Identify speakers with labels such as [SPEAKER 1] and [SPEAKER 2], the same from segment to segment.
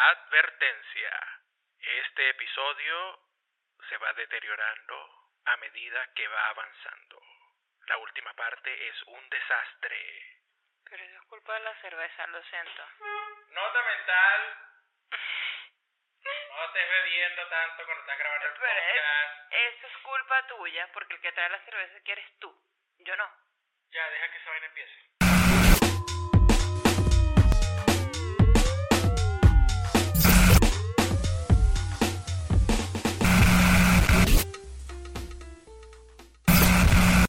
[SPEAKER 1] Advertencia. Este episodio se va deteriorando a medida que va avanzando. La última parte es un desastre.
[SPEAKER 2] Pero eso es culpa de la cerveza, lo siento.
[SPEAKER 1] Nota mental. No estés bebiendo tanto cuando estás grabando el
[SPEAKER 2] Pero es-
[SPEAKER 1] podcast.
[SPEAKER 2] eso es culpa tuya, porque el que trae la cerveza que eres tú. Yo no.
[SPEAKER 1] Ya, deja que esa vaina empiece.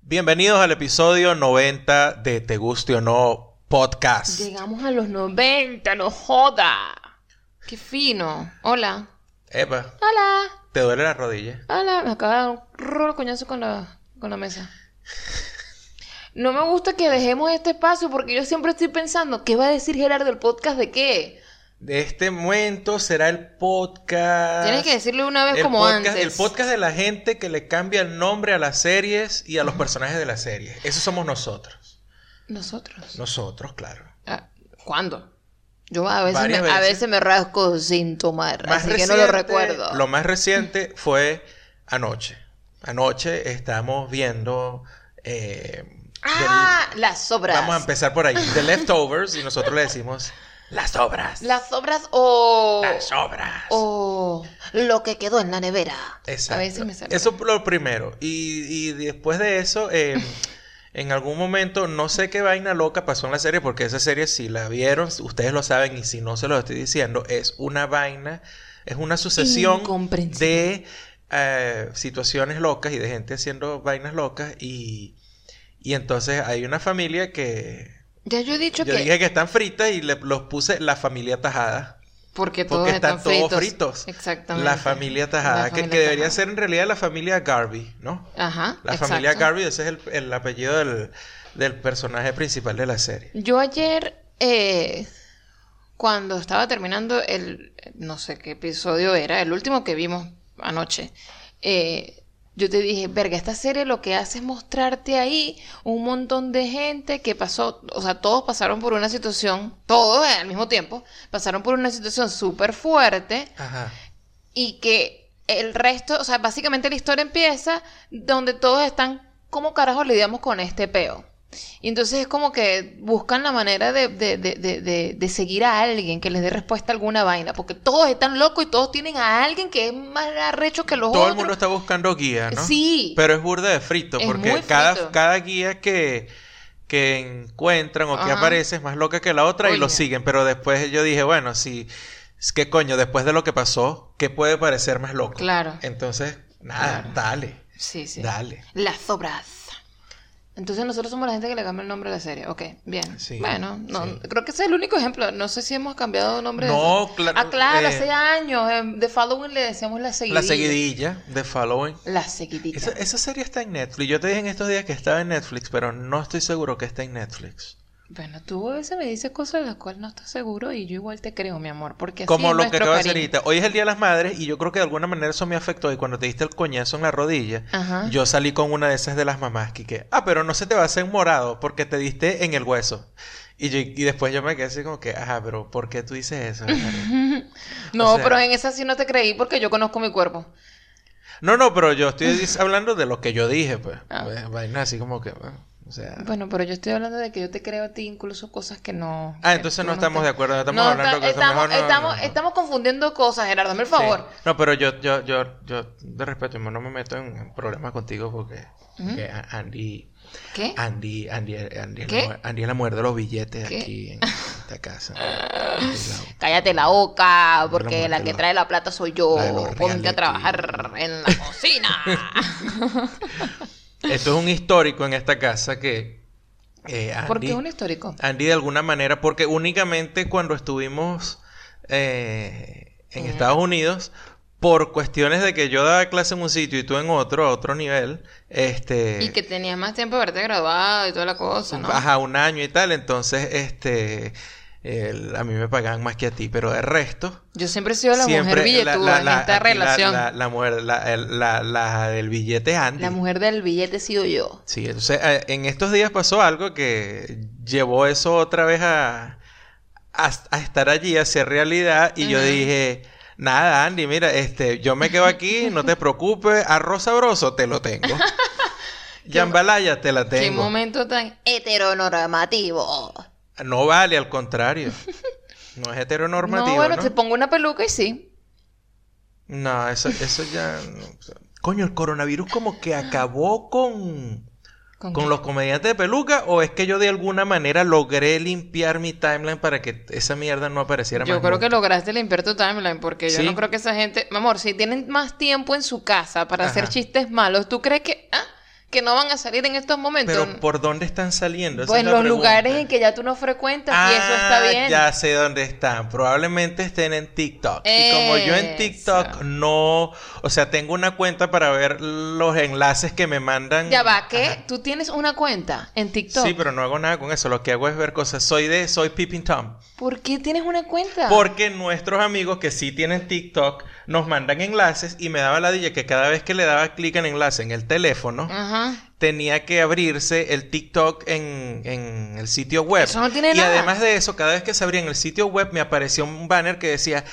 [SPEAKER 1] Bienvenidos al episodio 90 de Te Guste o No Podcast.
[SPEAKER 3] Llegamos a los 90, no joda. Qué fino. Hola.
[SPEAKER 1] Epa,
[SPEAKER 3] Hola.
[SPEAKER 1] ¿te duele la rodilla?
[SPEAKER 3] Hola. Me acaba de dar un rolo coñazo con la, con la mesa. No me gusta que dejemos este espacio porque yo siempre estoy pensando, ¿qué va a decir Gerardo el podcast de qué?
[SPEAKER 1] De este momento será el podcast.
[SPEAKER 3] Tienes que decirlo una vez como
[SPEAKER 1] podcast,
[SPEAKER 3] antes.
[SPEAKER 1] El podcast de la gente que le cambia el nombre a las series y a los personajes de las series. Esos somos nosotros.
[SPEAKER 3] Nosotros.
[SPEAKER 1] Nosotros, claro.
[SPEAKER 3] Ah, ¿Cuándo? Yo a veces, me, a
[SPEAKER 1] veces.
[SPEAKER 3] me rasco sin tomar,
[SPEAKER 1] Más
[SPEAKER 3] así que no lo recuerdo.
[SPEAKER 1] Lo más reciente fue anoche. Anoche estamos viendo. eh,
[SPEAKER 3] Ah,
[SPEAKER 1] del-
[SPEAKER 3] las obras.
[SPEAKER 1] vamos a empezar por ahí. The Leftovers y nosotros le decimos las obras.
[SPEAKER 3] Las obras o...
[SPEAKER 1] Las obras.
[SPEAKER 3] O lo que quedó en la nevera.
[SPEAKER 1] Exacto.
[SPEAKER 3] A veces me sale.
[SPEAKER 1] Eso lo primero. Y, y después de eso, eh, en algún momento, no sé qué vaina loca pasó en la serie, porque esa serie, si la vieron, ustedes lo saben, y si no se lo estoy diciendo, es una vaina, es una sucesión de eh, situaciones locas y de gente haciendo vainas locas. Y, y entonces hay una familia que.
[SPEAKER 3] Ya yo he dicho
[SPEAKER 1] Yo
[SPEAKER 3] que...
[SPEAKER 1] dije que están fritas y le, los puse la familia tajada.
[SPEAKER 3] Porque todos
[SPEAKER 1] Porque
[SPEAKER 3] están,
[SPEAKER 1] están todos
[SPEAKER 3] fritos. Exactamente.
[SPEAKER 1] La familia tajada,
[SPEAKER 3] La
[SPEAKER 1] que, debería
[SPEAKER 3] Tajada.
[SPEAKER 1] ser en realidad la familia Garvey, ¿no?
[SPEAKER 3] Ajá.
[SPEAKER 1] La
[SPEAKER 3] exacto.
[SPEAKER 1] familia Garvey, ese es el, el apellido del, del personaje principal de la serie.
[SPEAKER 3] Yo ayer, eh, cuando estaba terminando el, no sé qué episodio era, el último que vimos anoche, eh, yo te dije, verga, esta serie lo que hace es mostrarte ahí un montón de gente que pasó, o sea, todos pasaron por una situación, todos al mismo tiempo, pasaron por una situación súper fuerte
[SPEAKER 1] Ajá.
[SPEAKER 3] y que el resto, o sea, básicamente la historia empieza donde todos están, ¿cómo carajo lidiamos con este peo? Y entonces es como que buscan la manera de, de, de, de, seguir a alguien que les dé respuesta a alguna vaina, porque todos están locos y todos tienen a alguien que es más arrecho que los
[SPEAKER 1] Todo el
[SPEAKER 3] otros.
[SPEAKER 1] mundo está buscando guía, ¿no?
[SPEAKER 3] Sí.
[SPEAKER 1] Pero es burda de frito,
[SPEAKER 3] Es
[SPEAKER 1] porque cada, cada guía que, que encuentran o que aparece es más loca que la otra y lo siguen. Pero después yo dije, bueno, si... Es que coño, después de lo que pasó, ¿qué puede parecer más loco?
[SPEAKER 3] Claro.
[SPEAKER 1] Entonces, nada,
[SPEAKER 3] Claro.
[SPEAKER 1] dale.
[SPEAKER 3] Sí, sí.
[SPEAKER 1] Dale.
[SPEAKER 3] Las obras. Entonces nosotros somos la gente que le cambia el nombre a la serie. Ok, bien.
[SPEAKER 1] Sí,
[SPEAKER 3] bueno, no,
[SPEAKER 1] sí.
[SPEAKER 3] creo que ese es el único ejemplo. No sé si hemos cambiado nombre. de
[SPEAKER 1] No,
[SPEAKER 3] eso.
[SPEAKER 1] claro,
[SPEAKER 3] Ah, claro,
[SPEAKER 1] eh,
[SPEAKER 3] hace años. En The Following le decíamos la seguidilla.
[SPEAKER 1] La seguidilla de Following.
[SPEAKER 3] La seguidilla.
[SPEAKER 1] Esa, esa serie está en Netflix. Yo te dije en estos días que estaba en Netflix, pero no estoy seguro que está en Netflix.
[SPEAKER 3] Bueno, tú a veces me dices cosas de las cuales no estás seguro y yo igual te creo, mi amor, porque así
[SPEAKER 1] Como
[SPEAKER 3] es
[SPEAKER 1] lo que acabo de hacer ahorita. Hoy es el Día de las Madres y yo creo que de alguna manera eso me afectó. Y cuando te diste el coñazo en la rodilla,
[SPEAKER 3] Ajá.
[SPEAKER 1] yo salí con una de esas de las mamás que, ah, pero no se te va a hacer morado porque te diste en el hueso. Y, yo- y después yo me quedé así como que, ajá, pero ¿por qué tú dices eso? Bernardo?"
[SPEAKER 3] No,
[SPEAKER 1] o sea-
[SPEAKER 3] pero en esa sí no te creí porque yo conozco mi cuerpo.
[SPEAKER 1] no, no, pero yo estoy hablando de lo que yo dije, pues.
[SPEAKER 3] Ah.
[SPEAKER 1] Vaina así como que, bueno, o sea...
[SPEAKER 3] Bueno, pero yo estoy hablando de que yo te creo a ti incluso cosas que no.
[SPEAKER 1] Ah,
[SPEAKER 3] que
[SPEAKER 1] entonces no estamos
[SPEAKER 3] te-
[SPEAKER 1] de acuerdo, no estamos
[SPEAKER 3] No,
[SPEAKER 1] hablando
[SPEAKER 3] está- estamos,
[SPEAKER 1] mejor,
[SPEAKER 3] estamos,
[SPEAKER 1] no, no.
[SPEAKER 3] estamos confundiendo cosas, Gerardo, hazme el favor.
[SPEAKER 1] Sí. No, pero yo, yo, yo, yo, de respeto, no me meto en problemas contigo porque, porque a- Andy,
[SPEAKER 3] ¿Qué?
[SPEAKER 1] Andy, Andy, Andy,
[SPEAKER 3] ¿Qué?
[SPEAKER 1] la, Andy la mujer de los billetes
[SPEAKER 3] ¿Qué?
[SPEAKER 1] aquí en esta casa. La-
[SPEAKER 3] Cállate la boca, porque
[SPEAKER 1] muerte
[SPEAKER 3] la que
[SPEAKER 1] lo-
[SPEAKER 3] trae la plata soy yo.
[SPEAKER 1] la los
[SPEAKER 3] Ponte a trabajar en la cocina.
[SPEAKER 1] Esto es un histórico en esta casa que eh, Andy,
[SPEAKER 3] porque es un histórico.
[SPEAKER 1] Andy de alguna manera, porque únicamente cuando estuvimos eh, en. Estados Unidos, por cuestiones de que yo daba clase en un sitio y tú en otro, a otro nivel, este...
[SPEAKER 3] Y que tenías más tiempo de haberte graduado y toda la cosa, ¿no?
[SPEAKER 1] Ajá, un año y tal, entonces, este, el- a mí me pagaban más que a ti, pero de resto,
[SPEAKER 3] Yo siempre he sido la mujer billetúa en esta
[SPEAKER 1] aquí
[SPEAKER 3] relación.
[SPEAKER 1] La, la mujer, la, el- la- la del billete Andy.
[SPEAKER 3] La mujer del billete he sido yo.
[SPEAKER 1] Sí, entonces, eh, en estos días pasó algo que llevó eso otra vez a, a, a estar allí, a hacer realidad. Y yo dije, nada, Andy, mira, este, yo me quedo aquí, no te preocupes. Arroz sabroso, te lo tengo. Jambalaya, te la
[SPEAKER 3] Qué
[SPEAKER 1] tengo.
[SPEAKER 3] momento tan heteronormativo.
[SPEAKER 1] No vale, al contrario. No es heteronormativo,
[SPEAKER 3] no, bueno,
[SPEAKER 1] ¿no?
[SPEAKER 3] te pongo una peluca y sí.
[SPEAKER 1] No, eso, eso ya... Coño, el coronavirus como que acabó con...
[SPEAKER 3] ¿Con
[SPEAKER 1] los comediantes de peluca? ¿O es que yo de alguna manera logré limpiar mi timeline para que esa mierda no apareciera
[SPEAKER 3] Yo
[SPEAKER 1] más
[SPEAKER 3] creo que lograste limpiar tu timeline porque yo
[SPEAKER 1] ¿Sí?
[SPEAKER 3] no creo que esa gente, mi amor, si tienen más tiempo en su casa para hacer chistes malos, ¿tú crees que ah, que no van a salir en estos momentos?
[SPEAKER 1] Pero ¿por dónde están saliendo? Esa
[SPEAKER 3] pues
[SPEAKER 1] es
[SPEAKER 3] en los
[SPEAKER 1] pregunta.
[SPEAKER 3] lugares en que ya tú no frecuentas y eso está
[SPEAKER 1] Ah,
[SPEAKER 3] bien.
[SPEAKER 1] Ya sé dónde están. Probablemente estén en TikTok. Y como yo en TikTok
[SPEAKER 3] Eso.
[SPEAKER 1] no... O sea, tengo una cuenta para ver los enlaces que me mandan.
[SPEAKER 3] Ya va, ¿qué?
[SPEAKER 1] Ajá.
[SPEAKER 3] Tú tienes una cuenta en TikTok.
[SPEAKER 1] Sí, pero no hago nada con eso. Lo que hago es ver cosas. Soy de... Soy Peeping Tom.
[SPEAKER 3] ¿Por qué tienes una cuenta?
[SPEAKER 1] Porque nuestros amigos que sí tienen TikTok nos mandan enlaces y me daba la dilla que cada vez que le daba clic en enlace en el teléfono
[SPEAKER 3] Ajá.
[SPEAKER 1] Tenía que abrirse el TikTok en, en el sitio web.
[SPEAKER 3] Eso no tiene
[SPEAKER 1] y
[SPEAKER 3] nada.
[SPEAKER 1] además de eso, cada vez que se abría en el sitio web me aparecía un banner que decía,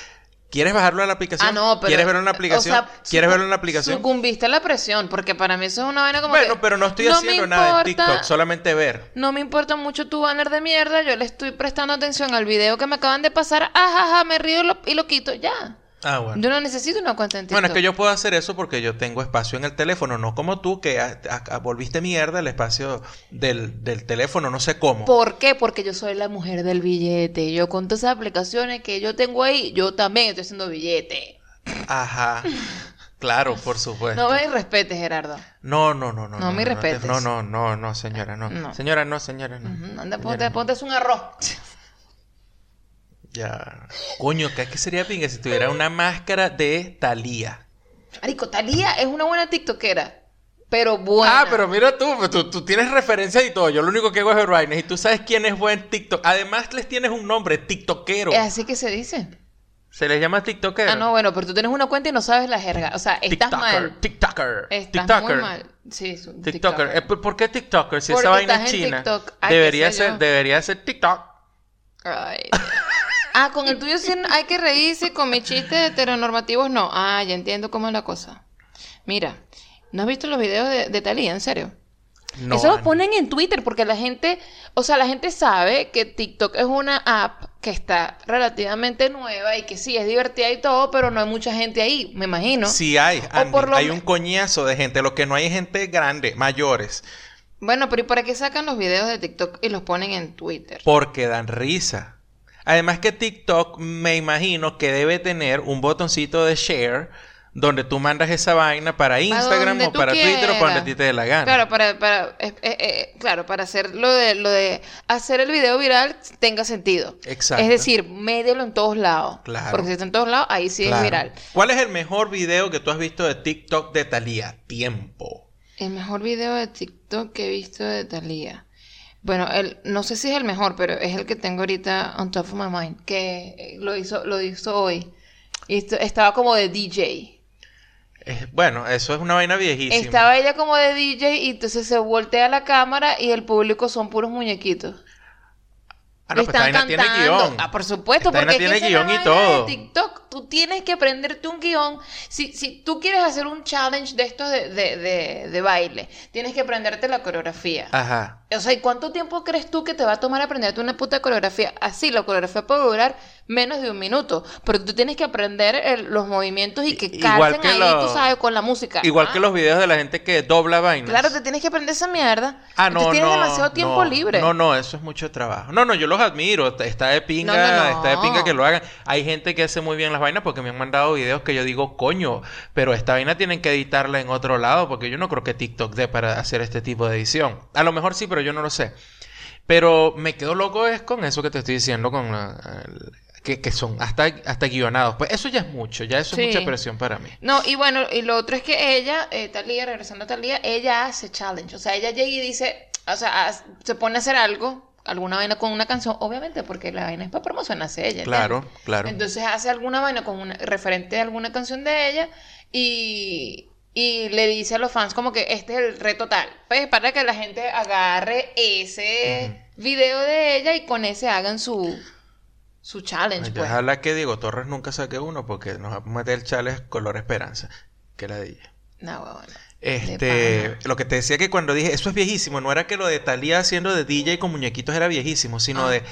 [SPEAKER 1] ¿quieres bajarlo a la aplicación?
[SPEAKER 3] Ah, no, pero.
[SPEAKER 1] ¿Quieres verlo en la aplicación?
[SPEAKER 3] o sea,
[SPEAKER 1] ¿Quieres verlo en la aplicación?
[SPEAKER 3] Sucumbiste a la presión, porque para mí eso es una vaina como.
[SPEAKER 1] Bueno,
[SPEAKER 3] que,
[SPEAKER 1] pero no estoy haciendo nada en TikTok, solamente ver.
[SPEAKER 3] No me importa mucho tu banner de mierda, yo le estoy prestando atención al video que me acaban de pasar, ajaja, me río y lo- y lo quito, ya.
[SPEAKER 1] Ah, bueno.
[SPEAKER 3] Yo no necesito una cuenta en TikTok.
[SPEAKER 1] Bueno, es que yo puedo hacer eso porque yo tengo espacio en el teléfono, no como tú que a- a- a- volviste mierda el espacio del, del teléfono, no sé cómo.
[SPEAKER 3] ¿Por qué? Porque yo soy la mujer del billete. Yo con todas esas aplicaciones que yo tengo ahí, yo también estoy haciendo billete.
[SPEAKER 1] Ajá. Claro, por supuesto.
[SPEAKER 3] No me respetes, Gerardo.
[SPEAKER 1] No, no, no, no.
[SPEAKER 3] No me respetes.
[SPEAKER 1] No, no, no, no, señora, no.
[SPEAKER 3] No.
[SPEAKER 1] Señora, no, señora, no.
[SPEAKER 3] Ujú, Anda,
[SPEAKER 1] Señora,
[SPEAKER 3] ponte,
[SPEAKER 1] no.
[SPEAKER 3] ponte un arroz.
[SPEAKER 1] Ya. Coño, ¿qué que sería pinga si tuviera una máscara de Thalía?
[SPEAKER 3] Marico, Talía es una buena tiktokera, pero buena.
[SPEAKER 1] Ah, pero mira tú, pues tú, tú tienes referencias y todo. Yo lo único que hago es ver vainas y tú sabes quién es buen TikTok. Además, les tienes un nombre, TikTokero.
[SPEAKER 3] Es así que se dice.
[SPEAKER 1] Se les llama TikTokero.
[SPEAKER 3] Ah, no, bueno, pero tú tienes una cuenta y no sabes la jerga. O sea, estás
[SPEAKER 1] TikToker,
[SPEAKER 3] mal.
[SPEAKER 1] TikToker.
[SPEAKER 3] Estás
[SPEAKER 1] TikToker.
[SPEAKER 3] muy mal. Sí, es un
[SPEAKER 1] TikToker. Eh, ¿por- ¿Por qué TikToker? Si
[SPEAKER 3] Porque
[SPEAKER 1] esa vaina es china.
[SPEAKER 3] Ay, qué
[SPEAKER 1] debería ser, debería ser TikTok.
[SPEAKER 3] Ay. Ah, con el tuyo sí hay que reírse, con mis chistes heteronormativos no. Ah, ya entiendo cómo es la cosa. Mira, ¿no has visto los videos de, de Thalía? ¿En serio?
[SPEAKER 1] No,
[SPEAKER 3] Eso los ponen en Twitter porque la gente, o sea, la gente sabe que TikTok es una app que está relativamente nueva y que sí es divertida y todo, pero no hay mucha gente ahí, me imagino.
[SPEAKER 1] Sí hay, Andy,
[SPEAKER 3] por lo
[SPEAKER 1] hay un coñazo de gente. Lo que no hay es gente grande, mayores.
[SPEAKER 3] Bueno, pero ¿y para qué sacan los videos de TikTok y los ponen en Twitter?
[SPEAKER 1] Porque dan risa. Además que TikTok me imagino que debe tener un botoncito de share donde tú mandas esa vaina para Instagram o para Twitter o para donde a ti te dé la gana.
[SPEAKER 3] Claro, para, para, eh, eh, claro, para hacer lo de, lo de hacer el video viral tenga sentido.
[SPEAKER 1] Exacto.
[SPEAKER 3] Es decir, médelo en todos lados.
[SPEAKER 1] Claro.
[SPEAKER 3] Porque si está en todos lados, ahí sí
[SPEAKER 1] Claro.
[SPEAKER 3] es viral.
[SPEAKER 1] ¿Cuál es el mejor video que tú has visto de TikTok de Thalía? Tiempo.
[SPEAKER 3] El mejor video de TikTok que he visto de Thalía. Bueno, el, no sé si es el mejor, pero es el que tengo ahorita on top of my mind. Que lo hizo, lo hizo hoy. Y esto- estaba como de DJ.
[SPEAKER 1] Es- bueno, eso es una vaina viejísima.
[SPEAKER 3] Estaba ella como de DJ y entonces se voltea la cámara y el público son puros muñequitos.
[SPEAKER 1] Ah, no, pues
[SPEAKER 3] Están
[SPEAKER 1] tiene
[SPEAKER 3] cantando.
[SPEAKER 1] guion.
[SPEAKER 3] Ah, por supuesto,
[SPEAKER 1] Esta
[SPEAKER 3] porque
[SPEAKER 1] tiene guion y
[SPEAKER 3] de. TikTok, tú tienes que aprenderte un guion. Si, si tú quieres hacer un challenge de estos de, de, de, de baile, tienes que aprenderte la coreografía.
[SPEAKER 1] Ajá.
[SPEAKER 3] O sea, ¿y cuánto tiempo crees tú que te va a tomar aprenderte una puta coreografía? Así, la coreografía puede durar menos de un minuto, pero tú tienes que aprender el- los movimientos y que calcen
[SPEAKER 1] que
[SPEAKER 3] ahí,
[SPEAKER 1] lo-
[SPEAKER 3] tú sabes, con la música.
[SPEAKER 1] Igual
[SPEAKER 3] Ah,
[SPEAKER 1] que los videos de la gente que dobla vainas.
[SPEAKER 3] Claro, te tienes que aprender esa mierda.
[SPEAKER 1] Ah, no,
[SPEAKER 3] Entonces
[SPEAKER 1] no.
[SPEAKER 3] tienes demasiado tiempo
[SPEAKER 1] no,
[SPEAKER 3] libre.
[SPEAKER 1] No, no, eso es mucho trabajo. No, no, yo los admiro. Está de pinga,
[SPEAKER 3] no.
[SPEAKER 1] está de pinga que lo hagan. Hay gente que hace muy bien las vainas porque me han mandado videos que yo digo, coño, pero esta vaina tienen que editarla en otro lado porque yo no creo que TikTok dé para hacer este tipo de edición. A lo mejor sí, pero yo no lo sé. Pero me quedo loco es con eso que te estoy diciendo, con la- el- que, que son hasta, hasta guionados. Pues eso ya es mucho, ya eso
[SPEAKER 3] Sí.
[SPEAKER 1] es mucha presión para mí.
[SPEAKER 3] No, y bueno, y lo otro es que ella, eh, Talía, regresando a Talía, ella hace challenge. O sea, ella llega y dice, o sea, se pone a hacer algo, alguna vaina con una canción, obviamente, porque la vaina es para promocionarse ella.
[SPEAKER 1] Claro, claro.
[SPEAKER 3] Entonces hace alguna vaina con una, referente a alguna canción de ella y, y le dice a los fans como que este es el reto tal. Pues para que la gente agarre ese video de ella y con ese hagan su, su challenge, pues.
[SPEAKER 1] Ojalá que Diego Torres nunca saque uno porque nos va a meter el challenge color esperanza. Que la dije.
[SPEAKER 3] No, bueno.
[SPEAKER 1] Este, lo que te decía que cuando dije, eso es viejísimo, no era que lo de Talía haciendo de DJ con muñequitos era viejísimo, sino
[SPEAKER 3] Ah.
[SPEAKER 1] de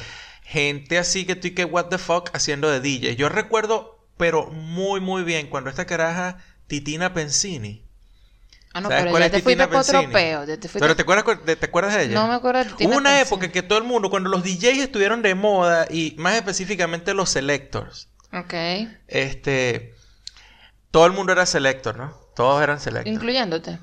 [SPEAKER 1] gente así que tú y que what the fuck haciendo de DJ. Yo recuerdo, pero muy muy bien, cuando esta caraja Titina Pensini.
[SPEAKER 3] Ah, no,
[SPEAKER 1] ¿Sabes
[SPEAKER 3] pero ya te fuiste para otro peo. te fuiste-
[SPEAKER 1] Pero ¿te acuerdas, cu- de, ¿te acuerdas de ella?
[SPEAKER 3] No me acuerdo de Titina
[SPEAKER 1] Hubo una
[SPEAKER 3] Pensini.
[SPEAKER 1] época que todo el mundo, cuando los DJs estuvieron de moda y más específicamente los selectors,
[SPEAKER 3] Ok.
[SPEAKER 1] este, todo el mundo era selector, ¿no? Todos eran selector.
[SPEAKER 3] Incluyéndote.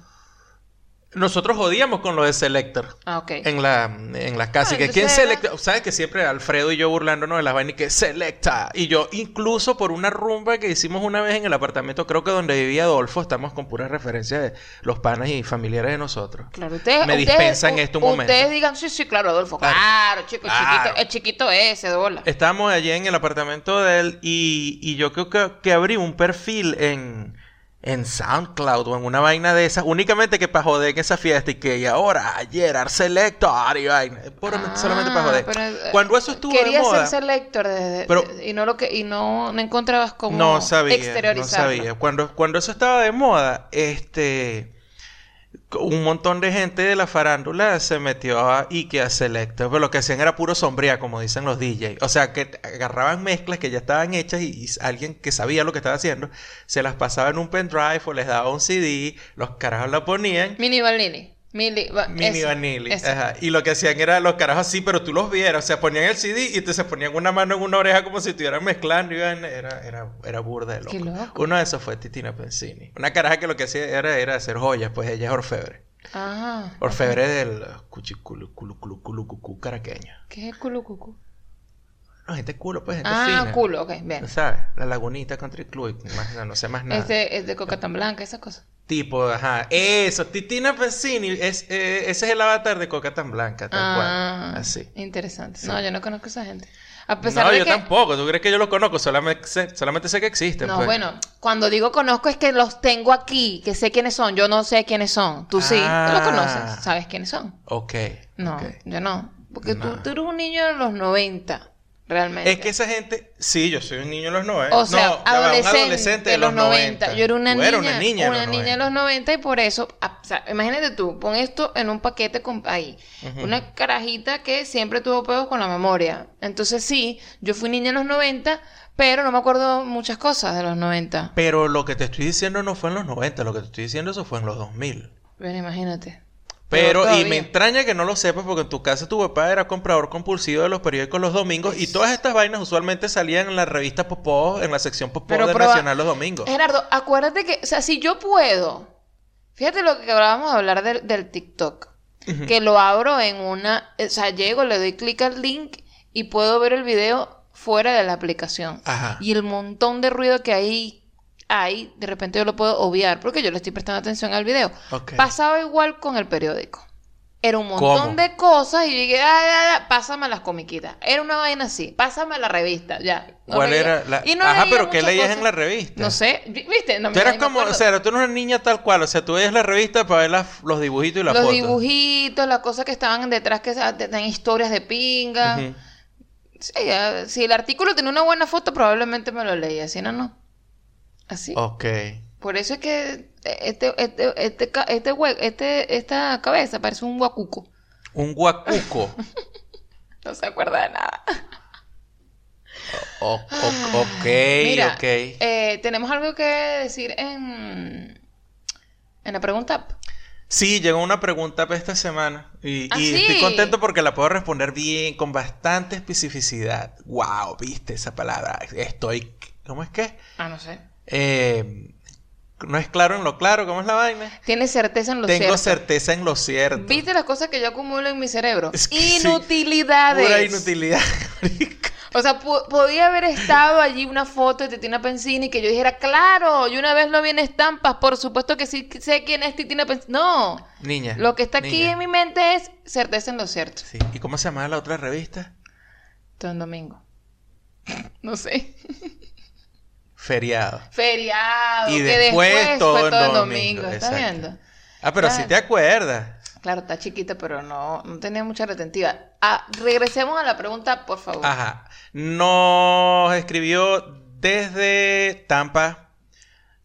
[SPEAKER 1] Nosotros jodíamos con lo de selector.
[SPEAKER 3] Ah, ok.
[SPEAKER 1] En la, en las casas.
[SPEAKER 3] Ah,
[SPEAKER 1] que quién selecta. ¿Sabes que siempre Alfredo y yo burlándonos de las vainas y que selecta? Y yo, incluso por una rumba que hicimos una vez en el apartamento, creo que donde vivía Adolfo, estamos con puras referencias de los panas y familiares de nosotros.
[SPEAKER 3] Claro, ustedes,
[SPEAKER 1] Me
[SPEAKER 3] ustedes-
[SPEAKER 1] dispensa en este momento.
[SPEAKER 3] Ustedes digan, sí, sí, claro, Adolfo.
[SPEAKER 1] Claro.
[SPEAKER 3] Claro, chico, el
[SPEAKER 1] Claro.
[SPEAKER 3] chiquito, el chiquito ese, dola.
[SPEAKER 1] Estábamos allí en el apartamento de él y, y yo creo que, que abrí un perfil en, en SoundCloud o en una vaina de esas, únicamente que para joder en esa fiesta y que y ahora, ayer, Selector y vaina, solamente para joder.
[SPEAKER 3] Ah, pero, eh,
[SPEAKER 1] Cuando eso estuvo de
[SPEAKER 3] Quería
[SPEAKER 1] moda,
[SPEAKER 3] ser selector de-
[SPEAKER 1] Pero-
[SPEAKER 3] de- y no lo que y no, no encontrabas cómo
[SPEAKER 1] no sabía, no sabía. Cuando, cuando eso estaba de moda, este, un montón de gente de la farándula se metió a Ikea Selector, pero lo que hacían era puro sombría, como dicen los DJs. O sea, que agarraban mezclas que ya estaban hechas y, alguien que sabía lo que estaba haciendo, se las pasaba en un pendrive o les daba un CD, los carajos la ponían.
[SPEAKER 3] Mini Vanilli. Mini, va-
[SPEAKER 1] Mini
[SPEAKER 3] ese,
[SPEAKER 1] Vanilli.
[SPEAKER 3] ese.
[SPEAKER 1] Ajá. Y lo que hacían era los carajos así, pero tú los vieras. O sea, ponían el CD y te se ponían una mano en una oreja como si estuvieran mezclando. Y iban- era, era, era burda de loco.
[SPEAKER 3] Qué loco.
[SPEAKER 1] Uno de esos fue Titina Pensini. Una caraja que lo que hacía era, era hacer joyas, pues ella es orfebre.
[SPEAKER 3] Ajá.
[SPEAKER 1] Orfebre del cuchiculu, culu, culu, culu, cucú caraqueño.
[SPEAKER 3] ¿Qué es culo cucu?
[SPEAKER 1] No, gente culo, pues gente
[SPEAKER 3] Ah,
[SPEAKER 1] fina.
[SPEAKER 3] culo, ok, bien.
[SPEAKER 1] ¿Sabes? La lagunita Country Club. No, no sé más nada.
[SPEAKER 3] Este es de coca tan blanca, esa cosa.
[SPEAKER 1] Tipo, ajá. Eso, Titina Pensini. Es, eh, ese es el avatar de Coca tan blanca, tal
[SPEAKER 3] Ah,
[SPEAKER 1] cual. Así.
[SPEAKER 3] Interesante.
[SPEAKER 1] Sí.
[SPEAKER 3] No, yo no conozco a esa gente. A pesar
[SPEAKER 1] no,
[SPEAKER 3] de
[SPEAKER 1] yo
[SPEAKER 3] que
[SPEAKER 1] tampoco. ¿Tú crees que yo lo conozco? Solamente sé, solamente sé que existen.
[SPEAKER 3] No,
[SPEAKER 1] pues.
[SPEAKER 3] bueno, cuando digo conozco es que los tengo aquí, que sé quiénes son. Yo no sé quiénes son. Tú sí, tú los
[SPEAKER 1] Ah.
[SPEAKER 3] conoces, sabes quiénes son.
[SPEAKER 1] Ok.
[SPEAKER 3] No, yo no. Porque tú, tú eres un niño de los 90, realmente.
[SPEAKER 1] Es que esa gente... Sí, yo soy un niño de los 90.
[SPEAKER 3] O sea,
[SPEAKER 1] no, un
[SPEAKER 3] adolescente, de los 90. Yo era una niña,
[SPEAKER 1] eras una niña,
[SPEAKER 3] una
[SPEAKER 1] de los
[SPEAKER 3] niña de
[SPEAKER 1] 90.
[SPEAKER 3] los 90 y por eso, a- o sea, imagínate tú, pon esto en un paquete con ahí.
[SPEAKER 1] Ujú.
[SPEAKER 3] Una carajita que siempre tuvo pedos con la memoria. Entonces sí, yo fui niña en los 90, pero no me acuerdo muchas cosas de los 90.
[SPEAKER 1] Pero lo que te estoy diciendo no fue en los 90. Lo que te estoy diciendo eso fue en los 2000.
[SPEAKER 3] Bueno, imagínate.
[SPEAKER 1] Pero, y me extraña que no lo sepas porque en tu casa tu papá era comprador compulsivo de los periódicos los domingos y todas estas vainas usualmente salían en la revista Popó, en la sección Popó del
[SPEAKER 3] proba-
[SPEAKER 1] Nacional los domingos.
[SPEAKER 3] Gerardo, acuérdate que, o sea, si yo puedo, fíjate lo que acabábamos de hablar del, del TikTok, que lo abro en una, o sea, llego, le doy clic al link y puedo ver el video fuera de la aplicación.
[SPEAKER 1] Ajá.
[SPEAKER 3] Y el montón de ruido que hay, hay, de repente yo lo puedo obviar porque yo le estoy prestando atención al video.
[SPEAKER 1] Ok.
[SPEAKER 3] Pasaba igual con el periódico. Era un montón
[SPEAKER 1] ¿Cómo?
[SPEAKER 3] de cosas y yo dije, ah, ah, pásame las comiquitas. Era una vaina así, pásame la revista, ya. No
[SPEAKER 1] ¿Cuál era la...
[SPEAKER 3] y no
[SPEAKER 1] Ajá, pero ¿qué leías en
[SPEAKER 3] cosas.
[SPEAKER 1] la revista?
[SPEAKER 3] No sé, vi- ¿viste? No,
[SPEAKER 1] Tú eras como, o sea, tú no eras niña tal cual, o sea, tú veías la revista para ver las- los dibujitos y las
[SPEAKER 3] Los
[SPEAKER 1] fotos.
[SPEAKER 3] dibujitos, las cosas que estaban detrás que tenían historias de pinga.
[SPEAKER 1] Ujú.
[SPEAKER 3] Sí, ya, si el artículo tenía una buena foto, probablemente me lo leía, si no, no. Así.
[SPEAKER 1] Ok.
[SPEAKER 3] Por eso es que este, este, este, este, este, esta cabeza parece un guacuco.
[SPEAKER 1] Un guacuco.
[SPEAKER 3] No se acuerda de nada.
[SPEAKER 1] O- o- ok,
[SPEAKER 3] Mira,
[SPEAKER 1] ok.
[SPEAKER 3] eh, tenemos algo que decir en, en la pregunta.
[SPEAKER 1] Sí, llegó una pregunta esta semana y,
[SPEAKER 3] ¿Ah,
[SPEAKER 1] y
[SPEAKER 3] sí?
[SPEAKER 1] estoy contento porque la puedo responder bien, con bastante especificidad. Wow, viste esa palabra. Estoy, ¿cómo es que?
[SPEAKER 3] Ah, no sé.
[SPEAKER 1] Eh, no es claro en lo claro, ¿cómo es la vaina?
[SPEAKER 3] Tienes certeza en lo
[SPEAKER 1] Tengo
[SPEAKER 3] cierto.
[SPEAKER 1] certeza en lo cierto.
[SPEAKER 3] ¿Viste las cosas que yo acumulo en mi cerebro?
[SPEAKER 1] Es que sí,
[SPEAKER 3] Inutilidades.
[SPEAKER 1] Pura inutilidad.
[SPEAKER 3] O sea, podía haber estado allí una foto de Titina Pensini que yo dijera, claro, yo una vez lo vi en estampas, por supuesto que sí sé quién es Titina Pensini. No,
[SPEAKER 1] Niña.
[SPEAKER 3] lo que está aquí en mi mente es certeza en lo cierto.
[SPEAKER 1] Sí. ¿Y cómo se llamaba la otra revista?
[SPEAKER 3] Todo en domingo. No sé.
[SPEAKER 1] Feriado.
[SPEAKER 3] Feriado.
[SPEAKER 1] Y
[SPEAKER 3] que
[SPEAKER 1] después
[SPEAKER 3] después
[SPEAKER 1] todo
[SPEAKER 3] fue
[SPEAKER 1] en
[SPEAKER 3] todo en
[SPEAKER 1] domingo,
[SPEAKER 3] domingo. ¿Estás
[SPEAKER 1] exacto.
[SPEAKER 3] viendo?
[SPEAKER 1] Ah, pero si te acuerdas.
[SPEAKER 3] Claro, está chiquita, pero no, no tenía mucha retentiva. Ah, regresemos a la pregunta, por favor.
[SPEAKER 1] Ajá. Nos escribió desde Tampa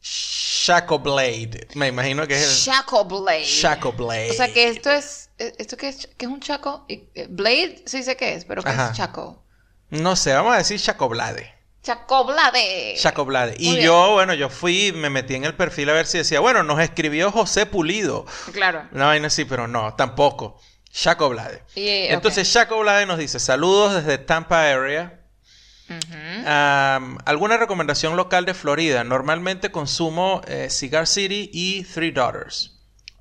[SPEAKER 1] Shaco Blade. Me imagino que es el
[SPEAKER 3] Chaco Blade.
[SPEAKER 1] Shaco Blade.
[SPEAKER 3] O sea que esto es, ¿esto qué es? ¿Qué es un chaco? Eh, Blade sí sé qué es, pero ¿qué
[SPEAKER 1] Ajá.
[SPEAKER 3] es chaco?
[SPEAKER 1] No sé, vamos a decir Shaco Blade.
[SPEAKER 3] Chaco Blade.
[SPEAKER 1] Shaco Blade. Y yo, bueno, yo fui, me metí en el perfil a ver si decía, bueno, nos escribió José Pulido.
[SPEAKER 3] Claro.
[SPEAKER 1] Una vaina así, pero no, tampoco. Shaco Blade.
[SPEAKER 3] Y, eh,
[SPEAKER 1] Entonces, Shaco Blade nos dice, saludos desde Tampa area. ¿Alguna recomendación local de Florida? Normalmente consumo eh, Cigar City y Three Daughters.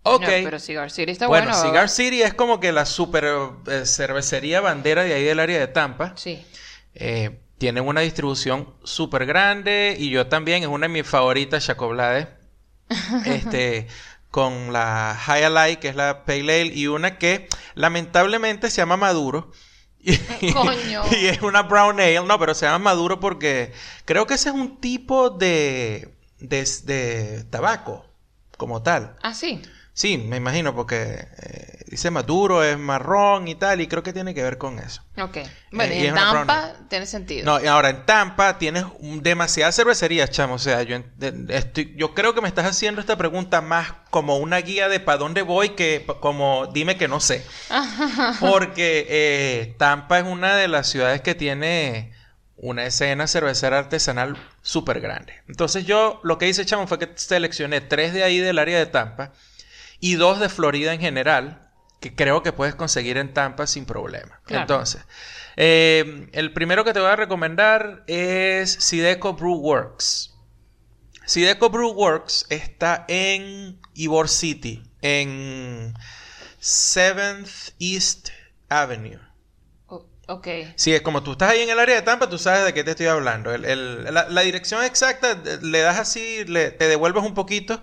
[SPEAKER 1] Ok.
[SPEAKER 3] No, pero Cigar City está
[SPEAKER 1] bueno,
[SPEAKER 3] bueno.
[SPEAKER 1] Cigar City es como que la super eh, cervecería bandera de ahí del área de Tampa.
[SPEAKER 3] Sí.
[SPEAKER 1] Eh, tienen una distribución súper grande y yo también, es una de mis favoritas, Chacoblade. este, con la High Alight, que es la Pale Ale, y una que lamentablemente se llama Maduro. Y,
[SPEAKER 3] Coño.
[SPEAKER 1] y es una Brown Ale, no, pero se llama Maduro porque creo que ese es un tipo de, de, de tabaco, como tal.
[SPEAKER 3] Ah, sí.
[SPEAKER 1] Sí, me imagino, porque eh, dice Maduro, es marrón y tal, y creo que tiene que ver con eso.
[SPEAKER 3] Ok. Bueno,
[SPEAKER 1] Eh,
[SPEAKER 3] y
[SPEAKER 1] y
[SPEAKER 3] en Tampa tiene sentido.
[SPEAKER 1] No, y ahora en Tampa tienes un- demasiadas cervecerías, chamo. O sea, yo, estoy, yo creo que me estás haciendo esta pregunta más como una guía de para dónde voy que como dime que no sé. Porque eh, Tampa es una de las ciudades que tiene una escena cervecera artesanal súper grande. Entonces yo lo que hice, chamo, fue que seleccioné tres de ahí del área de Tampa y dos de Florida en general, que creo que puedes conseguir en Tampa sin problema.
[SPEAKER 3] Claro.
[SPEAKER 1] Entonces, eh, el primero que te voy a recomendar es Sideco Brew Works. Sideco Brew Works está en Ybor City, en 7th East Avenue.
[SPEAKER 3] Ok.
[SPEAKER 1] Sí, es como tú estás ahí en el área de Tampa, tú sabes de qué te estoy hablando. El- el- la, la dirección exacta, le das así, le- te devuelves un poquito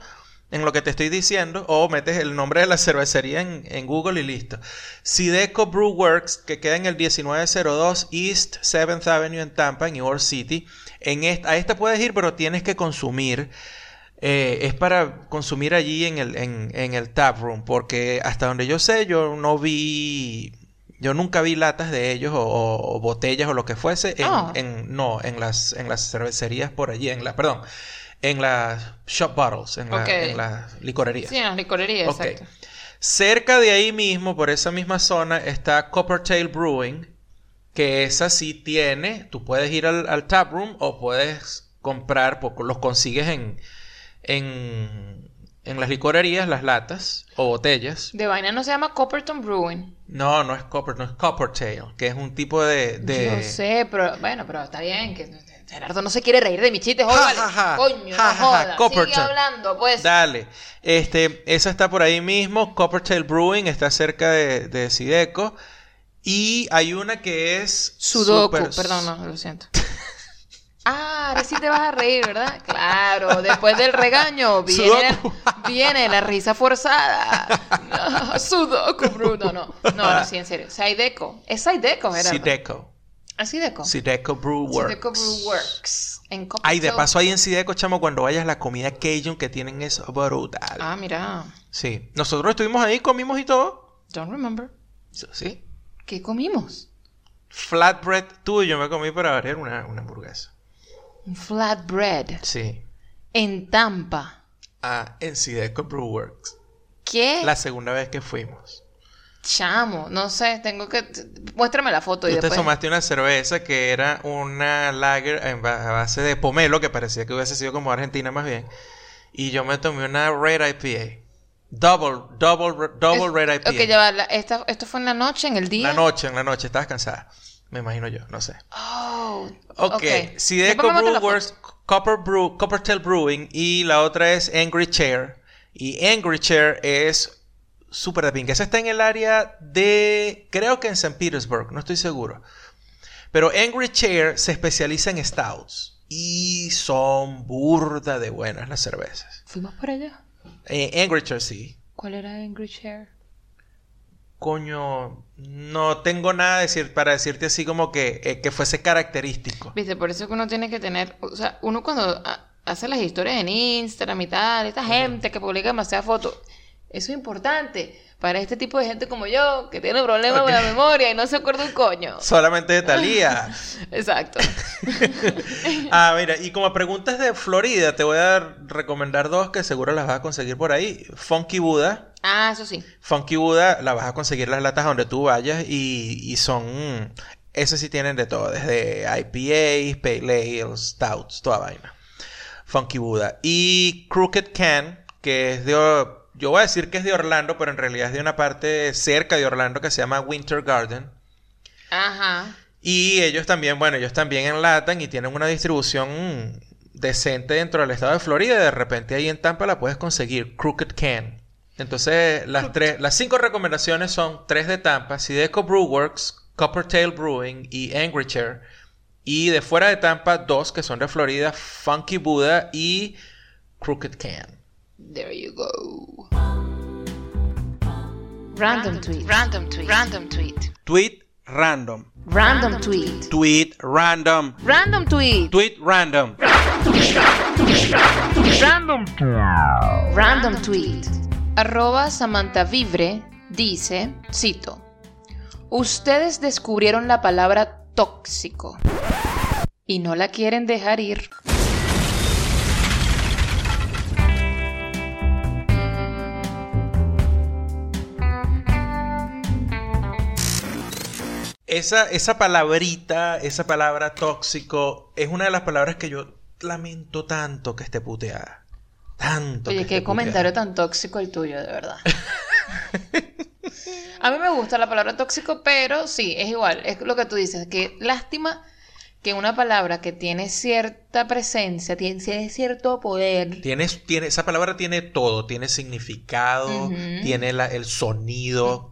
[SPEAKER 1] en lo que te estoy diciendo, o metes el nombre de la cervecería en, en Google y listo. Sideco Brew Works, que queda en el 1902 East 7th Avenue en Tampa, en New York City. En esta, a esta puedes ir, pero tienes que consumir. eh, es para consumir allí en el, en, en el tap room, porque hasta donde yo sé, yo no vi, yo nunca vi latas de ellos o, o- botellas o lo que fuese en,
[SPEAKER 3] Ah.
[SPEAKER 1] en- no, en las, en las cervecerías por allí, en la, perdón, en las shop bottles, en, la- en las licorerías.
[SPEAKER 3] Sí, en las licorerías, exacto.
[SPEAKER 1] Cerca de ahí mismo, por esa misma zona, está Coppertail Brewing, que esa sí tiene, tú puedes ir al, al tap room o puedes comprar, los consigues en, en, en las licorerías, las latas o botellas.
[SPEAKER 3] De vaina no se llama Copperton Brewing.
[SPEAKER 1] No, no es Copper, no es Coppertail, que es un tipo de... de...
[SPEAKER 3] Yo sé, pero bueno, pero está bien que Gerardo no se quiere reír de mis chistes, hoy
[SPEAKER 1] Ja,
[SPEAKER 3] vale.
[SPEAKER 1] ja, ja.
[SPEAKER 3] Coño,
[SPEAKER 1] Ja,
[SPEAKER 3] no
[SPEAKER 1] ja, ja.
[SPEAKER 3] jodas. Sigue hablando, pues.
[SPEAKER 1] Dale. Este, esa está por ahí mismo. Coppertail Brewing está cerca de, de Sideco. Y hay una que es.
[SPEAKER 3] Sudoku,
[SPEAKER 1] super-
[SPEAKER 3] perdón, no, lo siento. Ah, ahora sí te vas a reír, ¿verdad? Claro, después del regaño viene la risa forzada. No, sudoku, Bruno, no. No, no, sí, en serio. Saideco. Es Saideco, Gerardo.
[SPEAKER 1] Sideco.
[SPEAKER 3] ¿Es Sideco?
[SPEAKER 1] Sideco Brew Works.
[SPEAKER 3] Sideco Brew Works. En
[SPEAKER 1] Ay, de paso ahí en Sideco, chamo, cuando vayas la comida Cajun que tienen es brutal.
[SPEAKER 3] Ah, mira.
[SPEAKER 1] Sí. Nosotros estuvimos ahí, comimos y todo.
[SPEAKER 3] Don't remember.
[SPEAKER 1] Sí.
[SPEAKER 3] ¿Qué comimos?
[SPEAKER 1] Flatbread tú y yo me comí para variar una, una hamburguesa.
[SPEAKER 3] Un flatbread.
[SPEAKER 1] Sí.
[SPEAKER 3] En Tampa.
[SPEAKER 1] Ah, en Sideco Brew Works.
[SPEAKER 3] ¿Qué?
[SPEAKER 1] La segunda vez que fuimos.
[SPEAKER 3] Chamo, no sé, tengo que... Muéstrame la foto y
[SPEAKER 1] Tú te
[SPEAKER 3] después...
[SPEAKER 1] tomaste una cerveza que era una lager a base de pomelo, que parecía que hubiese sido como Argentina más bien. Y yo me tomé una Red IPA. Double, double, double
[SPEAKER 3] Es-
[SPEAKER 1] Red IPA.
[SPEAKER 3] Ok, ya va. la- esta- esto fue en la noche, en el día.
[SPEAKER 1] La noche, en la noche, estabas cansada. Me imagino yo, no sé.
[SPEAKER 3] Oh,
[SPEAKER 1] Ok,
[SPEAKER 3] ok.
[SPEAKER 1] Sideco
[SPEAKER 3] Después me muestra
[SPEAKER 1] Brew
[SPEAKER 3] la foto.
[SPEAKER 1] Works, Copper Brew, Coppertail Brewing y la otra es Angry Chair. Y Angry Chair es súper de pink. Esa está en el área de, creo que en St. Petersburg, no estoy seguro. Pero Angry Chair se especializa en stouts y son burda de buenas las cervezas.
[SPEAKER 3] Fuimos por allá.
[SPEAKER 1] Eh, Angry Chair sí.
[SPEAKER 3] ¿Cuál era Angry Chair?
[SPEAKER 1] Coño, no tengo nada decir, para decirte así como que, eh, que fuese característico.
[SPEAKER 3] Viste, por eso que uno tiene que tener, o sea, uno cuando ah, hace las historias en Instagram y tal, esta gente que publica demasiadas fotos, eso es importante, para este tipo de gente como yo, que tiene problemas de la memoria y no se acuerda un coño.
[SPEAKER 1] Solamente de Talía.
[SPEAKER 3] Exacto.
[SPEAKER 1] ah, mira, y como preguntas de Florida, te voy a recomendar dos que seguro las vas a conseguir por ahí. Funky Buddha.
[SPEAKER 3] Ah, eso sí.
[SPEAKER 1] Funky Buddha, la vas a conseguir las latas donde tú vayas y, y son... Esas sí tienen de todo, desde IPAs, Pale Ales, Stouts, toda vaina. Funky Buddha. Y Crooked Can, que es de yo voy a decir que es de Orlando, pero en realidad es de una parte cerca de Orlando que se llama Winter Garden.
[SPEAKER 3] Ajá.
[SPEAKER 1] Y ellos también, bueno, ellos también enlatan y tienen una distribución decente dentro del estado de Florida. De repente ahí en Tampa la puedes conseguir, Crooked Can. Entonces, las tres, las cinco recomendaciones son tres de Tampa, Sideco Brewworks, Coppertail Brewing y Angry Chair. Y de fuera de Tampa, dos que son de Florida, Funky Buddha y Crooked Can.
[SPEAKER 3] There you go. Random tweet.
[SPEAKER 2] Random tweet. Random tweet.
[SPEAKER 4] Tweet random.
[SPEAKER 3] Random tweet.
[SPEAKER 4] Tweet random.
[SPEAKER 3] Random tweet.
[SPEAKER 4] Tweet random.
[SPEAKER 3] Random. Random tweet. Arroba Samantha Vivre dice, cito, Ustedes descubrieron la palabra tóxico y no la quieren dejar ir.
[SPEAKER 1] Esa, esa palabrita, esa palabra tóxico, es una de las palabras que yo lamento tanto que esté puteada. Tanto.
[SPEAKER 3] Oye,
[SPEAKER 1] que
[SPEAKER 3] qué
[SPEAKER 1] esté
[SPEAKER 3] comentario
[SPEAKER 1] puteada.
[SPEAKER 3] tan tóxico el tuyo, de verdad. A mí me gusta la palabra tóxico, pero sí, es igual, es lo que tú dices, que lástima que una palabra que tiene cierta presencia, tiene, cierto poder,
[SPEAKER 1] Tiene, tiene, esa palabra tiene todo, tiene significado, tiene la- el sonido,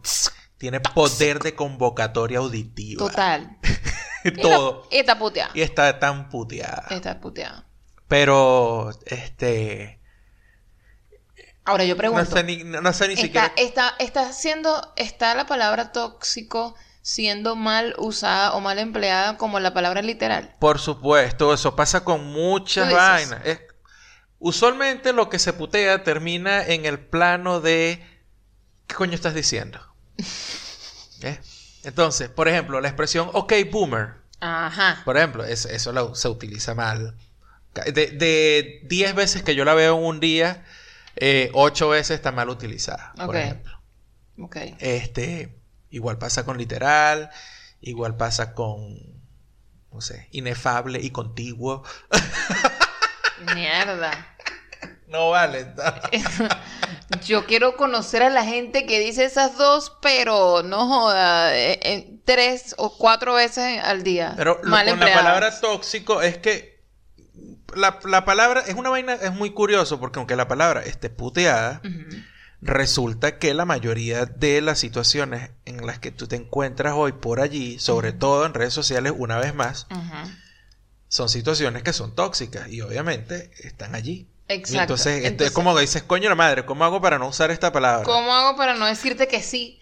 [SPEAKER 1] tiene poder de convocatoria auditiva.
[SPEAKER 3] total.
[SPEAKER 1] todo.
[SPEAKER 3] Y está puteada.
[SPEAKER 1] Y está tan puteada.
[SPEAKER 3] Está puteada.
[SPEAKER 1] Pero, este...
[SPEAKER 3] Ahora yo
[SPEAKER 1] No
[SPEAKER 3] pregunto,
[SPEAKER 1] sé ni, no, sé ni
[SPEAKER 3] está,
[SPEAKER 1] siquiera...
[SPEAKER 3] está, está siendo, está la palabra tóxico siendo mal usada o mal empleada como la palabra literal?
[SPEAKER 1] Por supuesto, eso pasa con muchas vainas. Es- usualmente lo que se putea termina en el plano de ¿qué coño estás diciendo? ¿Eh? Entonces, por ejemplo, la expresión ok boomer,
[SPEAKER 3] Ajá.
[SPEAKER 1] por ejemplo, es- eso la- se utiliza mal. De, de 10 veces que yo la veo en un día, 8 veces está mal utilizada, por
[SPEAKER 3] Ok.
[SPEAKER 1] ejemplo.
[SPEAKER 3] Ok.
[SPEAKER 1] Este, igual pasa con literal, igual pasa con, no sé, inefable y contiguo.
[SPEAKER 3] Mierda.
[SPEAKER 1] No vale.
[SPEAKER 3] Yo quiero conocer a la gente que dice esas dos, pero no joda, eh, eh, tres o cuatro veces al día.
[SPEAKER 1] Pero lo-
[SPEAKER 3] mal
[SPEAKER 1] con la palabra tóxico es que la, la palabra es una vaina, es muy curioso porque aunque la palabra esté puteada, resulta que la mayoría de las situaciones en las que tú te encuentras hoy por allí, sobre todo en redes sociales, una vez más, son situaciones que son tóxicas y obviamente están allí.
[SPEAKER 3] Exacto.
[SPEAKER 1] entonces, esto es
[SPEAKER 3] Entonces,
[SPEAKER 1] como que dices, coño la madre, ¿cómo hago para no usar esta palabra?
[SPEAKER 3] ¿Cómo hago para no decirte que sí?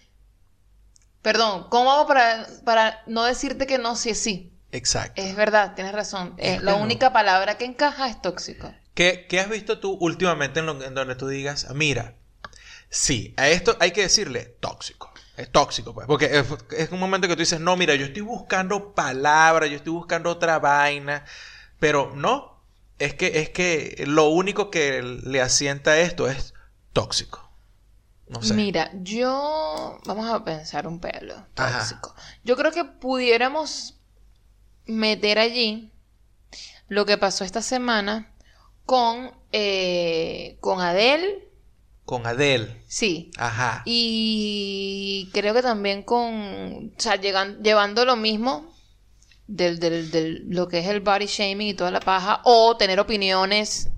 [SPEAKER 3] Perdón, ¿cómo hago para, para no decirte que no si es sí?
[SPEAKER 1] Exacto.
[SPEAKER 3] Es verdad, tienes razón.
[SPEAKER 1] Es
[SPEAKER 3] la única palabra que encaja es tóxico.
[SPEAKER 1] ¿Qué, qué has visto tú últimamente en, lo- en donde tú digas, mira, sí, a esto hay que decirle tóxico? Es tóxico, pues. Porque es, es un momento que tú dices, no, mira, yo estoy buscando palabras, yo estoy buscando otra vaina. Pero no, es que, es que lo único que le asienta a esto es tóxico. No sé.
[SPEAKER 3] Mira, yo... Vamos a pensar un pelo.
[SPEAKER 1] Ajá.
[SPEAKER 3] Tóxico. Yo creo que pudiéramos meter allí lo que pasó esta semana con, eh, con Adele,
[SPEAKER 1] Con Adele.
[SPEAKER 3] sí.
[SPEAKER 1] Ajá.
[SPEAKER 3] Y creo que también con, o sea, llegan, llevando lo mismo del, del, del- lo que es el body shaming y toda la paja, o tener opiniones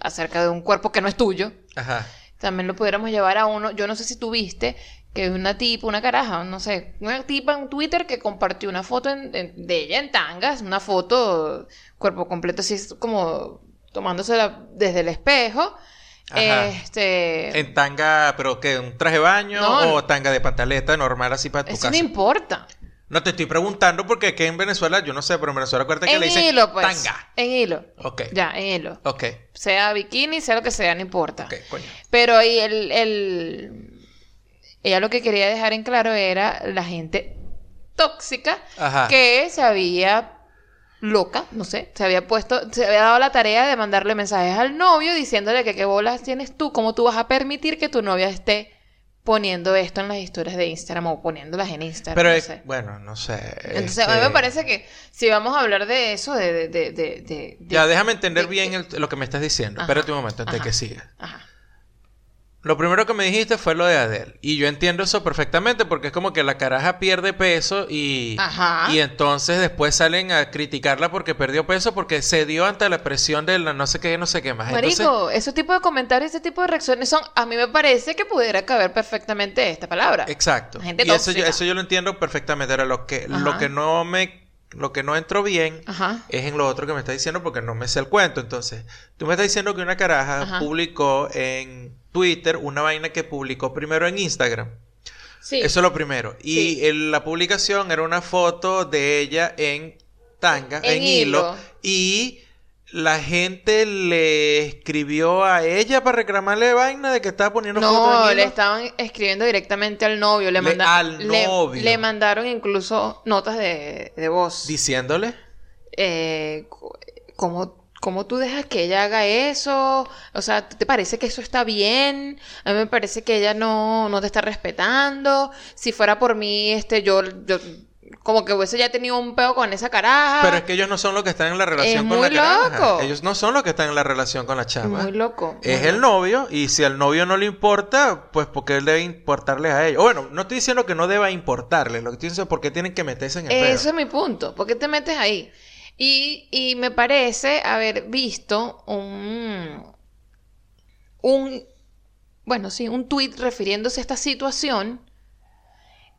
[SPEAKER 3] acerca de un cuerpo que no es tuyo.
[SPEAKER 1] Ajá.
[SPEAKER 3] También lo pudiéramos llevar a uno, yo no sé si tú viste que una tipa, una caraja, no sé, una tipa en Twitter que compartió una foto en- en- de ella en tangas, una foto cuerpo completo así es como tomándosela desde el espejo.
[SPEAKER 1] Ajá.
[SPEAKER 3] Este,
[SPEAKER 1] En tanga, pero que un traje de baño
[SPEAKER 3] No,
[SPEAKER 1] o tanga de pantaleta normal así para tu
[SPEAKER 3] eso
[SPEAKER 1] casa.
[SPEAKER 3] no importa.
[SPEAKER 1] No te estoy preguntando porque aquí en Venezuela, yo no sé, pero en Venezuela acuérdate que
[SPEAKER 3] En
[SPEAKER 1] le dicen
[SPEAKER 3] hilo, pues.
[SPEAKER 1] tanga.
[SPEAKER 3] En hilo.
[SPEAKER 1] Ok.
[SPEAKER 3] Ya, en hilo.
[SPEAKER 1] Ok.
[SPEAKER 3] Sea bikini, sea lo que sea, no importa.
[SPEAKER 1] Ok, coño.
[SPEAKER 3] Pero ahí el, el, Ella lo que quería dejar en claro era la gente tóxica
[SPEAKER 1] Ajá.
[SPEAKER 3] que se había loca, no sé, se había puesto, se había dado la tarea de mandarle mensajes al novio diciéndole que qué bolas tienes tú, cómo tú vas a permitir que tu novia esté poniendo esto en las historias de Instagram o poniéndolas en Instagram.
[SPEAKER 1] Pero,
[SPEAKER 3] no sé.
[SPEAKER 1] bueno, no sé.
[SPEAKER 3] Entonces, a mí me
[SPEAKER 1] este,
[SPEAKER 3] parece que si vamos a hablar de eso, de... de, de,
[SPEAKER 1] Ya, déjame entender
[SPEAKER 3] de-
[SPEAKER 1] bien el- lo que me estás diciendo.
[SPEAKER 3] Ajá,
[SPEAKER 1] Espérate un momento antes de que sigas.
[SPEAKER 3] Ajá.
[SPEAKER 1] Lo primero que me dijiste fue lo de Adele. Y yo entiendo eso perfectamente porque es como que la caraja pierde peso y,
[SPEAKER 3] Ajá.
[SPEAKER 1] y entonces después salen a criticarla porque perdió peso porque se dio ante la presión de la no sé qué, no sé qué más.
[SPEAKER 3] Marico, ese tipo de comentarios, ese tipo de reacciones son, a mí me parece que pudiera caber perfectamente esta palabra.
[SPEAKER 1] exacto.
[SPEAKER 3] Gente
[SPEAKER 1] y eso yo, eso yo lo entiendo perfectamente. Ahora, lo que, lo que no me lo que no entró bien
[SPEAKER 3] Ajá.
[SPEAKER 1] es en lo otro que me está diciendo porque no me sé el cuento. Entonces, tú me estás diciendo que una caraja
[SPEAKER 3] Ajá.
[SPEAKER 1] publicó en Twitter una vaina que publicó primero en Instagram.
[SPEAKER 3] Sí.
[SPEAKER 1] Eso es lo primero. Y
[SPEAKER 3] Sí.
[SPEAKER 1] el- la publicación era una foto de ella en tanga, en,
[SPEAKER 3] En
[SPEAKER 1] hilo.
[SPEAKER 3] hilo.
[SPEAKER 1] Y la gente le escribió a ella para reclamarle vaina de que estaba poniendo fotos
[SPEAKER 3] No, le estaban escribiendo directamente al novio. Le,
[SPEAKER 1] al novio.
[SPEAKER 3] le mandaron incluso notas de, de voz.
[SPEAKER 1] Diciéndole.
[SPEAKER 3] Eh, ¿cómo, cómo tú dejas que ella haga eso? O sea, ¿te parece que eso está bien? A mí me parece que ella no, no te está respetando. Si fuera por mí, este, yo, yo como que hubiese ya tenido un peo con esa caraja.
[SPEAKER 1] Pero es que ellos no son los que están en la relación
[SPEAKER 3] Es
[SPEAKER 1] con
[SPEAKER 3] muy
[SPEAKER 1] la caraja.
[SPEAKER 3] loco.
[SPEAKER 1] Ellos no son los que están en la relación con la chama.
[SPEAKER 3] Muy loco.
[SPEAKER 1] Es
[SPEAKER 3] muy
[SPEAKER 1] el
[SPEAKER 3] loco.
[SPEAKER 1] novio y si al novio no le importa, pues porque él debe importarle a ella. O bueno, no estoy diciendo que no deba importarle, lo que estoy diciendo es porque tienen que meterse en el.
[SPEAKER 3] Eso es mi punto. ¿Por qué te metes ahí? Y, y me parece haber visto un, un, bueno, sí, un tweet refiriéndose a esta situación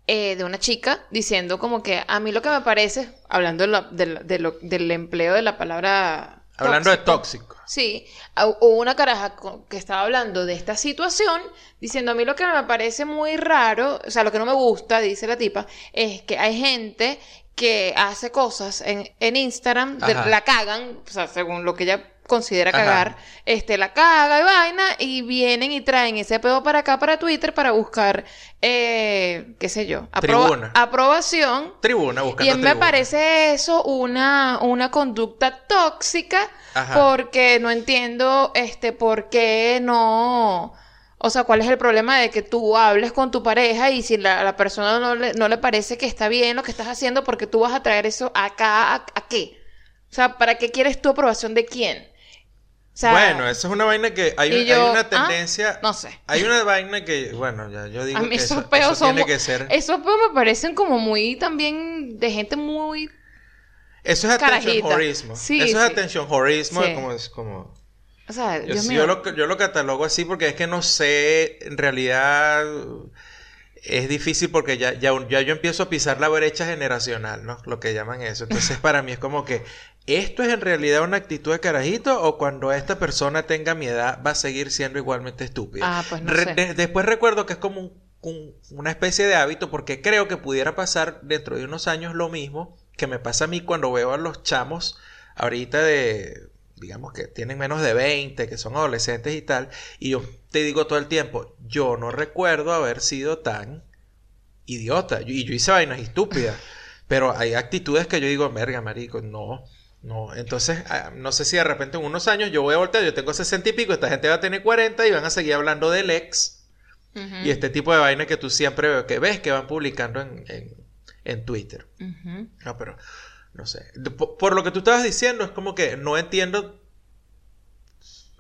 [SPEAKER 3] eh, de una chica diciendo como que a mí lo que me parece, hablando de lo- del empleo de la palabra...
[SPEAKER 1] Hablando de
[SPEAKER 3] tóxico. Sí, hubo una caraja que estaba hablando de esta situación, diciendo a mí lo que me parece muy raro, o sea, lo que no me gusta, dice la tipa, es que hay gente que hace cosas en, en Instagram, de- la cagan, o sea, según lo que ella considera
[SPEAKER 1] Ajá.
[SPEAKER 3] cagar, este, la caga y vaina, y vienen y traen ese pedo para acá, para Twitter, para buscar, eh, qué sé yo,
[SPEAKER 1] Tribuna.
[SPEAKER 3] aprobación
[SPEAKER 1] Tribuna, buscando
[SPEAKER 3] y a mí me parece eso una, una conducta tóxica
[SPEAKER 1] Ajá.
[SPEAKER 3] porque no entiendo este por qué no... O sea, ¿cuál es el problema de que tú hables con tu pareja y si la, la persona no le, no le parece que está bien lo que estás haciendo, porque tú vas a traer eso acá, ¿a, a qué? O sea, ¿para qué quieres tu aprobación de quién? O sea,
[SPEAKER 1] bueno, esa es una vaina que hay,
[SPEAKER 3] yo,
[SPEAKER 1] una
[SPEAKER 3] ¿ah?
[SPEAKER 1] tendencia.
[SPEAKER 3] no sé.
[SPEAKER 1] Hay una vaina que, bueno, ya yo digo
[SPEAKER 3] A mí
[SPEAKER 1] que
[SPEAKER 3] esos
[SPEAKER 1] eso,
[SPEAKER 3] peos
[SPEAKER 1] eso tiene que ser.
[SPEAKER 3] Esos peos me parecen como muy también de gente muy...
[SPEAKER 1] Eso es horismo.
[SPEAKER 3] Sí,
[SPEAKER 1] eso es
[SPEAKER 3] sí.
[SPEAKER 1] attention horismo,
[SPEAKER 3] Sí.
[SPEAKER 1] como es como.
[SPEAKER 3] O sea,
[SPEAKER 1] Yo,
[SPEAKER 3] Dios mío.
[SPEAKER 1] yo lo, yo lo catalogo así porque es que no sé, en realidad es difícil porque ya, ya, ya yo empiezo a pisar la brecha generacional, ¿no? Lo que llaman eso. Entonces para mí es como que, ¿esto es en realidad una actitud de carajito o cuando esta persona tenga mi edad va a seguir siendo igualmente estúpida?
[SPEAKER 3] Ah, pues no sé.
[SPEAKER 1] de- después recuerdo que es como un- un- una especie de hábito porque creo que pudiera pasar dentro de unos años lo mismo que me pasa a mí cuando veo a los chamos ahorita de, digamos que tienen menos de 20, que son adolescentes y tal, y yo te digo todo el tiempo, yo no recuerdo haber sido tan idiota, y yo hice vainas estúpidas, pero hay actitudes que yo digo, verga, marico, no. No, entonces, ah, no sé si de repente en unos años yo voy a voltear, yo tengo 60 y pico, esta gente va a tener 40 y van a seguir hablando del ex y este tipo de vainas que tú siempre que ves que van publicando en, en, en Twitter. No, pero no sé. Por lo que tú estabas diciendo, es como que no entiendo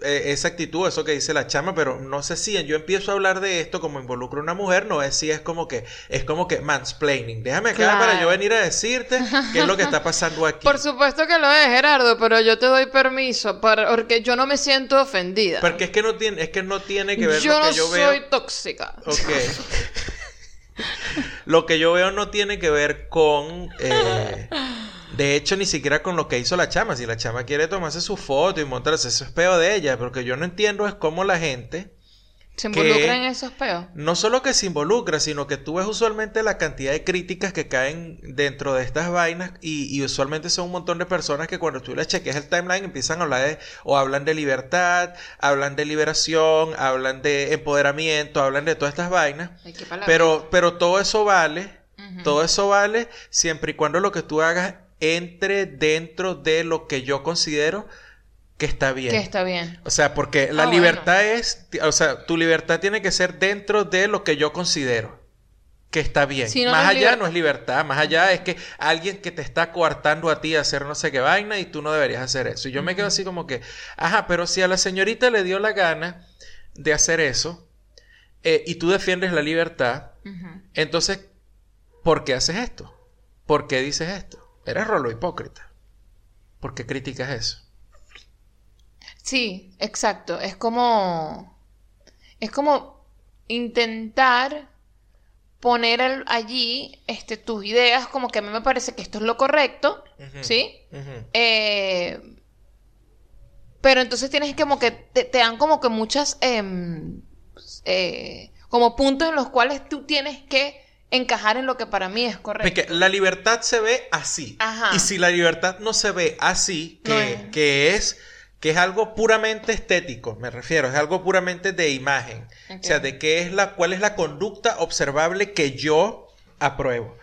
[SPEAKER 1] eh, esa actitud, eso que dice la chama, pero no sé si yo empiezo a hablar de esto como involucro a una mujer, no es si es como que es como que mansplaining. Déjame acá
[SPEAKER 3] Claro.
[SPEAKER 1] para yo venir a decirte qué es lo que está pasando aquí.
[SPEAKER 3] Por supuesto que lo es, Gerardo, pero yo te doy permiso para, porque yo no me siento ofendida.
[SPEAKER 1] Porque es que no tiene, es que no tiene que ver
[SPEAKER 3] yo
[SPEAKER 1] lo
[SPEAKER 3] no
[SPEAKER 1] que yo
[SPEAKER 3] soy
[SPEAKER 1] veo.
[SPEAKER 3] tóxica.
[SPEAKER 1] Ok. lo que yo veo no tiene que ver con. eh, de hecho, ni siquiera con lo que hizo la chama. Si la chama quiere tomarse su foto y montarse, eso es peo de ella. Pero que yo no entiendo es cómo la gente
[SPEAKER 3] Se involucran en esos peos.
[SPEAKER 1] No solo que se involucra, sino que tú ves usualmente la cantidad de críticas que caen dentro de estas vainas y, y usualmente son un montón de personas que cuando tú les chequeas el timeline empiezan a hablar de, o hablan de libertad, hablan de liberación, hablan de empoderamiento, hablan de todas estas vainas.
[SPEAKER 3] Ay.
[SPEAKER 1] Pero, pero todo eso vale, todo eso vale siempre y cuando lo que tú hagas entre dentro de lo que yo considero que está bien.
[SPEAKER 3] Que está bien.
[SPEAKER 1] O sea, porque la
[SPEAKER 3] Ah,
[SPEAKER 1] libertad es, o sea, tu libertad tiene que ser dentro de lo que yo considero que está bien.
[SPEAKER 3] Si no,
[SPEAKER 1] más
[SPEAKER 3] no es
[SPEAKER 1] allá no es libertad, más allá es que alguien que te está coartando a ti a hacer no sé qué vaina y tú no deberías hacer eso. Y yo me quedo así como que, ajá, pero si a la señorita le dio la gana de hacer eso eh, y tú defiendes la libertad, entonces, ¿por qué haces esto? ¿Por qué dices esto? Eres rolo hipócrita. ¿Por qué criticas eso?
[SPEAKER 3] Sí, exacto. Es como. Es como intentar poner al- allí este, tus ideas, como que a mí me parece que esto es lo correcto. ¿sí? Eh, pero entonces tienes como que te, te dan como que muchas em, eh, como puntos en los cuales tú tienes que encajar en lo que para mí es correcto.
[SPEAKER 1] Porque la libertad se ve así.
[SPEAKER 3] Ajá.
[SPEAKER 1] Y si la libertad no se ve así, que,
[SPEAKER 3] No es.
[SPEAKER 1] que es que es algo puramente estético, me refiero, es algo puramente de imagen. O sea, de qué es la cuál es la conducta observable que yo apruebo.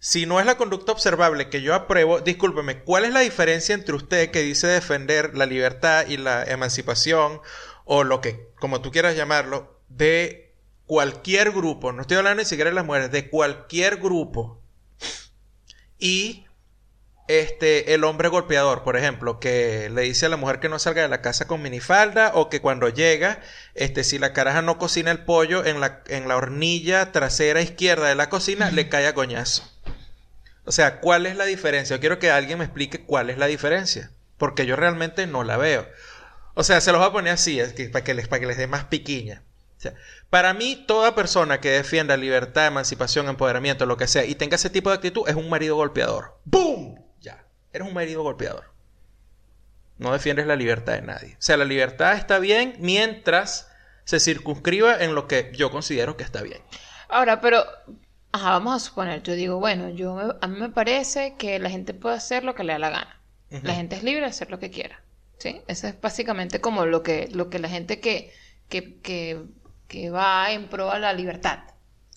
[SPEAKER 1] Si no es la conducta observable que yo apruebo, discúlpeme, ¿cuál es la diferencia entre usted que dice defender la libertad y la emancipación o lo que, como tú quieras llamarlo, de cualquier grupo, no estoy hablando ni siquiera de las mujeres, de cualquier grupo y este el hombre golpeador, por ejemplo, que le dice a la mujer que no salga de la casa con minifalda o que cuando llega, este si la caraja no cocina el pollo en la en la hornilla trasera izquierda de la cocina, le cae a coñazo. O sea, ¿cuál es la diferencia? Yo quiero que alguien me explique cuál es la diferencia, porque yo realmente no la veo. O sea, se los voy a poner así, es que, para, que les, para que les dé más piquiña. O sea, para mí, toda persona que defienda libertad, emancipación, empoderamiento, lo que sea, y tenga ese tipo de actitud, es un marido golpeador. ¡Boom! Ya. Eres un marido golpeador. No defiendes la libertad de nadie. O sea, la libertad está bien mientras se circunscriba en lo que yo considero que está bien.
[SPEAKER 3] Ahora, pero, ajá, vamos a suponer, yo digo, bueno, yo me- a mí me parece que la gente puede hacer lo que le da la gana. La gente es libre de hacer lo que quiera. ¿Sí? Eso es básicamente como lo que, lo que la gente que, que, que, que va en pro a la libertad.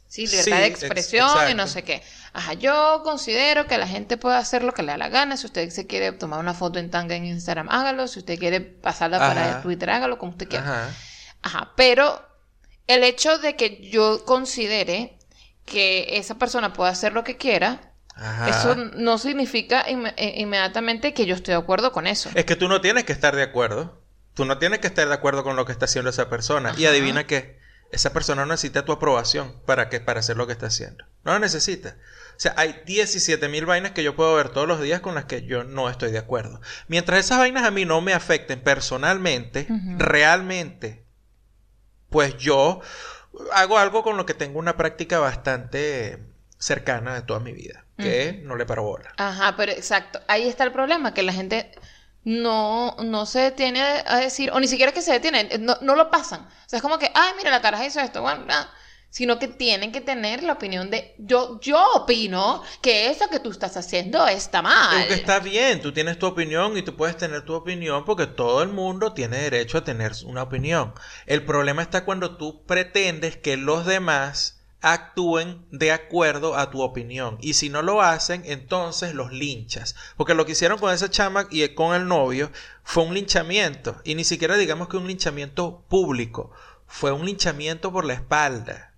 [SPEAKER 3] Sí, libertad
[SPEAKER 1] Sí,
[SPEAKER 3] de
[SPEAKER 1] ex-
[SPEAKER 3] expresión y no sé qué. Ajá, yo considero que la gente puede hacer lo que le da la gana. Si usted se quiere tomar una foto en tanga en Instagram, hágalo. Si usted quiere pasarla para. Twitter, hágalo como usted quiera.
[SPEAKER 1] Ajá.
[SPEAKER 3] Ajá, pero el hecho de que yo considere que esa persona puede hacer lo que quiera,
[SPEAKER 1] Ajá.
[SPEAKER 3] eso no significa inme- eh, inmediatamente que yo estoy de acuerdo con eso.
[SPEAKER 1] Es que tú no tienes que estar de acuerdo. Tú no tienes que estar de acuerdo con lo que está haciendo esa persona. Y adivina qué. Esa persona no necesita tu aprobación para, que, para hacer lo que está haciendo. No la necesita. O sea, hay 17 mil vainas que yo puedo ver todos los días con las que yo no estoy de acuerdo. Mientras esas vainas a mí no me afecten personalmente, realmente, pues yo hago algo con lo que tengo una práctica bastante cercana de toda mi vida. Que no le paro bola.
[SPEAKER 3] Ajá, pero exacto. Ahí está el problema, que la gente no, no se detiene a decir, o ni siquiera que se detienen, no, no lo pasan. O sea, es como que, ay, mira, la caraja hizo esto, bueno, ah", sino que tienen que tener la opinión de, yo, yo opino que eso que tú estás haciendo está mal.
[SPEAKER 1] Que está bien, tú tienes tu opinión y tú puedes tener tu opinión porque todo el mundo tiene derecho a tener una opinión. El problema está cuando tú pretendes que los demás actúen de acuerdo a tu opinión. Y si no lo hacen, entonces los linchas. Porque lo que hicieron con esa chama y con el novio fue un linchamiento. Y ni siquiera digamos que un linchamiento público. Fue un linchamiento por la espalda.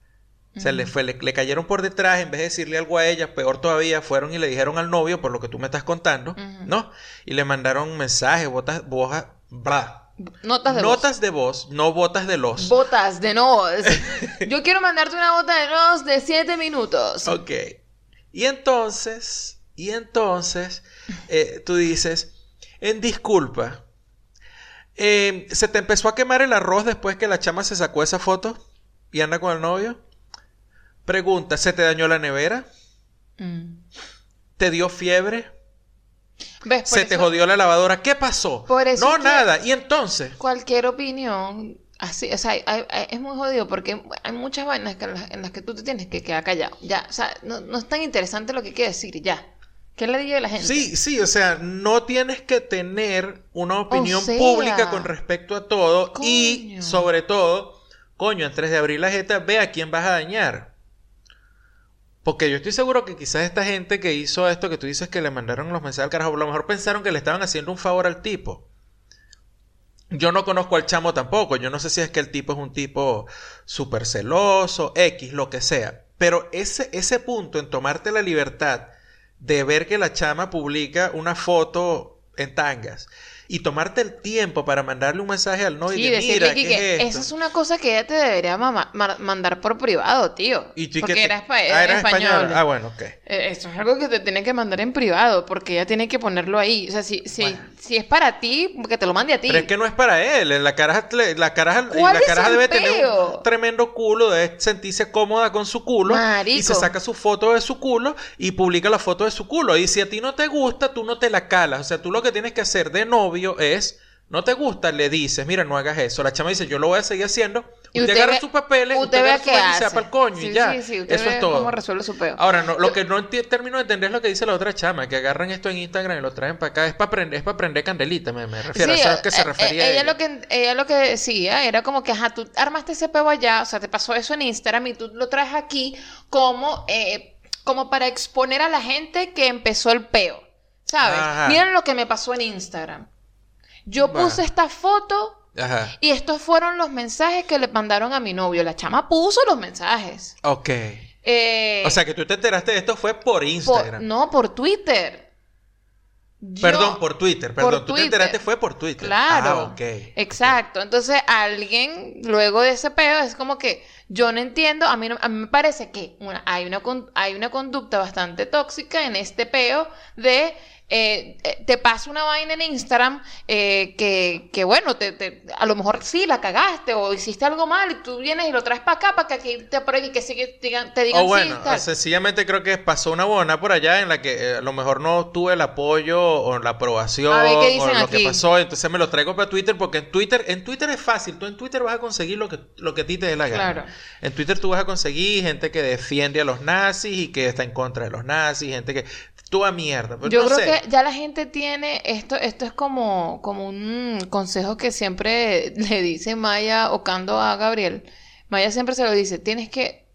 [SPEAKER 1] O sea, le, fue, le, le cayeron por detrás, en vez de decirle algo a ella, peor todavía, fueron y le dijeron al novio, por lo que tú me estás contando. ¿no? Y le mandaron mensajes, botas, bojas, bla.
[SPEAKER 3] Notas de
[SPEAKER 1] Notas de voz, no botas de los.
[SPEAKER 3] voz. Botas de nos. Yo quiero mandarte una bota de nos de 7 minutos.
[SPEAKER 1] Ok. Y entonces, y entonces, eh, tú dices, en disculpa, eh, ¿se te empezó a quemar el arroz después que la chama se sacó esa foto y anda con el novio? Pregunta, ¿se te dañó la nevera?
[SPEAKER 3] Mm.
[SPEAKER 1] ¿Te dio fiebre? ¿Se te jodió la lavadora? ¿Qué pasó?
[SPEAKER 3] Por eso
[SPEAKER 1] no, nada. ¿Y entonces?
[SPEAKER 3] Cualquier opinión Así, o sea, hay- es muy jodido porque hay muchas vainas que en, las, en las que tú te tienes que quedar callado. Ya, o sea, no, no es tan interesante lo que quiere decir, ya. ¿Qué le digo de la gente?
[SPEAKER 1] Sí, sí, o sea, no tienes que tener una opinión
[SPEAKER 3] sea.
[SPEAKER 1] pública con respecto a todo y sobre todo, coño, antes de abrir la jeta, ve a quién vas a dañar. Porque yo estoy seguro que quizás esta gente que hizo esto que tú dices que le mandaron los mensajes al carajo, a lo mejor pensaron que le estaban haciendo un favor al tipo. Yo no conozco al chamo tampoco. Yo no sé si es que el tipo es un tipo súper celoso, X, lo que sea. Pero ese, ese punto en tomarte la libertad de ver que la chama publica una foto en tangas y tomarte el tiempo para mandarle un mensaje al novio
[SPEAKER 3] Sí,
[SPEAKER 1] y de mira, ¿qué
[SPEAKER 3] que
[SPEAKER 1] es esto?
[SPEAKER 3] esa es una cosa que ella te debería ma- mandar por privado, tío.
[SPEAKER 1] Y tú, ¿y
[SPEAKER 3] porque
[SPEAKER 1] te-
[SPEAKER 3] era, espa-
[SPEAKER 1] Ah,
[SPEAKER 3] era español.
[SPEAKER 1] española. Ah, bueno, ok.
[SPEAKER 3] Eh, Esto es algo que te tiene que mandar en privado, porque ella tiene que ponerlo ahí. O sea, si, si,
[SPEAKER 1] Bueno.
[SPEAKER 3] si es para ti, que te lo mande a ti.
[SPEAKER 1] Pero es que no es para él. La caraja, la caraja,
[SPEAKER 3] ¿Cuál
[SPEAKER 1] la caraja debe tener un tremendo culo, debe sentirse cómoda con su culo.
[SPEAKER 3] Marico.
[SPEAKER 1] Y se saca su foto de su culo y publica la foto de su culo. Y si a ti no te gusta, tú no te la calas. O sea, tú lo que tienes que hacer de novio es, no te gusta, le dices, mira, no hagas eso. La chama dice, yo lo voy a seguir haciendo.
[SPEAKER 3] Y
[SPEAKER 1] Usted,
[SPEAKER 3] usted
[SPEAKER 1] agarra
[SPEAKER 3] ve-
[SPEAKER 1] sus papeles,
[SPEAKER 3] usted
[SPEAKER 1] usted, agarra su y se va para el coño
[SPEAKER 3] Sí,
[SPEAKER 1] y ya.
[SPEAKER 3] sí, sí, usted
[SPEAKER 1] eso
[SPEAKER 3] ve
[SPEAKER 1] es todo.
[SPEAKER 3] cómo resuelve su peo.
[SPEAKER 1] Ahora, no, lo
[SPEAKER 3] Yo-
[SPEAKER 1] que no termino de entender es lo que dice la otra chama, que agarran esto en Instagram y lo traen para acá. Es para aprender, es para aprender candelita, me, me refiero. A eso es que se
[SPEAKER 3] eh,
[SPEAKER 1] refería
[SPEAKER 3] eh, ella,
[SPEAKER 1] ella.
[SPEAKER 3] lo que ella lo que decía era como que ajá tú armaste ese peo allá o sea te pasó eso en Instagram y tú lo traes aquí como eh, como para exponer a la gente que empezó el peo sabes
[SPEAKER 1] Ajá.
[SPEAKER 3] miren lo que me pasó en Instagram yo puse esta foto
[SPEAKER 1] Ajá.
[SPEAKER 3] y estos fueron los mensajes que le mandaron a mi novio la chama puso los mensajes
[SPEAKER 1] Ok.
[SPEAKER 3] Eh,
[SPEAKER 1] O sea, que tú te enteraste de esto fue por
[SPEAKER 3] por-
[SPEAKER 1] Instagram.
[SPEAKER 3] no por Twitter Yo-
[SPEAKER 1] Perdón, por Twitter, perdón.
[SPEAKER 3] por
[SPEAKER 1] tú te enteraste fue por Twitter.
[SPEAKER 3] Claro.
[SPEAKER 1] Ah, ok.
[SPEAKER 3] Exacto. Entonces, alguien, luego de ese peo, es como que yo no entiendo. A mí, no- a mí me parece que una- hay, una, hay una conducta bastante tóxica en este peo de. Eh, eh, te pasa una vaina en Instagram eh, que, que, bueno, te, te- a lo mejor sí la cagaste o hiciste algo mal y tú vienes y lo traes para acá para que aquí te por ahí que sí te digan, te digan
[SPEAKER 1] O bueno,
[SPEAKER 3] sí, tal.
[SPEAKER 1] sencillamente creo que pasó una buena por allá en la que eh, a lo mejor no tuve el apoyo o la aprobación
[SPEAKER 3] A ver, ¿qué
[SPEAKER 1] o lo que pasó, entonces me lo traigo para Twitter porque en Twitter, en Twitter es fácil, tú en Twitter vas a conseguir lo que, lo que a ti te dé la gana.
[SPEAKER 3] Claro.
[SPEAKER 1] En Twitter tú vas a conseguir gente que defiende a los nazis y que está en contra de los nazis, gente que tú a mierda. Pues
[SPEAKER 3] Yo
[SPEAKER 1] no
[SPEAKER 3] creo
[SPEAKER 1] sé.
[SPEAKER 3] que ya la gente tiene esto, esto es como, como un consejo que siempre le dice Maya Ocando a Gabriel. Maya siempre se lo dice, tienes que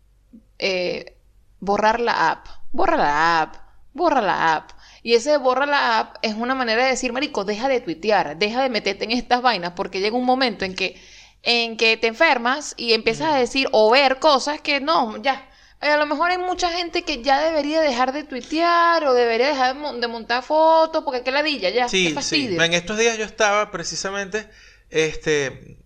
[SPEAKER 3] eh, borrar la app, borra la app, borra la app. Y ese borra la app es una manera de decir, marico, deja de tuitear, deja de meterte en estas vainas, porque llega un momento en que, en que te enfermas y empiezas a decir o ver cosas que no, ya. A lo mejor hay mucha gente que ya debería dejar de tuitear o debería dejar de, mon- de montar fotos porque qué ladilla, ya, qué
[SPEAKER 1] Sí, sí. En estos días yo estaba precisamente, este,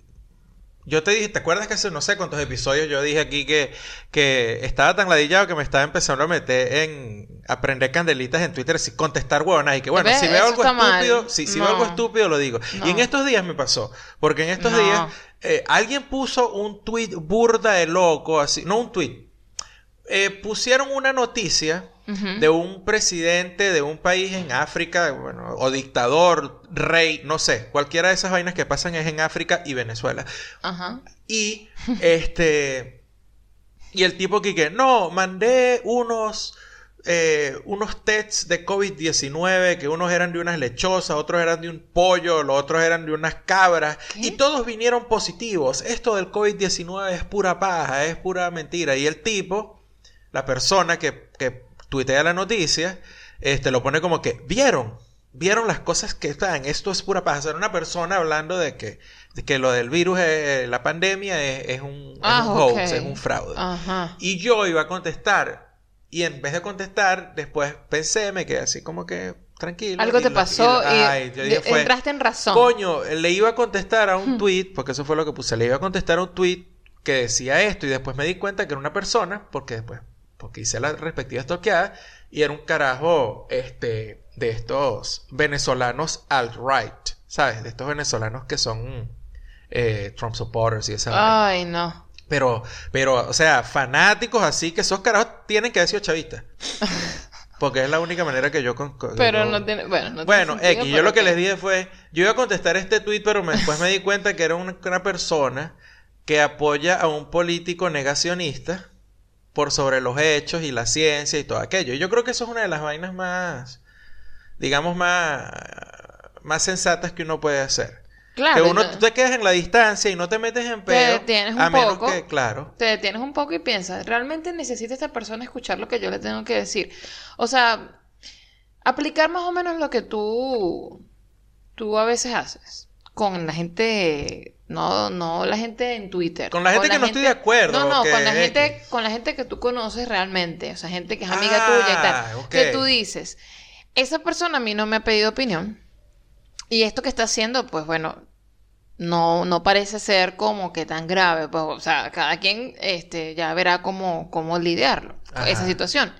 [SPEAKER 1] yo te dije, ¿te acuerdas que hace no sé cuántos episodios yo dije aquí que, que estaba tan ladillado que me estaba empezando a meter en aprender candelitas en Twitter, sin contestar huevonas y que bueno,
[SPEAKER 3] ¿Ves?
[SPEAKER 1] si veo algo estúpido, si, si
[SPEAKER 3] No.
[SPEAKER 1] veo algo estúpido lo digo.
[SPEAKER 3] No.
[SPEAKER 1] Y en estos días me pasó, porque en estos
[SPEAKER 3] No.
[SPEAKER 1] días eh, alguien puso un tweet burda de loco, así, no un tweet, eh, pusieron una noticia de un presidente de un país en África, bueno, o dictador, rey, no sé, cualquiera de esas vainas que pasan es en África y Venezuela.
[SPEAKER 3] Ajá.
[SPEAKER 1] Y este y el tipo que que no, mandé unos eh, unos tests de COVID-19 que unos eran de unas lechosas, otros eran de un pollo, los otros eran de unas cabras
[SPEAKER 3] ¿Qué?
[SPEAKER 1] y todos vinieron positivos. Esto del COVID-19 es pura paja, es pura mentira. Y el tipo, la persona que, que tuitea la noticia, este, lo pone como que, ¿vieron? ¿Vieron las cosas que están? Esto es pura paja. Era una persona hablando de que, de que lo del virus, eh, la pandemia, es, es un, es
[SPEAKER 3] Ah,
[SPEAKER 1] un hoax, es un fraude.
[SPEAKER 3] Ajá.
[SPEAKER 1] Y yo iba a contestar. Y en vez de contestar, después pensé, me quedé así como que tranquilo.
[SPEAKER 3] Algo te
[SPEAKER 1] lo-
[SPEAKER 3] pasó y,
[SPEAKER 1] lo- ay, yo dije,
[SPEAKER 3] de-
[SPEAKER 1] fue,
[SPEAKER 3] entraste en razón.
[SPEAKER 1] Coño, le iba a contestar a un tweet, porque eso fue lo que puse, le iba a contestar a un tweet que decía esto y después me di cuenta que era una persona, porque después, porque hice la respectiva estoqueada y era un carajo, este, de estos venezolanos alt-right, ¿sabes? De estos venezolanos que son eh, Trump supporters y esa.
[SPEAKER 3] Ay, no.
[SPEAKER 1] Pero, pero, o sea, fanáticos así que esos carajos tienen que haber sido chavistas. Porque es la única manera que yo... con-
[SPEAKER 3] Pero
[SPEAKER 1] yo-
[SPEAKER 3] no tiene, bueno, no tiene sentido,
[SPEAKER 1] X, yo lo que les dije fue, yo iba a contestar este tweet, pero me- después me di cuenta que era una, una persona que apoya a un político negacionista por sobre los hechos y la ciencia y todo aquello. Yo creo que eso es una de las vainas más, digamos, más, más sensatas que uno puede hacer.
[SPEAKER 3] Claro.
[SPEAKER 1] que uno
[SPEAKER 3] y no-
[SPEAKER 1] tú te quedas en la distancia y no te metes en
[SPEAKER 3] Te
[SPEAKER 1] peo.
[SPEAKER 3] detienes un
[SPEAKER 1] a menos
[SPEAKER 3] poco.
[SPEAKER 1] que, claro.
[SPEAKER 3] te detienes un poco y piensas, ¿realmente necesita esta persona escuchar lo que yo le tengo que decir? O sea, aplicar más o menos lo que tú, tú a veces haces con la gente, no, no la gente en Twitter.
[SPEAKER 1] Con la gente que no estoy de acuerdo,
[SPEAKER 3] No, no, con la
[SPEAKER 1] X.
[SPEAKER 3] gente, con la gente que tú conoces realmente, o sea, gente que es amiga
[SPEAKER 1] Ah,
[SPEAKER 3] tuya y tal.
[SPEAKER 1] ok.
[SPEAKER 3] Que tú dices, esa persona a mí no me ha pedido opinión. Y esto que está haciendo, pues bueno, no, no parece ser como que tan grave. Pues, o sea, cada quien este, ya verá cómo, cómo lidiarlo,
[SPEAKER 1] Ajá.
[SPEAKER 3] esa situación.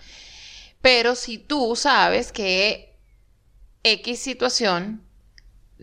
[SPEAKER 3] Pero si tú sabes que X situación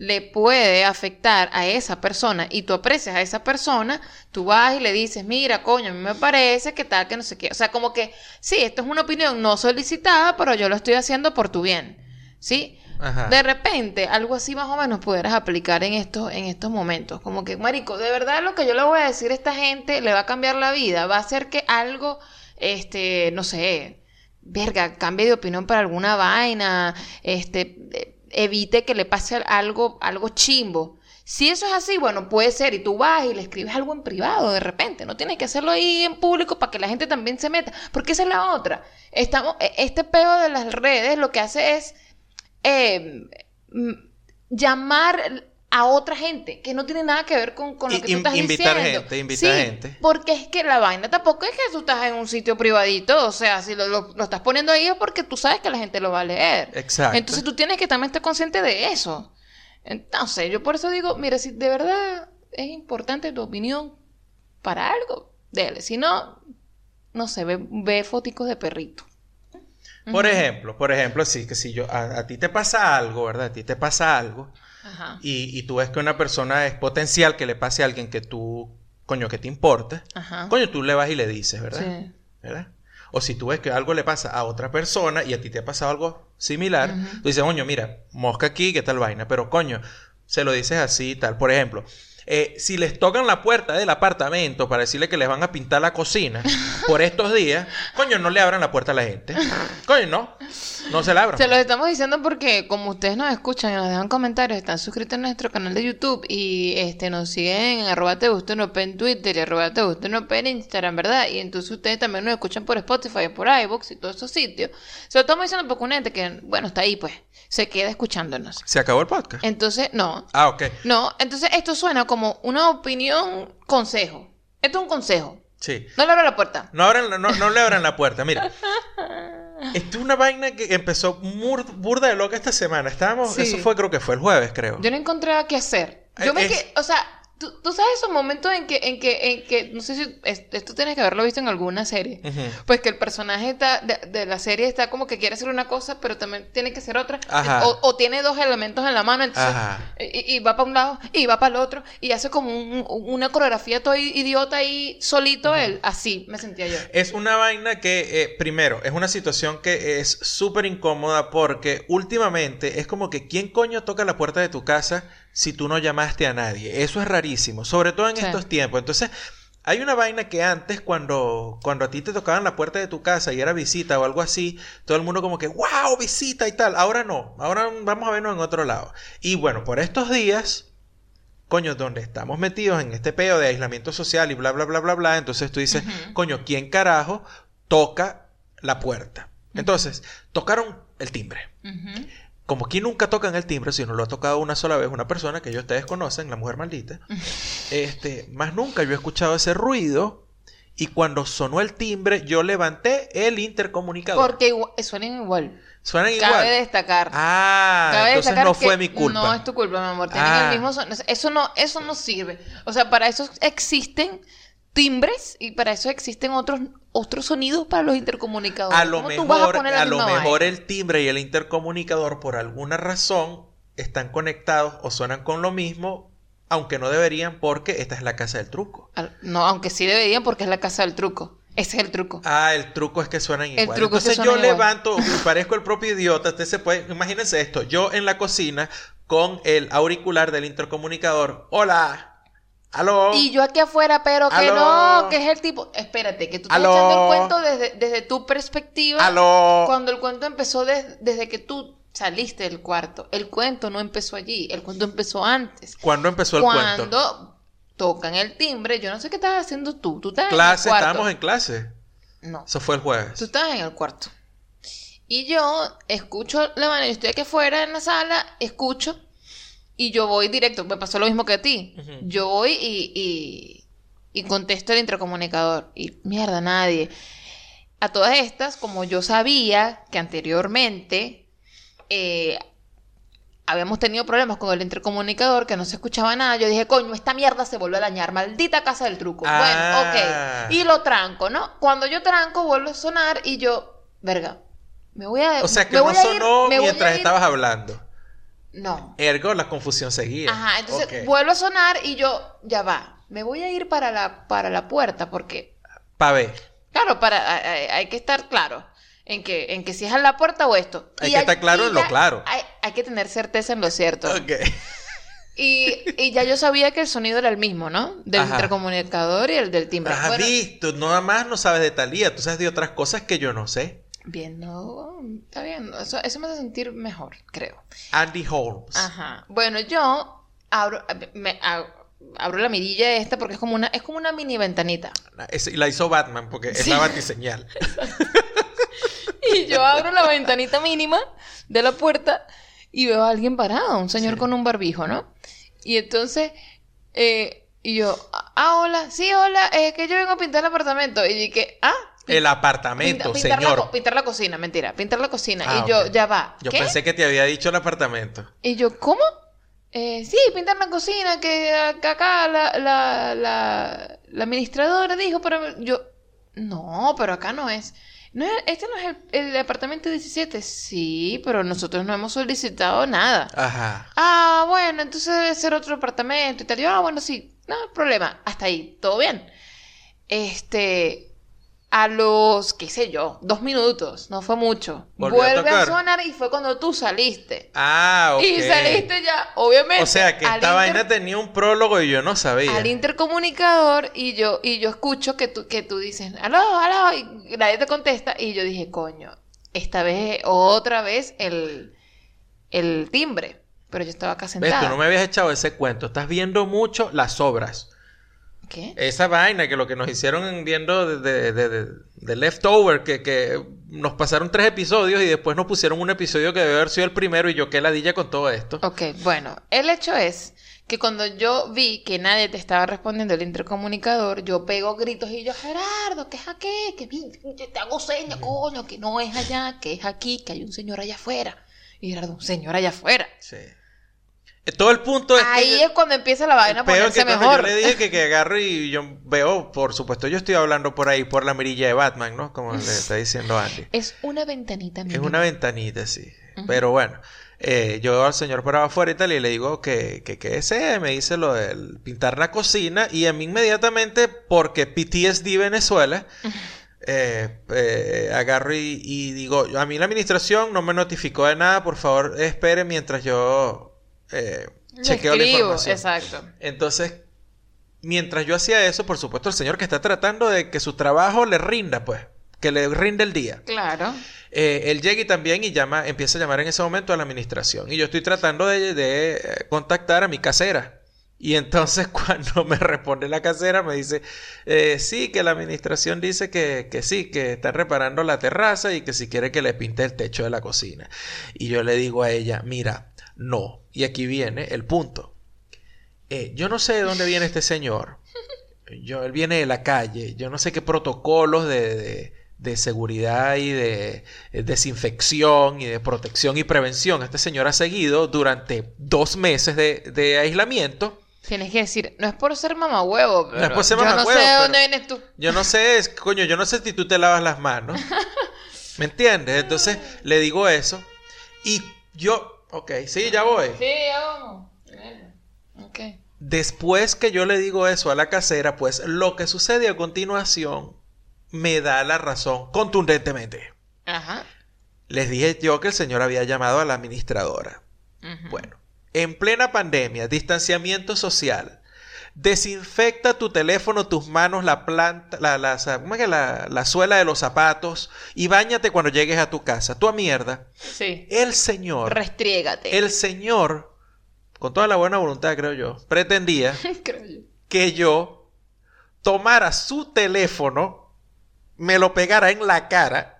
[SPEAKER 3] le puede afectar a esa persona y tú aprecias a esa persona, tú vas y le dices, mira, coño, a mí me parece que tal, que no sé qué. O sea, como que, sí, esto es una opinión no solicitada, pero yo lo estoy haciendo por tu bien. ¿Sí?
[SPEAKER 1] Ajá.
[SPEAKER 3] De repente, algo así más o menos pudieras aplicar en estos, en estos momentos. Como que, marico, de verdad lo que yo le voy a decir a esta gente le va a cambiar la vida. Va a hacer que algo, este, no sé, verga, cambie de opinión para alguna vaina, este, eh, evite que le pase algo, algo chimbo. Si eso es así, bueno, puede ser, y tú vas y le escribes algo en privado de repente, no tienes que hacerlo ahí en público para que la gente también se meta, porque esa es la otra. Estamos, e- este peo de las redes lo que hace es eh, llamar a otra gente que no tiene nada que ver con, con lo que tú estás
[SPEAKER 1] invitar
[SPEAKER 3] diciendo.
[SPEAKER 1] gente, invitar
[SPEAKER 3] Sí,
[SPEAKER 1] gente.
[SPEAKER 3] Porque es que la vaina tampoco es que tú estás en un sitio privadito, o sea, si lo, lo- lo estás poniendo ahí es porque tú sabes que la gente lo va a leer.
[SPEAKER 1] Exacto.
[SPEAKER 3] Entonces tú tienes que también estar consciente de eso. Entonces, yo por eso digo, mira, si de verdad es importante tu opinión para algo, dele. Si no, no sé, ve, ve foticos de perrito.
[SPEAKER 1] Por ejemplo, por ejemplo, sí, que si yo, a, a ti te pasa algo, ¿verdad? A ti te pasa algo
[SPEAKER 3] Ajá.
[SPEAKER 1] y, y tú ves que una persona es potencial que le pase a alguien que tú, coño, que te importe,
[SPEAKER 3] Ajá.
[SPEAKER 1] coño, tú le vas y le dices, ¿verdad?
[SPEAKER 3] Sí.
[SPEAKER 1] ¿verdad? O si tú ves que algo le pasa a otra persona y a ti te ha pasado algo similar, tú dices, coño, mira, mosca aquí, ¿qué tal vaina? Pero coño, se lo dices así y tal. Por ejemplo, eh, si les tocan la puerta del apartamento para decirle que les van a pintar la cocina por estos días, coño, no le abran la puerta a la gente. Coño, no. No se la abran.
[SPEAKER 3] Se los estamos diciendo porque como ustedes nos escuchan y nos dejan comentarios, están suscritos a nuestro canal de YouTube y este nos siguen en arroba te gusta en Twitter y arroba te gusta en Instagram, ¿verdad? Y entonces ustedes también nos escuchan por Spotify, por iVoox y todos esos sitios. Se lo estamos diciendo porque una gente que, bueno, está ahí pues, se queda escuchándonos.
[SPEAKER 1] Se acabó el podcast.
[SPEAKER 3] Entonces, no,
[SPEAKER 1] Ah, ok.
[SPEAKER 3] no, entonces esto suena como una opinión, consejo. Esto es un consejo.
[SPEAKER 1] Sí.
[SPEAKER 3] No le abra la puerta.
[SPEAKER 1] No, abran la- no, no le abran la puerta. Mira. Esto es una vaina que empezó mur- burda de loca esta semana. Estábamos,
[SPEAKER 3] Sí.
[SPEAKER 1] eso fue, creo que fue el jueves, creo.
[SPEAKER 3] Yo no encontraba qué hacer. Yo
[SPEAKER 1] Eh,
[SPEAKER 3] me
[SPEAKER 1] es-
[SPEAKER 3] que, o sea, tú, tú sabes esos momentos en que, en que, en que, no sé si es- esto tienes que haberlo visto en alguna serie. Pues que el personaje está, de, de la serie está como que quiere hacer una cosa, pero también tiene que hacer otra. O, o tiene dos elementos en la mano, entonces, y, y va para un lado y va para el otro, y hace como un- una coreografía todo idiota ahí solito él. Así me sentía yo.
[SPEAKER 1] Es una vaina que, eh, primero, es una situación que es súper incómoda porque últimamente es como que ¿quién coño toca la puerta de tu casa si tú no llamaste a nadie? Eso es rarísimo, sobre todo en
[SPEAKER 3] Sí.
[SPEAKER 1] estos tiempos. Entonces, hay una vaina que antes cuando, cuando a ti te tocaban la puerta de tu casa y era visita o algo así, todo el mundo como que, wow, visita y tal. Ahora no, ahora vamos a vernos en otro lado. Y bueno, por estos días... Coño, donde estamos metidos en este peo de aislamiento social y bla, bla, bla, bla, bla. Entonces tú dices, coño, ¿quién carajo toca la puerta? Entonces, tocaron el timbre. Como aquí nunca tocan el timbre, si no lo ha tocado una sola vez una persona que ellos ustedes conocen, la mujer maldita, este, más nunca yo he escuchado ese ruido y cuando sonó el timbre yo levanté el intercomunicador.
[SPEAKER 3] Porque igual, suenan igual.
[SPEAKER 1] Suenan igual.
[SPEAKER 3] Cabe destacar.
[SPEAKER 1] Ah,
[SPEAKER 3] Cabe
[SPEAKER 1] entonces
[SPEAKER 3] destacar
[SPEAKER 1] no fue mi culpa.
[SPEAKER 3] No es tu culpa, mi amor. Tienen
[SPEAKER 1] Ah.
[SPEAKER 3] el mismo sonido. Eso no, eso no sirve. O sea, para eso existen timbres y para eso existen otros, otros sonidos para los intercomunicadores.
[SPEAKER 1] A lo
[SPEAKER 3] ¿Cómo tú vas
[SPEAKER 1] mejor, a lo el timbre y el intercomunicador por alguna razón están conectados o suenan con lo mismo, aunque no deberían porque esta es la casa del truco.
[SPEAKER 3] Al- No, aunque sí deberían porque es la casa del truco. Ese es el truco.
[SPEAKER 1] Ah, el truco es que suenan igual.
[SPEAKER 3] truco es que
[SPEAKER 1] Entonces yo
[SPEAKER 3] igual.
[SPEAKER 1] levanto, parezco el propio idiota. Usted se puede, imagínense esto, yo en la cocina con el auricular del intercomunicador. Hola. Aló.
[SPEAKER 3] Y yo aquí afuera, pero que
[SPEAKER 1] Aló.
[SPEAKER 3] no, que es el tipo. Espérate, que tú estás
[SPEAKER 1] Aló.
[SPEAKER 3] echando el cuento desde, desde tu perspectiva.
[SPEAKER 1] Aló.
[SPEAKER 3] Cuando el cuento empezó des- desde que tú saliste del cuarto. El cuento no empezó allí, el cuento empezó antes.
[SPEAKER 1] ¿Cuándo empezó el
[SPEAKER 3] Cuando
[SPEAKER 1] cuento?
[SPEAKER 3] tocan el timbre, yo no sé qué estabas haciendo tú. Tú estabas
[SPEAKER 1] Clase,
[SPEAKER 3] en el cuarto.
[SPEAKER 1] estábamos en clase.
[SPEAKER 3] No,
[SPEAKER 1] Eso fue el jueves.
[SPEAKER 3] tú estabas en el cuarto. Y yo escucho la mano, yo estoy aquí afuera en la sala, escucho y yo voy directo. Me pasó lo mismo que a ti. Yo voy y, y, y contesto el intercomunicador. Y mierda, nadie. A todas estas, como yo sabía que anteriormente eh, habíamos tenido problemas con el intercomunicador, que no se escuchaba nada, yo dije, coño, esta mierda se vuelve a dañar, maldita casa del truco.
[SPEAKER 1] Ah.
[SPEAKER 3] Bueno, ok. Y lo tranco, ¿no? Cuando yo tranco, vuelve a sonar y yo, verga, me voy a...
[SPEAKER 1] O sea que no
[SPEAKER 3] ir-
[SPEAKER 1] sonó mientras estabas hablando.
[SPEAKER 3] No.
[SPEAKER 1] Ergo, la confusión seguía.
[SPEAKER 3] Ajá, entonces
[SPEAKER 1] Ok.
[SPEAKER 3] vuelve a sonar y yo, ya va, me voy a ir para la, para la puerta porque,
[SPEAKER 1] Pa' ver.
[SPEAKER 3] claro, para, hay, hay que estar claro en que, en que si es a la puerta o esto.
[SPEAKER 1] Hay
[SPEAKER 3] Y
[SPEAKER 1] que estar claro en lo claro.
[SPEAKER 3] Hay, hay que tener certeza en lo cierto.
[SPEAKER 1] Ok.
[SPEAKER 3] Y, y ya yo sabía que el sonido era el mismo, ¿no? Del
[SPEAKER 1] Ajá.
[SPEAKER 3] intercomunicador y el del timbre.
[SPEAKER 1] Has
[SPEAKER 3] Bueno,
[SPEAKER 1] visto, nada más no sabes de Talía, tú sabes de otras cosas que yo no sé.
[SPEAKER 3] Bien, no, está bien, eso, eso me hace sentir mejor, creo.
[SPEAKER 1] Andy Holmes.
[SPEAKER 3] Ajá. Bueno, yo abro, me- abro la mirilla esta porque es como una, es como una mini ventanita.
[SPEAKER 1] Es- la hizo Batman porque es la batiseñal.
[SPEAKER 3] Y yo abro la ventanita mínima de la puerta y veo a alguien parado, un señor
[SPEAKER 1] Sí.
[SPEAKER 3] con un barbijo, ¿no? Y entonces, eh, y yo, ah, hola, sí, hola, es que yo vengo a pintar el apartamento. Y dije, ah,
[SPEAKER 1] El apartamento,
[SPEAKER 3] pinta- pintar, La,
[SPEAKER 1] señor.
[SPEAKER 3] co- pintar la cocina, mentira, pintar la cocina.
[SPEAKER 1] Ah,
[SPEAKER 3] y yo, ya va.
[SPEAKER 1] Yo
[SPEAKER 3] ¿qué?
[SPEAKER 1] pensé que te había dicho el apartamento.
[SPEAKER 3] Y yo, ¿cómo? Eh, sí, pintar la cocina, que acá, la, la, la, la administradora dijo, pero yo, no, pero acá no es. No es- este no es el, el apartamento 17. Sí, pero nosotros no hemos solicitado nada.
[SPEAKER 1] Ajá.
[SPEAKER 3] Ah, bueno, entonces debe ser otro apartamento y tal. Yo, ah, bueno, sí, no hay problema. Hasta ahí, todo bien. Este, a los, qué sé yo, dos minutos, no fue mucho.
[SPEAKER 1] Volvió
[SPEAKER 3] Vuelve a, sonar y fue cuando tú saliste.
[SPEAKER 1] Ah, ok.
[SPEAKER 3] Y saliste ya, obviamente.
[SPEAKER 1] O sea que esta
[SPEAKER 3] inter-
[SPEAKER 1] vaina tenía un prólogo y yo no sabía.
[SPEAKER 3] Al intercomunicador y yo, y yo escucho que tú, que tú dices, aló, aló, y nadie te contesta. Y yo dije, coño, esta vez, otra vez el, el timbre. Pero yo estaba acá
[SPEAKER 1] ¿Ves?
[SPEAKER 3] sentada.
[SPEAKER 1] Tú no me habías echado ese cuento. Estás viendo mucho las obras.
[SPEAKER 3] ¿Qué?
[SPEAKER 1] Esa vaina que lo que nos hicieron viendo de, de, de- Leftover, que, que nos pasaron tres episodios y después nos pusieron un episodio que debe haber sido el primero y yo qué ladilla con todo esto.
[SPEAKER 3] Ok, bueno, el hecho es que cuando yo vi que nadie te estaba respondiendo el intercomunicador, yo pego gritos y yo, Gerardo, ¿qué es aquí? Que te hago señas, coño, que no es allá, que es aquí, que hay un señor allá afuera. Y Gerardo, un señor allá afuera.
[SPEAKER 1] Sí. Eh, Todo el punto es
[SPEAKER 3] Ahí
[SPEAKER 1] que...
[SPEAKER 3] es cuando empieza la vaina a ponerse
[SPEAKER 1] que
[SPEAKER 3] mejor.
[SPEAKER 1] yo le dije que, que agarro y yo veo, por supuesto, yo estoy hablando por ahí, por la mirilla de Batman, ¿no? Como le está diciendo Andy.
[SPEAKER 3] Es una ventanita
[SPEAKER 1] Es una ventanita, sí. Pero bueno, eh, yo veo al señor por afuera y tal, y le digo que, que, que ese me dice lo del pintar la cocina, y a mí inmediatamente, porque PTSD Venezuela, eh, eh, agarro y, y digo, a mí la administración no me notificó de nada, por favor, espere mientras yo eh, chequeo la información.
[SPEAKER 3] Exacto.
[SPEAKER 1] Entonces, mientras yo hacía eso, por supuesto, el señor que está tratando de que su trabajo le rinda, pues, que le rinde el día.
[SPEAKER 3] Claro.
[SPEAKER 1] Eh, él llega y también y llama, empieza a llamar en ese momento a la administración. Y yo estoy tratando de, de, eh, contactar a mi casera. Y entonces cuando me responde la casera me dice, eh, sí, que la administración dice que, que sí, que está reparando la terraza y que si quiere que le pinte el techo de la cocina. Y yo le digo a ella, mira, no. Y aquí viene el punto. Eh, yo no sé de dónde viene este señor. Yo, él viene de la calle. Yo no sé qué protocolos de, de- de seguridad y de eh, desinfección y de protección y prevención este señor ha seguido durante dos meses de, de aislamiento.
[SPEAKER 3] Tienes que decir, no es por ser mamahuevo, pero
[SPEAKER 1] es por ser
[SPEAKER 3] yo no
[SPEAKER 1] mamahuevo,
[SPEAKER 3] sé de dónde vienes tú.
[SPEAKER 1] Yo no sé, coño, yo no sé si tú te lavas las manos. ¿Me entiendes? Entonces le digo eso. Y yo, ok, sí, ya voy.
[SPEAKER 3] Sí, ya vamos. Ok.
[SPEAKER 1] Después que yo le digo eso a la casera, pues lo que sucede a continuación me da la razón contundentemente.
[SPEAKER 3] Ajá.
[SPEAKER 1] Les dije yo que el señor había llamado a la administradora. Bueno, en plena pandemia, distanciamiento social, Desinfecta tu teléfono, tus manos, la planta, la, la, ¿cómo es que la, la suela de los zapatos y bañate cuando llegues a tu casa. Tu mierda.
[SPEAKER 3] Sí.
[SPEAKER 1] El señor,
[SPEAKER 3] Restriégate.
[SPEAKER 1] el señor, con toda la buena voluntad creo yo, pretendía
[SPEAKER 3] Creo yo.
[SPEAKER 1] que yo tomara su teléfono, me lo pegara en la cara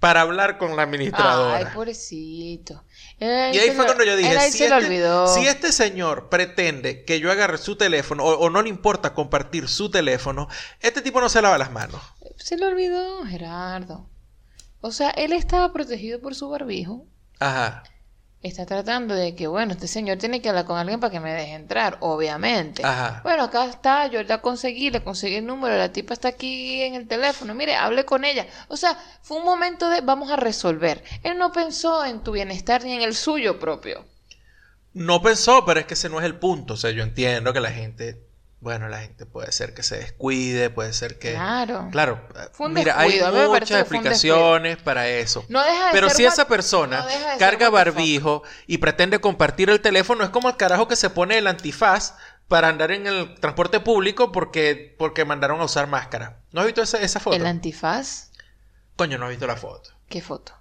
[SPEAKER 1] para hablar con la administradora.
[SPEAKER 3] Ay, pobrecito. Él
[SPEAKER 1] Y ahí fue
[SPEAKER 3] lo-
[SPEAKER 1] cuando yo dije, si
[SPEAKER 3] lo
[SPEAKER 1] este, si este señor pretende que yo agarre su teléfono o, o no le importa compartir su teléfono, este tipo no se lava las manos.
[SPEAKER 3] Se le olvidó, Gerardo. O sea, él estaba protegido por su barbijo.
[SPEAKER 1] Ajá.
[SPEAKER 3] Está tratando de que, bueno, este señor tiene que hablar con alguien para que me deje entrar, obviamente.
[SPEAKER 1] Ajá.
[SPEAKER 3] Bueno, acá está, yo la conseguí, le conseguí el número, la tipa está aquí en el teléfono, mire, hable con ella. O sea, fue un momento de vamos a resolver. Él no pensó en tu bienestar ni en el suyo propio.
[SPEAKER 1] No pensó, pero es que ese no es el punto. O sea, yo entiendo que la gente, bueno, la gente puede ser que se descuide, puede ser que...
[SPEAKER 3] Claro.
[SPEAKER 1] Claro,
[SPEAKER 3] Fue un
[SPEAKER 1] mira, hay
[SPEAKER 3] descuido,
[SPEAKER 1] muchas explicaciones para eso.
[SPEAKER 3] No deja de
[SPEAKER 1] Pero
[SPEAKER 3] ser
[SPEAKER 1] si esa persona
[SPEAKER 3] no de
[SPEAKER 1] carga barbijo y pretende compartir el teléfono, es como el carajo que se pone el antifaz para andar en el transporte público porque, porque mandaron a usar máscara. ¿No has visto esa, esa foto?
[SPEAKER 3] El antifaz,
[SPEAKER 1] Coño, no has visto la foto.
[SPEAKER 3] ¿qué foto?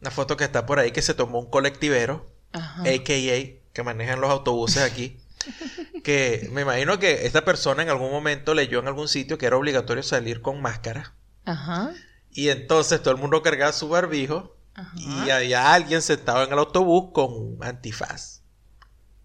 [SPEAKER 1] Una foto que está por ahí que se tomó un colectivero,
[SPEAKER 3] Ajá.
[SPEAKER 1] a.k.a., que manejan los autobuses aquí. que me imagino que esta persona en algún momento leyó en algún sitio que era obligatorio salir con máscara.
[SPEAKER 3] Ajá.
[SPEAKER 1] Y entonces todo el mundo cargaba su barbijo
[SPEAKER 3] Ajá.
[SPEAKER 1] y había alguien sentado en el autobús con un antifaz.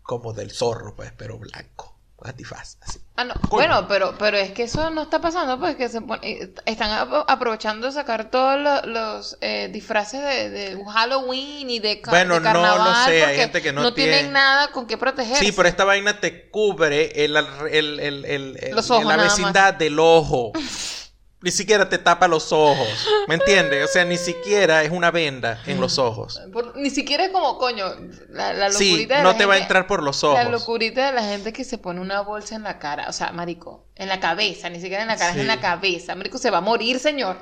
[SPEAKER 1] Como del zorro, pues, pero blanco. Antifaz, así.
[SPEAKER 3] Ah, no.
[SPEAKER 1] Coño.
[SPEAKER 3] Bueno, pero, pero es que eso no está pasando, pues que se pon- eh, están ap- aprovechando de sacar todos lo- los eh, disfraces de, de Halloween y de, ca-
[SPEAKER 1] Bueno,
[SPEAKER 3] de
[SPEAKER 1] no lo
[SPEAKER 3] carnaval
[SPEAKER 1] sé, hay gente que no
[SPEAKER 3] tienen
[SPEAKER 1] tiene-
[SPEAKER 3] nada con qué protegerse.
[SPEAKER 1] Sí, pero esta vaina te cubre el, el, el, el- el-
[SPEAKER 3] Los ojos
[SPEAKER 1] la vecindad del ojo. Ni siquiera te tapa los ojos. ¿Me entiendes? O sea, ni siquiera es una venda en los ojos.
[SPEAKER 3] Por- ni siquiera es como, coño, la, la
[SPEAKER 1] Sí,
[SPEAKER 3] locurita de
[SPEAKER 1] no
[SPEAKER 3] la
[SPEAKER 1] te va a entrar por los
[SPEAKER 3] La
[SPEAKER 1] ojos.
[SPEAKER 3] locurita de la gente que se pone una bolsa en la cara, o sea, marico, en la cabeza, ni siquiera en la cara,
[SPEAKER 1] Sí.
[SPEAKER 3] es en la cabeza. Marico, se va a morir, señor.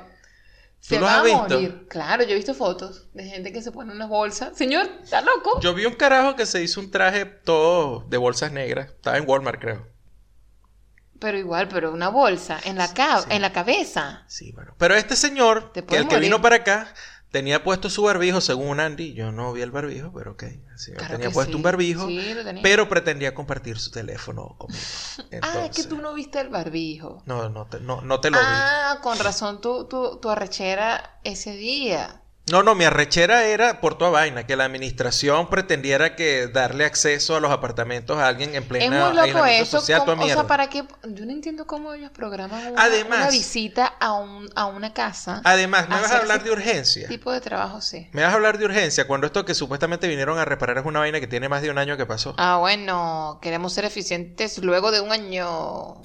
[SPEAKER 3] Se
[SPEAKER 1] los
[SPEAKER 3] va
[SPEAKER 1] has
[SPEAKER 3] a
[SPEAKER 1] visto?
[SPEAKER 3] morir. Claro, yo he visto fotos de gente que se pone una bolsa. Señor, ¿está loco?
[SPEAKER 1] Yo vi un carajo que se hizo un traje todo de bolsas negras. Estaba en Walmart, creo.
[SPEAKER 3] Pero igual, pero una bolsa en la, ca-
[SPEAKER 1] sí.
[SPEAKER 3] en la cabeza.
[SPEAKER 1] Sí, bueno. Pero este señor, que el que vino para acá, tenía puesto su barbijo, según Andy. Yo no vi el barbijo, pero ok.
[SPEAKER 3] Claro
[SPEAKER 1] tenía puesto
[SPEAKER 3] sí.
[SPEAKER 1] un barbijo, pero pretendía compartir su teléfono conmigo.
[SPEAKER 3] Ah, es que tú no viste el barbijo.
[SPEAKER 1] No, no te, no, no te lo vi.
[SPEAKER 3] Ah, con razón tu, tu, tu arrechera ese día.
[SPEAKER 1] No, no, mi arrechera era por toda vaina, que la administración pretendiera que darle acceso a los apartamentos a alguien en
[SPEAKER 3] Es
[SPEAKER 1] plena
[SPEAKER 3] muy loco eso.
[SPEAKER 1] social,
[SPEAKER 3] como- o sea. ¿para qué? Yo no entiendo cómo ellos programan una,
[SPEAKER 1] Además-
[SPEAKER 3] una visita a, un, a una casa.
[SPEAKER 1] Además, me vas a hablar de urgencia.
[SPEAKER 3] tipo de trabajo, sí.
[SPEAKER 1] Me vas a hablar de urgencia cuando esto que supuestamente vinieron a reparar es una vaina que tiene más de un año que pasó.
[SPEAKER 3] Ah, bueno, queremos ser eficientes luego de un año.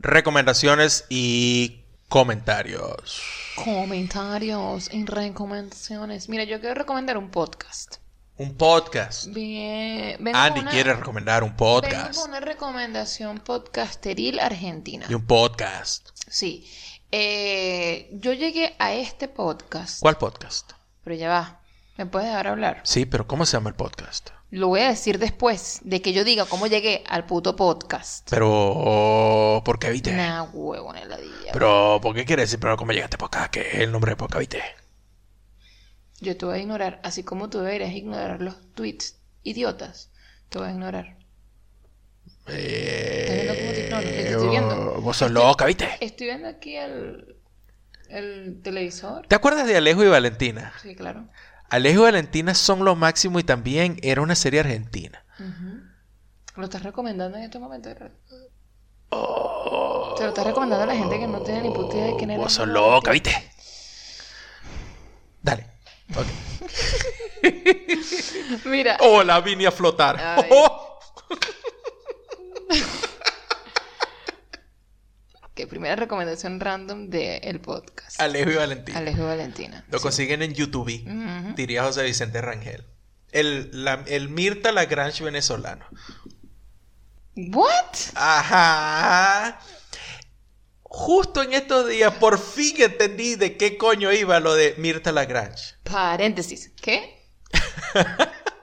[SPEAKER 1] Recomendaciones y comentarios.
[SPEAKER 3] Comentarios y recomendaciones. Mira, yo quiero recomendar un podcast.
[SPEAKER 1] Un podcast.
[SPEAKER 3] Bien, vengo
[SPEAKER 1] Andy
[SPEAKER 3] una-
[SPEAKER 1] quiere recomendar un
[SPEAKER 3] Vengo
[SPEAKER 1] podcast.
[SPEAKER 3] con una recomendación podcasteril argentina.
[SPEAKER 1] Y un podcast.
[SPEAKER 3] Sí. Eh, yo llegué a este podcast.
[SPEAKER 1] ¿Cuál podcast?
[SPEAKER 3] Pero ya va. ¿Me puedes dejar hablar?
[SPEAKER 1] Sí, pero ¿cómo se llama el podcast?
[SPEAKER 3] Lo voy a decir después de que yo diga cómo llegué al puto podcast.
[SPEAKER 1] Pero, ¿por qué viste?
[SPEAKER 3] Nah, huevo, en heladilla.
[SPEAKER 1] Pero, ¿por qué quieres decir, pero cómo llegaste a podcast? ¿Qué es el nombre de podcast, viste?
[SPEAKER 3] Yo te voy a ignorar, así como tú deberías ignorar los tweets idiotas. Te voy a ignorar. viendo cómo te ignoro? Te estoy viendo.
[SPEAKER 1] Eh, Vos sos loca, ¿viste?
[SPEAKER 3] Estoy viendo aquí el, el televisor.
[SPEAKER 1] ¿Te acuerdas de Alejo y Valentina?
[SPEAKER 3] Sí, claro.
[SPEAKER 1] Alejo y Valentina son lo máximo y también era una serie argentina.
[SPEAKER 3] ¿Lo estás recomendando en este momento?
[SPEAKER 1] Oh,
[SPEAKER 3] Se lo estás recomendando a la gente que no tiene ni puta idea de quién era.
[SPEAKER 1] Vos sos loca. ¿viste? Dale. Ok.
[SPEAKER 3] Mira,
[SPEAKER 1] Hola, vine a flotar.
[SPEAKER 3] Que primera recomendación random del podcast.
[SPEAKER 1] Alejo y Valentina.
[SPEAKER 3] Alejo y Valentina.
[SPEAKER 1] Lo
[SPEAKER 3] Sí.
[SPEAKER 1] consiguen en YouTube.
[SPEAKER 3] Ujú.
[SPEAKER 1] Diría José Vicente Rangel. El, la- el Mirta Lagrange venezolano.
[SPEAKER 3] ¿What?
[SPEAKER 1] Ajá. Justo en estos días, por fin entendí de qué coño iba lo de Mirta Lagrange.
[SPEAKER 3] Paréntesis. ¿Qué?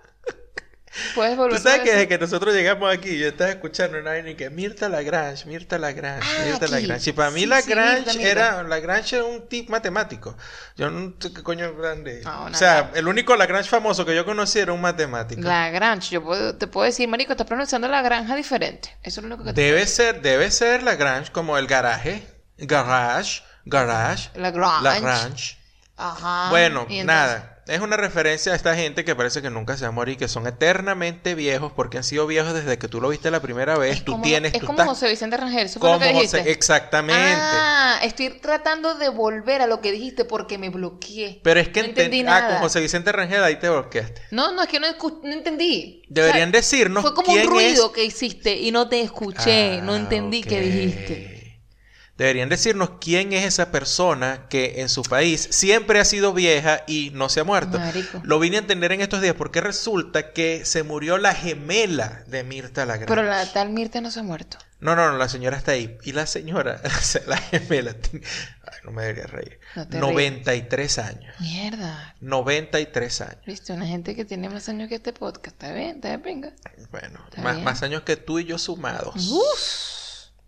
[SPEAKER 3] Puedes volver
[SPEAKER 1] Tú sabes que desde que nosotros llegamos aquí, yo estaba escuchando una y que Mirta Lagrange, Mirta Lagrange,
[SPEAKER 3] Ah,
[SPEAKER 1] Mirta
[SPEAKER 3] aquí.
[SPEAKER 1] Lagrange. Y para mí
[SPEAKER 3] Sí, sí,
[SPEAKER 1] Lagrange
[SPEAKER 3] Mirta, Mirta.
[SPEAKER 1] era, Lagrange era un tip matemático. Yo no sé qué coño grande.
[SPEAKER 3] No,
[SPEAKER 1] o sea,
[SPEAKER 3] Lagrange.
[SPEAKER 1] el único Lagrange famoso que yo conocí era un matemático.
[SPEAKER 3] Lagrange. Yo puedo- te puedo decir, marico, estás pronunciando la granja diferente. Eso es lo único que te
[SPEAKER 1] Debe ser, debe ser Lagrange como el garaje, garage, garage,
[SPEAKER 3] Lagrange.
[SPEAKER 1] Lagrange.
[SPEAKER 3] Ajá.
[SPEAKER 1] Bueno, nada. Es una referencia a esta gente que parece que nunca se va a morir, que son eternamente viejos porque han sido viejos desde que tú lo viste la primera vez.
[SPEAKER 3] Es
[SPEAKER 1] tú
[SPEAKER 3] como,
[SPEAKER 1] tienes,
[SPEAKER 3] es
[SPEAKER 1] tú
[SPEAKER 3] como
[SPEAKER 1] estás
[SPEAKER 3] José Vicente Rangel, eso fue lo
[SPEAKER 1] como
[SPEAKER 3] que dijiste.
[SPEAKER 1] José, exactamente.
[SPEAKER 3] Ah, estoy tratando de volver a lo que dijiste porque me bloqueé.
[SPEAKER 1] Pero es que
[SPEAKER 3] no
[SPEAKER 1] enten-
[SPEAKER 3] entendí
[SPEAKER 1] ah,
[SPEAKER 3] nada.
[SPEAKER 1] con José Vicente Rangel ahí te bloqueaste.
[SPEAKER 3] No, no, es que no, no entendí.
[SPEAKER 1] Deberían
[SPEAKER 3] O sea,
[SPEAKER 1] decirnos
[SPEAKER 3] Fue como
[SPEAKER 1] quién
[SPEAKER 3] un ruido
[SPEAKER 1] es-
[SPEAKER 3] que hiciste y no te escuché, no
[SPEAKER 1] Ah,
[SPEAKER 3] entendí qué
[SPEAKER 1] ok.
[SPEAKER 3] dijiste.
[SPEAKER 1] Deberían decirnos quién es esa persona que en su país siempre ha sido vieja y no se ha muerto.
[SPEAKER 3] Marico.
[SPEAKER 1] Lo vine a entender en estos días porque resulta que se murió la gemela de Mirta Lagrange.
[SPEAKER 3] Pero la tal Mirta no se ha muerto.
[SPEAKER 1] No, no, no, la señora está ahí. Y la señora, la gemela, ay, no me debería reír.
[SPEAKER 3] No te
[SPEAKER 1] 93 años.
[SPEAKER 3] Mierda.
[SPEAKER 1] 93 años.
[SPEAKER 3] Viste, una gente que tiene más años que este podcast. Está bien, está bien, venga.
[SPEAKER 1] Bueno, más,
[SPEAKER 3] bien.
[SPEAKER 1] más años que tú y yo sumados.
[SPEAKER 3] Uf.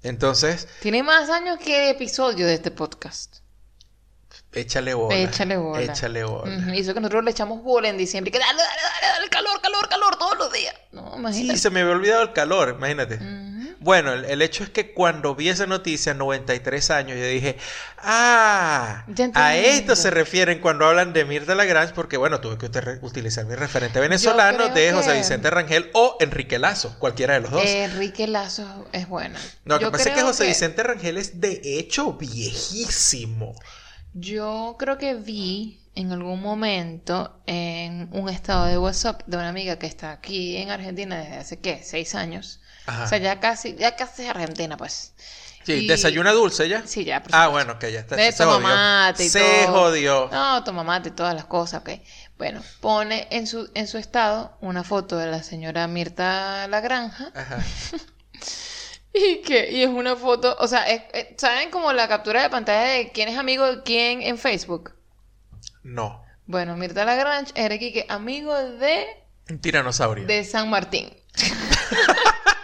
[SPEAKER 1] Entonces,
[SPEAKER 3] Tiene más años que episodio de este podcast.
[SPEAKER 1] échale bola.
[SPEAKER 3] Échale bola.
[SPEAKER 1] Échale bola.
[SPEAKER 3] Ujú, Y eso que nosotros le echamos bola en diciembre. y Que dale, dale, dale, dale, calor, calor, calor todos los días. No,
[SPEAKER 1] Sí,
[SPEAKER 3] imagínate.
[SPEAKER 1] se me había olvidado el calor, imagínate. Bueno, el, el hecho es que cuando vi esa noticia, 93 años, yo dije, ah, a esto se refieren cuando hablan de Mirta Lagrange, porque bueno, tuve que util- utilizar mi referente venezolano de José
[SPEAKER 3] que-
[SPEAKER 1] Vicente Rangel o Enrique Lazo, cualquiera de los dos.
[SPEAKER 3] Enrique Lazo es bueno.
[SPEAKER 1] no, lo que pasa es que José Vicente Rangel es de hecho viejísimo.
[SPEAKER 3] Yo creo que vi en algún momento en un estado de WhatsApp de una amiga que está aquí en Argentina desde hace, ¿qué? Seis años.
[SPEAKER 1] Ajá.
[SPEAKER 3] O sea, ya casi, ya casi es argentina, pues.
[SPEAKER 1] Sí,
[SPEAKER 3] Y-
[SPEAKER 1] ¿desayuna dulce ya?
[SPEAKER 3] Sí, ya, por
[SPEAKER 1] Ah, bueno, que ya está. Se
[SPEAKER 3] toma
[SPEAKER 1] jodió.
[SPEAKER 3] mate y
[SPEAKER 1] Se
[SPEAKER 3] todo.
[SPEAKER 1] jodió.
[SPEAKER 3] No, toma mate y todas las cosas, ok. Bueno, pone en su, en su estado una foto de la señora Mirta Lagranja
[SPEAKER 1] Ajá.
[SPEAKER 3] y que y es una foto, o sea, es- es- ¿saben como la captura de pantalla de quién es amigo de quién en Facebook?
[SPEAKER 1] No.
[SPEAKER 3] Bueno, Mirta Lagrange era aquí que amigo de,
[SPEAKER 1] Un tiranosaurio.
[SPEAKER 3] de San Martín.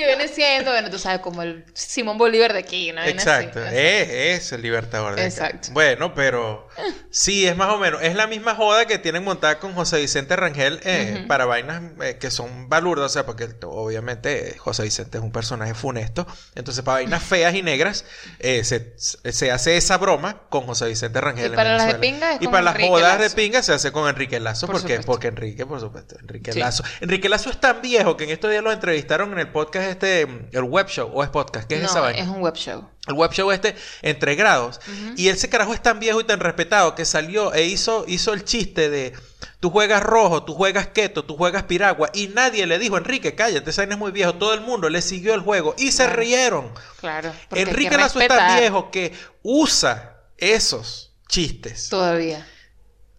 [SPEAKER 3] que viene siendo, bueno, tú sabes, como el Simón Bolívar de aquí, ¿no?
[SPEAKER 1] Exacto, es, es el libertador de acá.
[SPEAKER 3] Exacto.
[SPEAKER 1] Bueno, pero sí, es más o menos. Es la misma joda que tienen montada con José Vicente Rangel eh, para vainas eh, que son balurdas, o sea, porque obviamente eh, José Vicente es un personaje funesto. Entonces, para vainas feas y negras, eh, se, se hace esa broma con José Vicente Rangel.
[SPEAKER 3] Y
[SPEAKER 1] en
[SPEAKER 3] para las de pinga es
[SPEAKER 1] Y
[SPEAKER 3] con
[SPEAKER 1] para las jodas de pinga se hace con Enrique Lazo,
[SPEAKER 3] Por
[SPEAKER 1] porque, porque Enrique, por supuesto, Enrique
[SPEAKER 3] Sí.
[SPEAKER 1] Lazo. Enrique Lazo es tan viejo que en estos días lo entrevistaron en el podcast este, el web show, o es podcast, ¿qué es
[SPEAKER 3] no,
[SPEAKER 1] esa vaina?
[SPEAKER 3] es un web show.
[SPEAKER 1] El web show este entre grados. Y ese carajo es tan viejo y tan respetado que salió e hizo, hizo el chiste de tú juegas rojo, tú juegas keto, tú juegas piragua. Y nadie le dijo, Enrique, cállate, ese es muy viejo. Todo el mundo le siguió el juego y se rieron.
[SPEAKER 3] Claro.
[SPEAKER 1] Enrique Lazo es tan viejo que usa esos chistes
[SPEAKER 3] Todavía.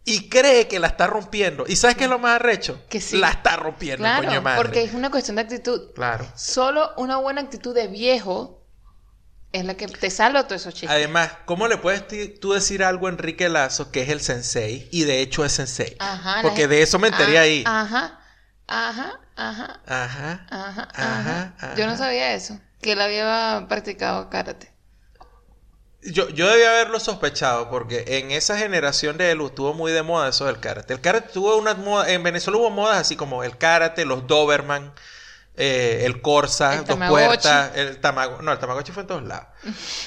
[SPEAKER 1] y cree que la está rompiendo. ¿Y sabes qué es lo más arrecho?
[SPEAKER 3] Que sí.
[SPEAKER 1] La está rompiendo, coño
[SPEAKER 3] Claro,
[SPEAKER 1] madre.
[SPEAKER 3] porque es una cuestión de actitud.
[SPEAKER 1] Claro.
[SPEAKER 3] Solo una buena actitud de viejo es la que te salva todos esos chistes.
[SPEAKER 1] Además, ¿cómo le puedes tú decir algo a Enrique Lazo que es el sensei? Y de hecho es sensei.
[SPEAKER 3] Ajá.
[SPEAKER 1] Porque de eso me enteré
[SPEAKER 3] Ah,
[SPEAKER 1] ahí.
[SPEAKER 3] Ajá. Ajá. Ajá.
[SPEAKER 1] Ajá.
[SPEAKER 3] Ajá.
[SPEAKER 1] Ajá.
[SPEAKER 3] Yo no sabía eso. Que él había practicado karate.
[SPEAKER 1] Yo, yo debía haberlo sospechado porque en esa generación de él estuvo muy de moda eso del karate. El karate tuvo una moda, en Venezuela hubo modas así como el karate, los Doberman, eh, el Corsa,
[SPEAKER 3] El
[SPEAKER 1] dos puertas, el Tamagotchi. No, el Tamagotchi fue en todos lados.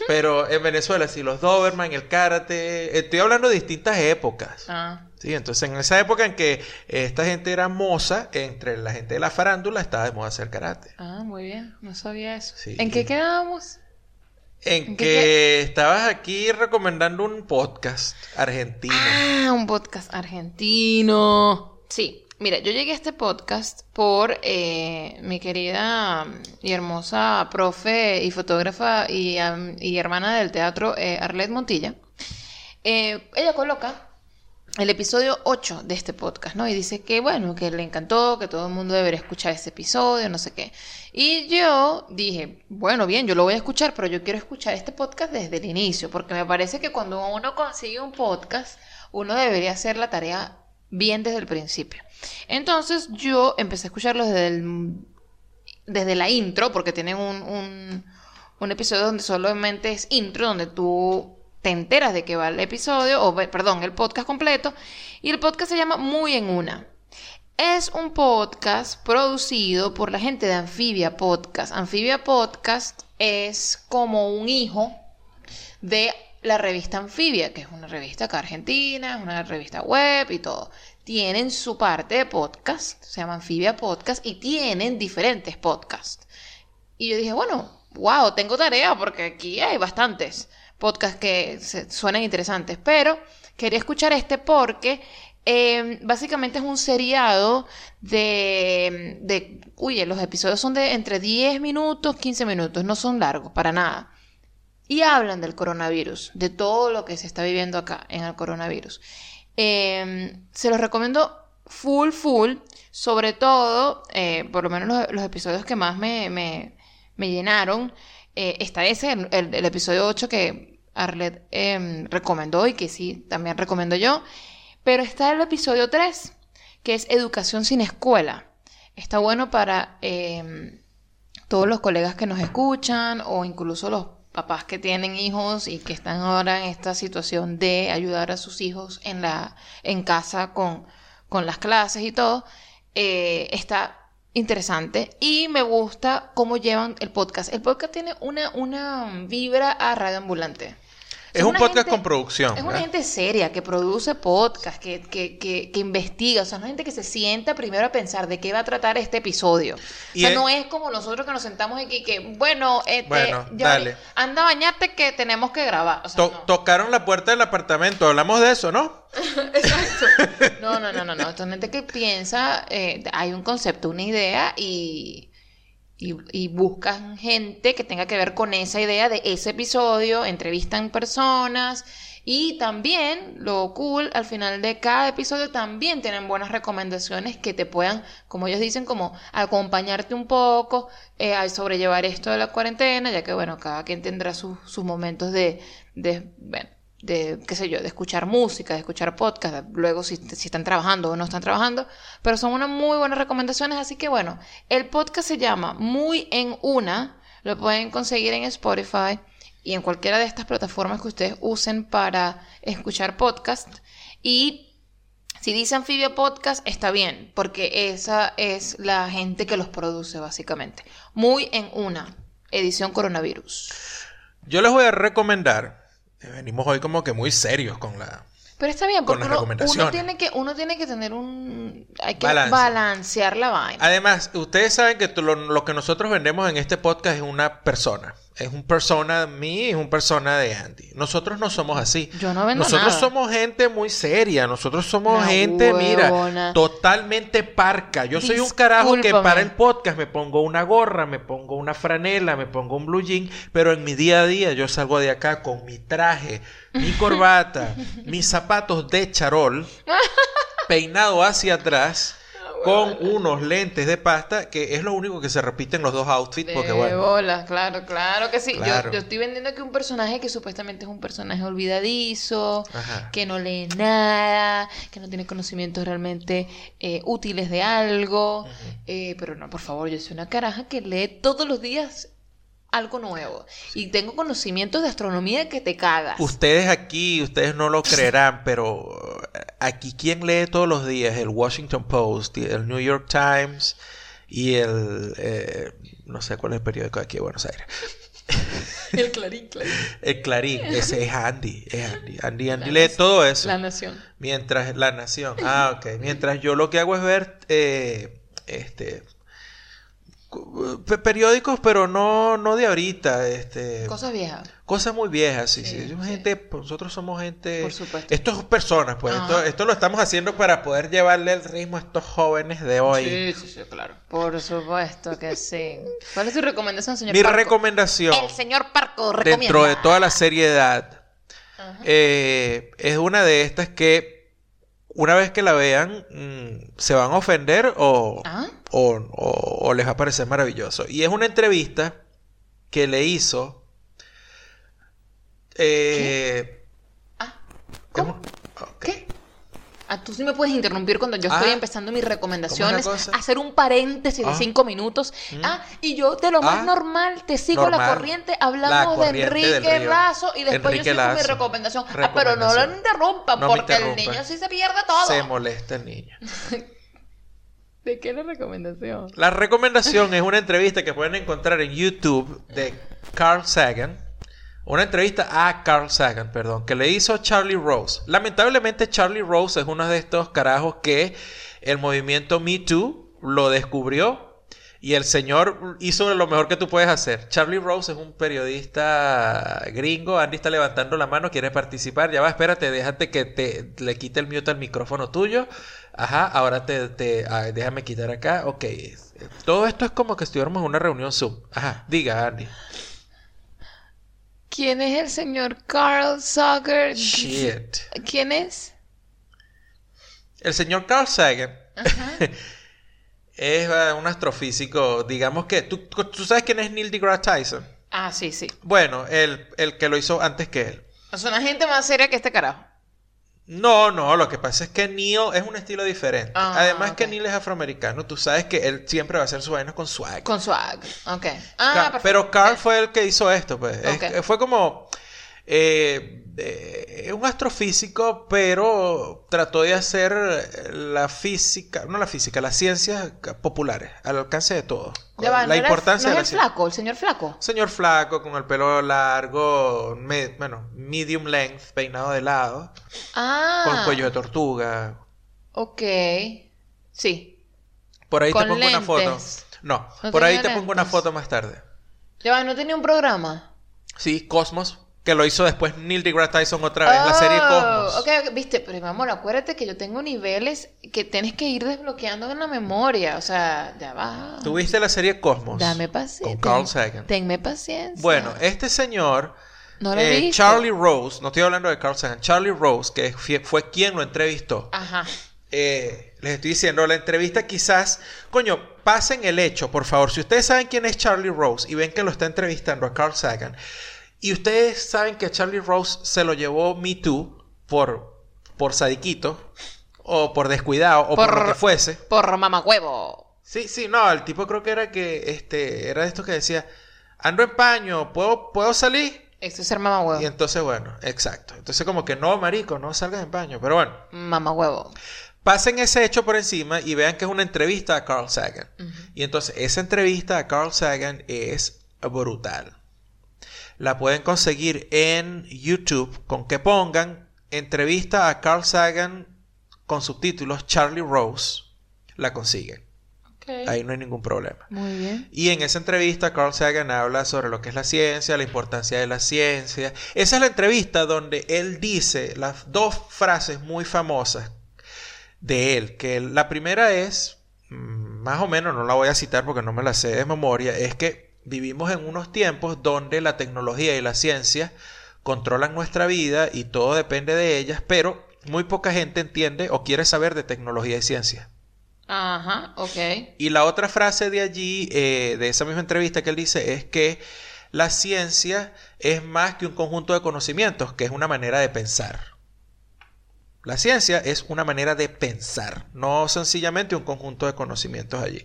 [SPEAKER 1] Pero en Venezuela sí, los Doberman, el karate. Estoy hablando de distintas épocas.
[SPEAKER 3] Ah.
[SPEAKER 1] Sí, entonces en esa época en que esta gente era moza, entre la gente de la farándula estaba de moda hacer karate.
[SPEAKER 3] Ah, muy bien. No sabía eso.
[SPEAKER 1] Sí.
[SPEAKER 3] ¿En qué quedábamos?
[SPEAKER 1] En
[SPEAKER 3] ¿En
[SPEAKER 1] que
[SPEAKER 3] qué-
[SPEAKER 1] estabas aquí recomendando un podcast argentino.
[SPEAKER 3] Ah, un podcast argentino. Sí, mira, yo llegué a este podcast por eh, mi querida y hermosa profe y fotógrafa y, hermana del teatro, eh, Arlette Montilla. Eh, ella coloca el episodio 8 de este podcast, ¿no? Y dice que, bueno, que le encantó, que todo el mundo debería escuchar este episodio, no sé qué. Y yo dije, bueno, bien, yo lo voy a escuchar, pero yo quiero escuchar este podcast desde el inicio, porque me parece que cuando uno consigue un podcast, uno debería hacer la tarea bien desde el principio. Entonces yo empecé a escucharlos desde, el- desde la intro, porque tienen un, un, episodio donde solamente es intro, donde tú te enteras de que va el episodio, o perdón, el podcast completo, y el podcast se llama Muy en Una. Es un podcast producido por la gente de Amphibia Podcast. Amphibia Podcast es como un hijo de la revista Amphibia, que es una revista acá argentina, es una revista web y todo. Tienen su parte de podcast, se llama Amphibia Podcast, y tienen diferentes podcasts. Y yo dije, bueno, wow, tengo tarea porque aquí hay bastantes podcasts que suenan interesantes, pero quería escuchar este porque eh, básicamente es un seriado de, de, uy, los episodios son de entre 10 minutos, 15 minutos, no son largos, para nada. Y hablan del coronavirus, de todo lo que se está viviendo acá en el coronavirus. Eh, se los recomiendo full, full. Sobre todo, eh, por lo menos los, episodios que más me, me- me llenaron. eh, está ese, el, episodio 8 que Arlet eh, recomendó y que sí, también recomiendo yo. Pero está el episodio 3, que es Educación sin Escuela. Está bueno para eh, todos los colegas que nos escuchan o incluso los papás que tienen hijos y que están ahora en esta situación de ayudar a sus hijos en la en casa con, con las clases y todo eh, está interesante. Y me gusta cómo llevan el podcast. El podcast tiene una una vibra a radio ambulante
[SPEAKER 1] Es un podcast
[SPEAKER 3] gente-
[SPEAKER 1] con producción.
[SPEAKER 3] es una gente seria que produce podcast, que, que, que, que investiga. O sea, es una gente que se sienta primero a pensar de qué va a tratar este episodio.
[SPEAKER 1] Y
[SPEAKER 3] o sea,
[SPEAKER 1] es-
[SPEAKER 3] no es como nosotros que nos sentamos y que, bueno, este,
[SPEAKER 1] Bueno, dale.
[SPEAKER 3] anda a bañarte que tenemos que grabar. O sea,
[SPEAKER 1] To-
[SPEAKER 3] no.
[SPEAKER 1] Tocaron la puerta del apartamento. Hablamos de eso, ¿no?
[SPEAKER 3] Exacto. No, no, no, no, no. Esto es gente que piensa, eh, hay un concepto, una idea y, y, buscan gente que tenga que ver con esa idea de ese episodio, entrevistan personas y también lo cool, al final de cada episodio también tienen buenas recomendaciones que te puedan, como ellos dicen, como acompañarte un poco eh, a sobrellevar esto de la cuarentena, ya que bueno, cada quien tendrá sus, sus momentos de, de, bueno, de, qué sé yo, de escuchar música, de escuchar podcast, luego si, si están trabajando o no están trabajando, pero son unas muy buenas recomendaciones, así que bueno, el podcast se llama Muy en Una, lo pueden conseguir en Spotify y en cualquiera de estas plataformas que ustedes usen para escuchar podcast y si dice Anfibia Podcast, está bien, porque esa es la gente que los produce, básicamente. Muy en una, edición coronavirus.
[SPEAKER 1] Yo les voy a recomendar. Venimos hoy como que muy serios con la.
[SPEAKER 3] Pero está bien, porque uno, tiene que, uno tiene que tener un... Hay que
[SPEAKER 1] Balance.
[SPEAKER 3] balancear la vaina.
[SPEAKER 1] Además, ustedes saben que lo, lo que nosotros vendemos en este podcast es una persona. Es un persona de mí, es un persona de Andy. Nosotros no somos así.
[SPEAKER 3] Yo no vendo
[SPEAKER 1] Nosotros
[SPEAKER 3] nada.
[SPEAKER 1] somos gente muy seria. Nosotros somos
[SPEAKER 3] Una
[SPEAKER 1] gente, mira, totalmente parca. Yo soy un carajo que para el podcast me pongo una gorra, me pongo una franela, me pongo un blue jean, pero en mi día a día yo salgo de acá con mi traje, mi corbata, mis zapatos de charol, peinado hacia atrás. Con unos lentes de pasta, que es lo único que se repite en los dos outfits, porque
[SPEAKER 3] De
[SPEAKER 1] bueno.
[SPEAKER 3] bolas, claro, claro que sí. Yo-
[SPEAKER 1] Claro.
[SPEAKER 3] Yo, estoy vendiendo aquí un personaje que supuestamente es un personaje olvidadizo,
[SPEAKER 1] Ajá.
[SPEAKER 3] que no lee nada, que no tiene conocimientos realmente eh, útiles de algo. Eh, pero no, por favor, yo soy una caraja que lee todos los días algo nuevo. Y tengo conocimientos de astronomía que te cagas.
[SPEAKER 1] Ustedes aquí, ustedes no lo creerán, pero eh, aquí quien lee todos los días el Washington Post, el New York Times y el eh, no sé cuál es el periódico de aquí de Buenos Aires.
[SPEAKER 3] El clarín, clarín.
[SPEAKER 1] El Clarín, ese es Andy, es Andy. Andy, Andy lee todo eso.
[SPEAKER 3] La nación.
[SPEAKER 1] Mientras La Nación. Ah, ok. Mientras yo lo que hago es ver eh, este periódicos, pero no, no de ahorita, este
[SPEAKER 3] Cosas viejas.
[SPEAKER 1] Cosas muy viejas, sí, sí.
[SPEAKER 3] Sí,
[SPEAKER 1] gente, nosotros somos gente.
[SPEAKER 3] Por supuesto.
[SPEAKER 1] Esto es personas, pues. Esto, esto lo estamos haciendo para poder llevarle el ritmo a estos jóvenes de hoy.
[SPEAKER 3] Sí, sí, sí, claro. Por supuesto que sí. ¿Cuál es tu recomendación, señor
[SPEAKER 1] Mi
[SPEAKER 3] Parco?
[SPEAKER 1] recomendación,
[SPEAKER 3] El señor Parco recomienda.
[SPEAKER 1] dentro de toda la seriedad, eh, es una de estas que una vez que la vean, mm, se van a ofender o,
[SPEAKER 3] ¿Ah?
[SPEAKER 1] o, o- o les va a parecer maravilloso. Y es una entrevista que le hizo. eh,
[SPEAKER 3] Ah, ¿Cómo?
[SPEAKER 1] un- ok.
[SPEAKER 3] ¿Qué? Ah, tú sí me puedes interrumpir cuando yo estoy
[SPEAKER 1] Ah.
[SPEAKER 3] empezando mis
[SPEAKER 1] ¿Cómo
[SPEAKER 3] recomendaciones, hacer un paréntesis de
[SPEAKER 1] Ah.
[SPEAKER 3] cinco minutos. Ah, y yo de lo más
[SPEAKER 1] Ah.
[SPEAKER 3] normal te sigo la corriente,
[SPEAKER 1] La
[SPEAKER 3] hablamos de
[SPEAKER 1] corriente
[SPEAKER 3] Enrique. Lazo y después
[SPEAKER 1] Enrique
[SPEAKER 3] yo sigo mi recomendación. Ah, pero no lo interrumpan
[SPEAKER 1] No
[SPEAKER 3] porque el niño sí se pierde todo.
[SPEAKER 1] Se molesta el niño.
[SPEAKER 3] ¿De qué es la recomendación?
[SPEAKER 1] La recomendación es una entrevista que pueden encontrar en YouTube de Carl Sagan. Una entrevista a Carl Sagan, perdón, que le hizo Charlie Rose. Lamentablemente Charlie Rose es uno de estos carajos que el movimiento Me Too lo descubrió y el señor hizo lo mejor que tú puedes hacer. Charlie Rose es un periodista gringo. Andy está levantando la mano, quiere participar. Ya va, espérate, déjate que te le quite el mute al micrófono tuyo. Ajá, ahora te, te ah, déjame quitar acá. Ok. Todo esto es como que estuviéramos en una reunión Zoom. Ajá, diga, Andy.
[SPEAKER 3] ¿Quién es el señor Carl Sagan?
[SPEAKER 1] Shit.
[SPEAKER 3] ¿Quién es?
[SPEAKER 1] El señor Carl Sagan es ah, un astrofísico. Digamos que. ¿tú, ¿Tú sabes quién es Neil deGrasse Tyson?
[SPEAKER 3] Ah, sí, sí.
[SPEAKER 1] Bueno, el, el que lo hizo antes que él.
[SPEAKER 3] Es una gente más seria que este carajo.
[SPEAKER 1] No, no, lo que pasa es que Neil es un estilo diferente.
[SPEAKER 3] Ah,
[SPEAKER 1] Además que. Neil es afroamericano, tú sabes que él siempre va a hacer su vaina con swag.
[SPEAKER 3] Con swag. Ok. Ah, perfecto.
[SPEAKER 1] pero Carl
[SPEAKER 3] Ok.
[SPEAKER 1] fue el que hizo esto, pues. Es- fue como eh, eh, un astrofísico, pero trató de hacer la física, no la física, las ciencias populares, al alcance de todos. La
[SPEAKER 3] ¿no era el-
[SPEAKER 1] importancia
[SPEAKER 3] ¿no
[SPEAKER 1] de
[SPEAKER 3] es
[SPEAKER 1] la
[SPEAKER 3] el
[SPEAKER 1] ciencia.
[SPEAKER 3] flaco, el señor flaco?
[SPEAKER 1] Señor flaco, con el pelo largo, me- bueno, medium length, peinado de lado,
[SPEAKER 3] Ah.
[SPEAKER 1] con cuello de tortuga.
[SPEAKER 3] Ok. Sí.
[SPEAKER 1] Por ahí
[SPEAKER 3] Con
[SPEAKER 1] te pongo una foto. No,
[SPEAKER 3] No
[SPEAKER 1] por ahí te pongo una foto más tarde.
[SPEAKER 3] Ya ¿no tenía un programa?
[SPEAKER 1] Sí, Cosmos, que lo hizo después Neil deGrasse Tyson otra vez, la serie
[SPEAKER 3] Oh,
[SPEAKER 1] Cosmos.
[SPEAKER 3] Ok, ok, viste, pero mi amor, acuérdate que yo tengo niveles que tienes que ir desbloqueando en la memoria. O sea, ya va.
[SPEAKER 1] ¿Tuviste la serie Cosmos?
[SPEAKER 3] Dame paciencia.
[SPEAKER 1] Con Carl Sagan.
[SPEAKER 3] Tenme paciencia.
[SPEAKER 1] Bueno, este señor,
[SPEAKER 3] No lo
[SPEAKER 1] eh. Charlie Rose, no estoy hablando de Carl Sagan, Charlie Rose, que fue, fue quien lo entrevistó.
[SPEAKER 3] Ajá.
[SPEAKER 1] Eh, les estoy diciendo, la entrevista quizás, coño, pasen el hecho, por favor. Si ustedes saben quién es Charlie Rose y ven que lo está entrevistando a Carl Sagan, y ustedes saben que Charlie Rose se lo llevó Me Too por, por sadiquito, o por descuidado, o por,
[SPEAKER 3] Por-
[SPEAKER 1] lo que fuese.
[SPEAKER 3] Por mamacuevo.
[SPEAKER 1] Sí, sí, no, el tipo creo que era que, este, era de estos que decía, ando en paño, ¿puedo, ¿puedo salir?
[SPEAKER 3] Eso es ser mamahuevo.
[SPEAKER 1] Y entonces, bueno, exacto. Entonces como que no, marico, no salgas en paño. Pero bueno,
[SPEAKER 3] Mamahuevo.
[SPEAKER 1] pasen ese hecho por encima y vean que es una entrevista a Carl Sagan. Y entonces esa entrevista a Carl Sagan es brutal. La pueden conseguir en YouTube con que pongan entrevista a Carl Sagan con subtítulos Charlie Rose. La consiguen. Ahí no hay ningún problema.
[SPEAKER 3] Muy bien.
[SPEAKER 1] Y en esa entrevista Carl Sagan habla sobre lo que es la ciencia, la importancia de la ciencia. Esa es la entrevista donde él dice las dos frases muy famosas de él, que la primera es, mm, más o menos, no la voy a citar porque no me la sé de memoria, es que vivimos en unos tiempos donde la tecnología y la ciencia controlan nuestra vida y todo depende de ellas, pero muy poca gente entiende o quiere saber de tecnología y ciencia.
[SPEAKER 3] Ajá, ok.
[SPEAKER 1] Y la otra frase de allí, eh, de esa misma entrevista que él dice, es que la ciencia es más que un conjunto de conocimientos, que es una manera de pensar. La ciencia es una manera de pensar, no sencillamente un conjunto de conocimientos allí.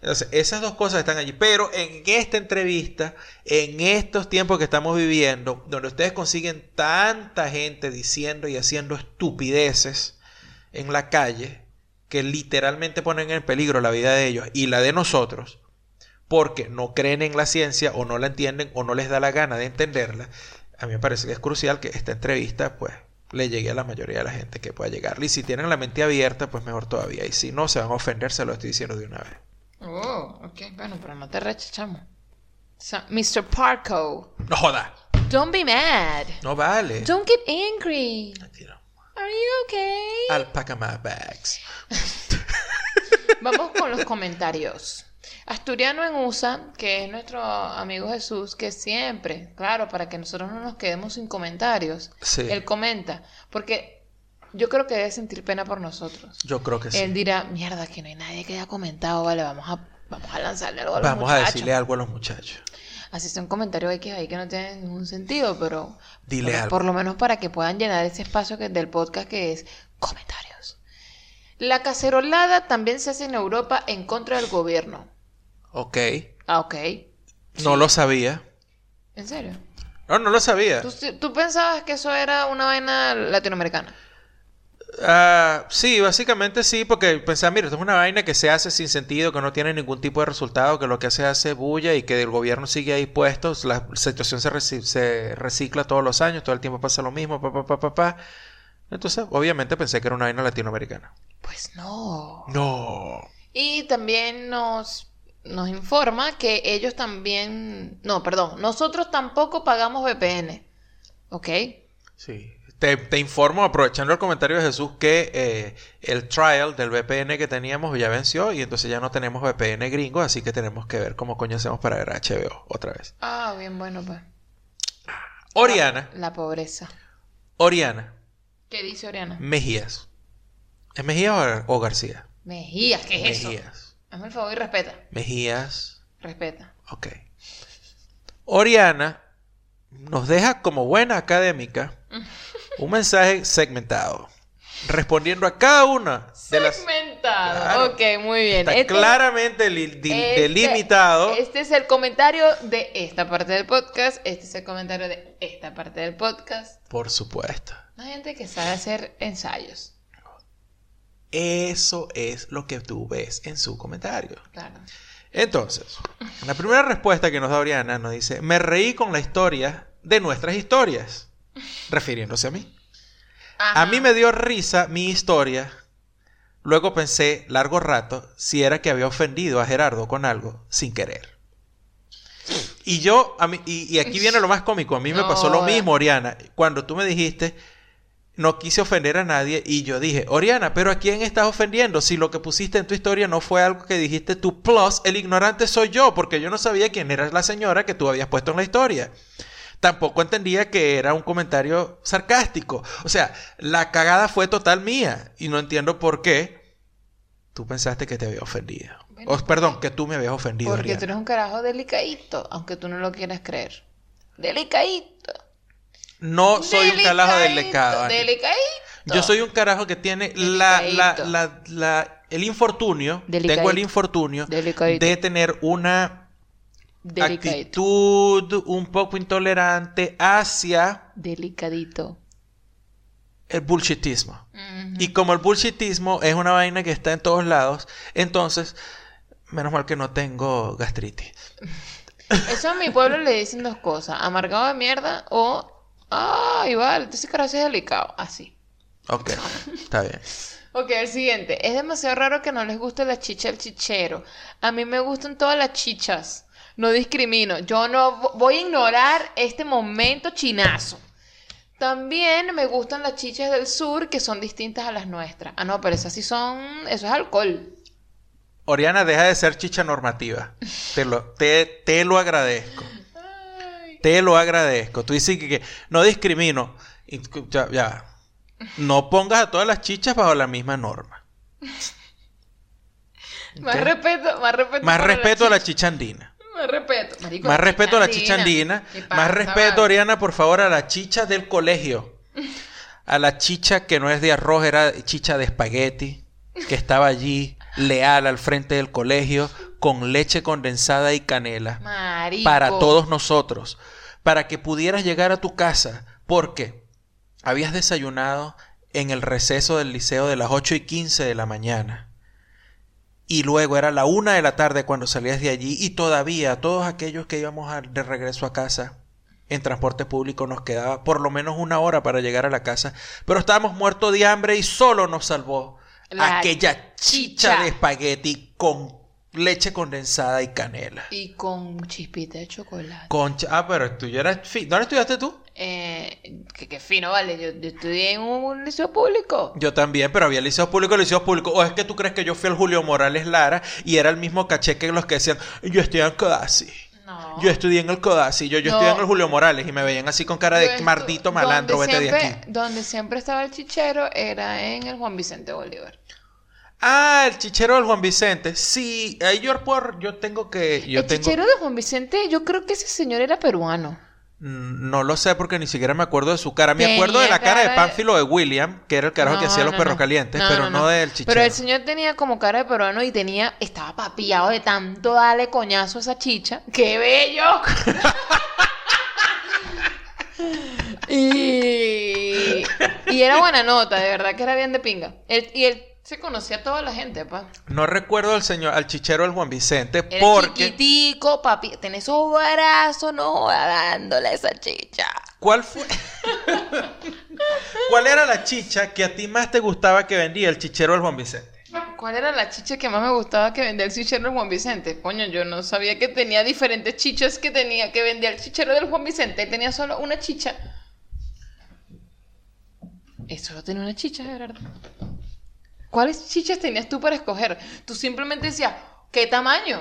[SPEAKER 1] Entonces, esas dos cosas están allí. Pero en esta entrevista, en estos tiempos que estamos viviendo, donde ustedes consiguen tanta gente diciendo y haciendo estupideces en la calle, que literalmente ponen en peligro la vida de ellos y la de nosotros, porque no creen en la ciencia o no la entienden o no les da la gana de entenderla, a mí me parece que es crucial que esta entrevista, pues, le llegue a la mayoría de la gente que pueda llegarle. Y si tienen la mente abierta, pues mejor todavía. Y si no, se van a ofender, se lo estoy diciendo de una vez.
[SPEAKER 3] Oh, ok. Bueno, pero no te rechachamos. So, Mr. Parko,
[SPEAKER 1] No joda.
[SPEAKER 3] don't be mad.
[SPEAKER 1] No vale.
[SPEAKER 3] Don't get angry. Are you okay?
[SPEAKER 1] Alpaca my bags.
[SPEAKER 3] Vamos con los comentarios. Asturiano en USA, que es nuestro amigo Jesús, que siempre, claro, para que nosotros no nos quedemos sin comentarios,
[SPEAKER 1] Sí.
[SPEAKER 3] él comenta, porque yo creo que debe sentir pena por nosotros.
[SPEAKER 1] Yo creo que sí.
[SPEAKER 3] Él dirá, mierda, que no hay nadie que haya comentado, vale, vamos a, vamos a lanzarle algo a los
[SPEAKER 1] Vamos a
[SPEAKER 3] muchachos.
[SPEAKER 1] decirle algo a los muchachos.
[SPEAKER 3] Así son comentarios X ahí que no tienen ningún sentido, pero
[SPEAKER 1] Dile
[SPEAKER 3] por,
[SPEAKER 1] algo.
[SPEAKER 3] por lo menos para que puedan llenar ese espacio que, del podcast que es comentarios. La cacerolada también se hace en Europa en contra del gobierno.
[SPEAKER 1] Ok.
[SPEAKER 3] Ah, ok.
[SPEAKER 1] No lo sabía.
[SPEAKER 3] ¿En serio?
[SPEAKER 1] No, no lo sabía.
[SPEAKER 3] ¿Tú, tú pensabas que eso era una vaina latinoamericana?
[SPEAKER 1] Ah, sí, básicamente sí, porque pensaba, mira, esto es una vaina que se hace sin sentido, que no tiene ningún tipo de resultado, que lo que hace hace bulla y que el gobierno sigue ahí puesto, la situación se, reci- se recicla todos los años, todo el tiempo pasa lo mismo, pa, pa, pa, pa, pa. Entonces, obviamente pensé que era una vaina latinoamericana.
[SPEAKER 3] Pues no.
[SPEAKER 1] No.
[SPEAKER 3] Y también nos, nos informa que ellos también... No, perdón. Nosotros tampoco pagamos VPN. ¿Ok?
[SPEAKER 1] Sí. Te, te informo, aprovechando el comentario de Jesús, que eh, el trial del VPN que teníamos ya venció y entonces ya no tenemos VPN gringo, así que tenemos que ver cómo coño hacemos para ver HBO otra vez.
[SPEAKER 3] Ah, bien, bueno, pues.
[SPEAKER 1] Oriana,
[SPEAKER 3] La pobreza.
[SPEAKER 1] Oriana,
[SPEAKER 3] ¿Qué dice Oriana?
[SPEAKER 1] Mejías. ¿Es Mejías o, Gar- o García?
[SPEAKER 3] Mejías, ¿qué es eso?
[SPEAKER 1] Mejías.
[SPEAKER 3] Hazme el favor y respeta.
[SPEAKER 1] Mejías.
[SPEAKER 3] Respeta.
[SPEAKER 1] Ok. Oriana nos deja como buena académica un mensaje segmentado, respondiendo a cada una de las...
[SPEAKER 3] Segmentado.
[SPEAKER 1] Claro.
[SPEAKER 3] Ok, muy bien.
[SPEAKER 1] Está
[SPEAKER 3] Este-
[SPEAKER 1] claramente li- di-
[SPEAKER 3] este-
[SPEAKER 1] delimitado.
[SPEAKER 3] Este es el comentario de esta parte del podcast. Este es el comentario de esta parte del podcast.
[SPEAKER 1] Por supuesto.
[SPEAKER 3] Hay gente que sabe hacer ensayos.
[SPEAKER 1] Eso es lo que tú ves en su comentario.
[SPEAKER 3] Claro.
[SPEAKER 1] Entonces, la primera respuesta que nos da Oriana nos dice, me reí con la historia de nuestras historias, refiriéndose a mí.
[SPEAKER 3] Ajá.
[SPEAKER 1] A mí me dio risa mi historia. Luego pensé largo rato si era que había ofendido a Gerardo con algo sin querer. Y yo, a mí, y, y aquí viene lo más cómico, a mí me pasó lo mismo, Oriana. Cuando tú me dijiste, no quise ofender a nadie, y yo dije, Oriana, pero ¿a quién estás ofendiendo? Si lo que pusiste en tu historia no fue algo que dijiste tú, plus el ignorante soy yo, porque yo no sabía quién era la señora que tú habías puesto en la historia. Tampoco entendía que era un comentario sarcástico. O sea, la cagada fue total mía. Y no entiendo por qué tú pensaste que te había ofendido.
[SPEAKER 3] Bueno,
[SPEAKER 1] O, perdón, que tú me habías ofendido.
[SPEAKER 3] Porque tú eres un carajo delicadito, aunque tú no lo quieras creer. Delicadito.
[SPEAKER 1] No soy un carajo delicado. Ani.
[SPEAKER 3] Delicadito.
[SPEAKER 1] Yo soy un carajo que tiene la, el infortunio.
[SPEAKER 3] Delicadito.
[SPEAKER 1] Tengo el infortunio
[SPEAKER 3] Delicadito.
[SPEAKER 1] de tener una
[SPEAKER 3] Delicadito.
[SPEAKER 1] actitud un poco intolerante hacia
[SPEAKER 3] Delicadito.
[SPEAKER 1] el bullshitismo. Y como el bullshitismo es una vaina que está en todos lados, entonces, menos mal que no tengo gastritis.
[SPEAKER 3] Eso en mi pueblo le dicen dos cosas: amargado de mierda o. Ay, vale, ese carajo es delicado. Así.
[SPEAKER 1] Ok, está bien.
[SPEAKER 3] Ok, el siguiente. Es demasiado raro que no les guste la chicha del chichero. A mí me gustan todas las chichas. No discrimino. Yo no vo- voy a ignorar este momento chinazo. También me gustan las chichas del sur que son distintas a las nuestras. Ah, no, pero esas sí son. Eso es alcohol.
[SPEAKER 1] Oriana, deja de ser chicha normativa. Te lo, te, te lo agradezco. Te lo agradezco. Tú dices que, que no discrimino. Y, ya, ya. No pongas a todas las chichas bajo la misma norma.
[SPEAKER 3] Más respeto, más respeto.
[SPEAKER 1] Más respeto a la
[SPEAKER 3] chicha
[SPEAKER 1] andina.
[SPEAKER 3] Más respeto. Marico,
[SPEAKER 1] Más
[SPEAKER 3] la
[SPEAKER 1] respeto a la chicha andina.
[SPEAKER 3] ¿Qué pasa,
[SPEAKER 1] Más respeto? Oriana, por favor, a la chicha del colegio. A la chicha que no es de arroz, era chicha de espagueti. Que estaba allí, leal al frente del colegio, con leche condensada y canela.
[SPEAKER 3] Marico.
[SPEAKER 1] Para todos nosotros. Para que pudieras llegar a tu casa. Porque habías desayunado en el receso del liceo de las 8 y 15 de la mañana. Y luego era la una de la tarde cuando salías de allí y todavía todos aquellos que íbamos a- de regreso a casa en transporte público nos quedaba por lo menos una hora para llegar a la casa, pero estábamos muertos de hambre y solo nos salvó
[SPEAKER 3] La
[SPEAKER 1] aquella chicha
[SPEAKER 3] chicha.
[SPEAKER 1] de espagueti con leche condensada y canela.
[SPEAKER 3] Y con chispita de chocolate.
[SPEAKER 1] Concha, ah, pero tú ya eras ¿Dónde estudiaste tú?
[SPEAKER 3] Eh, que, que fino, vale. Yo, yo estudié en un liceo público.
[SPEAKER 1] Yo también, pero había liceos públicos y liceos públicos. ¿O es que tú crees que yo fui al Julio Morales Lara y era el mismo caché que los que decían, yo estudié en Codazzi?
[SPEAKER 3] No.
[SPEAKER 1] Yo estudié en el Codazzi, yo, yo
[SPEAKER 3] No.
[SPEAKER 1] estudié en el Julio Morales y me veían así con cara de maldito malandro,
[SPEAKER 3] donde
[SPEAKER 1] vete de
[SPEAKER 3] siempre-
[SPEAKER 1] aquí.
[SPEAKER 3] Donde siempre estaba el chichero era en el Juan Vicente Bolívar.
[SPEAKER 1] Ah, el chichero del Juan Vicente. Sí, ahí yo, por, yo tengo que... Yo
[SPEAKER 3] el
[SPEAKER 1] tengo...
[SPEAKER 3] chichero de Juan Vicente, yo creo que ese señor era peruano.
[SPEAKER 1] No lo sé porque ni siquiera me acuerdo de su cara. Me acuerdo de la cara de
[SPEAKER 3] cara de-
[SPEAKER 1] Pánfilo de William, que era el carajo que
[SPEAKER 3] No,
[SPEAKER 1] hacía los perros
[SPEAKER 3] no.
[SPEAKER 1] calientes, pero
[SPEAKER 3] no,
[SPEAKER 1] del chichero.
[SPEAKER 3] Pero el señor tenía como cara de peruano y tenía, estaba papiado de tanto darle coñazo a esa chicha. ¡Qué bello! y, y era buena nota, de verdad que era bien de pinga. Él- y él se conocía a toda la gente, pa.
[SPEAKER 1] No recuerdo al señor, al chichero del Juan Vicente,
[SPEAKER 3] Era
[SPEAKER 1] porque
[SPEAKER 3] chiquitico, papi. Tenés esos brazos, no, dándole esa chicha.
[SPEAKER 1] ¿cuál fue? ¿Cuál era la chicha que a ti más te gustaba que vendía el chichero del Juan Vicente?
[SPEAKER 3] ¿Cuál era la chicha que más me gustaba que vendía el chichero del Juan Vicente? Coño, yo no sabía que tenía diferentes chichas que tenía que vendía el chichero del Juan Vicente. Él tenía solo una chicha. Él solo tenía una chicha, Gerardo. ¿Cuáles chichas tenías tú para escoger? Tú simplemente decías, ¿qué tamaño?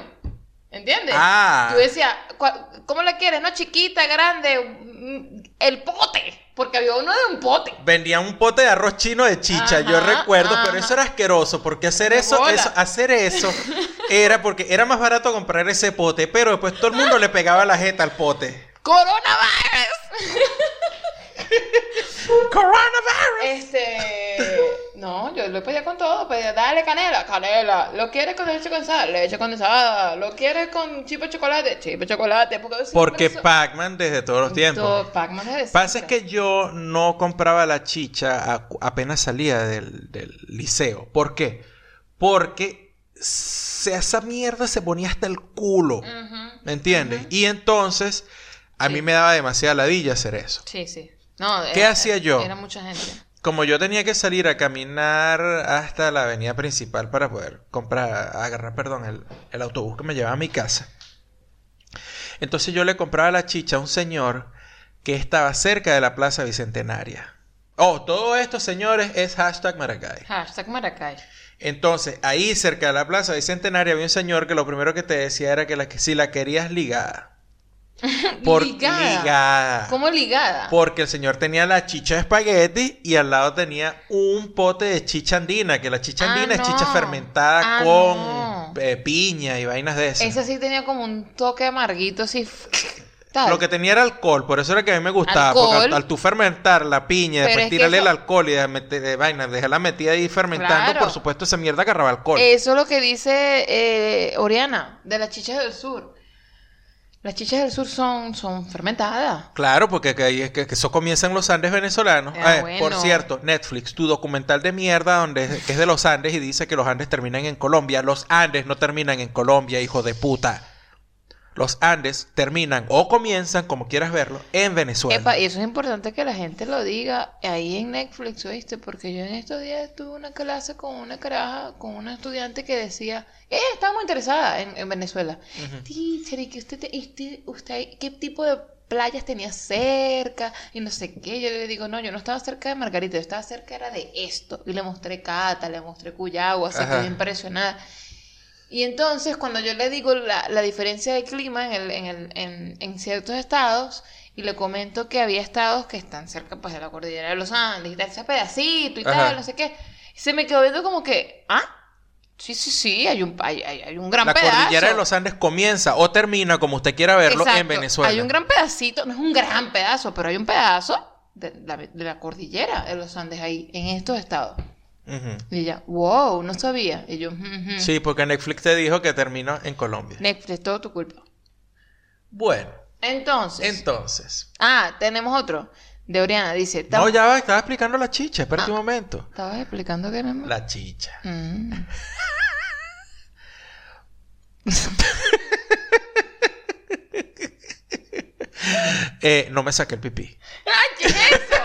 [SPEAKER 3] ¿Entiendes?
[SPEAKER 1] Ah.
[SPEAKER 3] Tú decías, "¿Cuál- ¿cómo la quieres? ¿No? Chiquita, grande, mm, el pote. Porque había uno de un pote.
[SPEAKER 1] Vendían un pote de arroz chino de chicha, yo recuerdo,
[SPEAKER 3] ajá.
[SPEAKER 1] pero eso era asqueroso, porque hacer eso, eso- hacer eso era porque era más barato comprar ese pote, pero después todo el mundo le pegaba la jeta al pote.
[SPEAKER 3] ¡Coronavirus!
[SPEAKER 1] Coronavirus.
[SPEAKER 3] Este. No, yo lo pedía con todo. Pedía, dale canela, canela. ¿Lo quieres con leche condensada? Leche condensada. ¿Lo quieres con chip de chocolate? Chip de chocolate. Porque,
[SPEAKER 1] Porque
[SPEAKER 3] eso-
[SPEAKER 1] Pac-Man desde todos los tiempos.
[SPEAKER 3] Todo, Pac-Man desde
[SPEAKER 1] Pasa es que yo no compraba la chicha a- apenas salía del, del liceo. ¿Por qué? Porque se- esa mierda se ponía hasta el culo. ¿Me entiendes? Y entonces a
[SPEAKER 3] Sí.
[SPEAKER 1] mí me daba demasiada ladilla hacer eso.
[SPEAKER 3] Sí, sí. No,
[SPEAKER 1] ¿Qué
[SPEAKER 3] era-
[SPEAKER 1] hacía yo?
[SPEAKER 3] Era mucha gente.
[SPEAKER 1] Como yo tenía que salir a caminar hasta la avenida principal para poder comprar, agarrar, perdón, el, el autobús que me llevaba a mi casa. Entonces yo le compraba la chicha a un señor que estaba cerca de la Plaza Bicentenaria. Oh, todo esto, señores, es hashtag Maracay.
[SPEAKER 3] Hashtag Maracay.
[SPEAKER 1] Entonces, ahí cerca de la Plaza Bicentenaria había un señor que lo primero que te decía era que, la, que si la querías ligada. Por
[SPEAKER 3] Ligada.
[SPEAKER 1] ligada.
[SPEAKER 3] ¿Cómo ligada?
[SPEAKER 1] Porque el señor tenía la chicha de espagueti y al lado tenía un pote de chicha andina, que la chicha
[SPEAKER 3] Ah,
[SPEAKER 1] andina es chicha fermentada
[SPEAKER 3] Ah,
[SPEAKER 1] con
[SPEAKER 3] no.
[SPEAKER 1] eh, piña y vainas de esas.
[SPEAKER 3] Esa sí tenía como un toque amarguito así. tal.
[SPEAKER 1] Lo que tenía era alcohol, por eso era que a mí me gustaba. Porque al, al tú fermentar la piña,
[SPEAKER 3] Pero
[SPEAKER 1] después tirarle
[SPEAKER 3] eso-
[SPEAKER 1] el alcohol y de, de vaina, dejarla metida ahí fermentando,
[SPEAKER 3] Claro.
[SPEAKER 1] por supuesto esa mierda agarraba alcohol.
[SPEAKER 3] Eso es lo que dice eh, Oriana, de las chichas del sur. Las chichas del sur son, son fermentadas.
[SPEAKER 1] Claro, porque que, eso comienza en los Andes venezolanos.
[SPEAKER 3] Ah,
[SPEAKER 1] Eh, Por cierto, Netflix, tu documental de mierda donde que es de los Andes y dice que los Andes terminan en Colombia. Los Andes no terminan en Colombia, hijo de puta. Los Andes terminan o comienzan, como quieras verlo, en Venezuela.
[SPEAKER 3] Epa, y eso es importante que la gente lo diga ahí en Netflix, ¿oíste? Porque yo en estos días tuve una clase con una caraja, con una estudiante que decía, ella estaba muy interesada en, en Venezuela. Teacher, ¿y que usted, te- usted, usted, qué tipo de playas tenía cerca? Y no sé qué. Yo le digo, no, yo no estaba cerca de Margarita, yo estaba cerca era de esto. Y le mostré Cata, le mostré Cuyagua, se quedó impresionada. Y entonces, cuando yo le digo la, la diferencia de clima en, el, en, el, en, en ciertos estados, y le comento que había estados que están cerca pues, de la cordillera de los Andes, y tal, ese pedacito y
[SPEAKER 1] Ajá.
[SPEAKER 3] tal, no sé qué, se me quedó viendo como que, ah, sí, sí, sí, hay un, hay, hay- hay un gran
[SPEAKER 1] la
[SPEAKER 3] pedazo.
[SPEAKER 1] cordillera de los Andes comienza o termina, como usted quiera verlo, en. Venezuela.
[SPEAKER 3] Hay un gran pedacito, no es un gran pedazo, pero hay un pedazo de la, de la cordillera de los Andes ahí, en estos estados. Y ella, wow, no sabía. Y yo.
[SPEAKER 1] Sí, porque Netflix te dijo que terminó en Colombia.
[SPEAKER 3] Netflix, todo tu culpa.
[SPEAKER 1] Bueno,
[SPEAKER 3] Entonces,
[SPEAKER 1] entonces.
[SPEAKER 3] ah, tenemos otro de Oriana, dice,
[SPEAKER 1] No,
[SPEAKER 3] "Tam-
[SPEAKER 1] ya va, estaba explicando la chicha, espérate
[SPEAKER 3] Ah.
[SPEAKER 1] un momento.
[SPEAKER 3] Estabas explicando que me...
[SPEAKER 1] La chicha.
[SPEAKER 3] Mm.
[SPEAKER 1] Eh, no me saqué el pipí.
[SPEAKER 3] ¡Ay, qué es eso!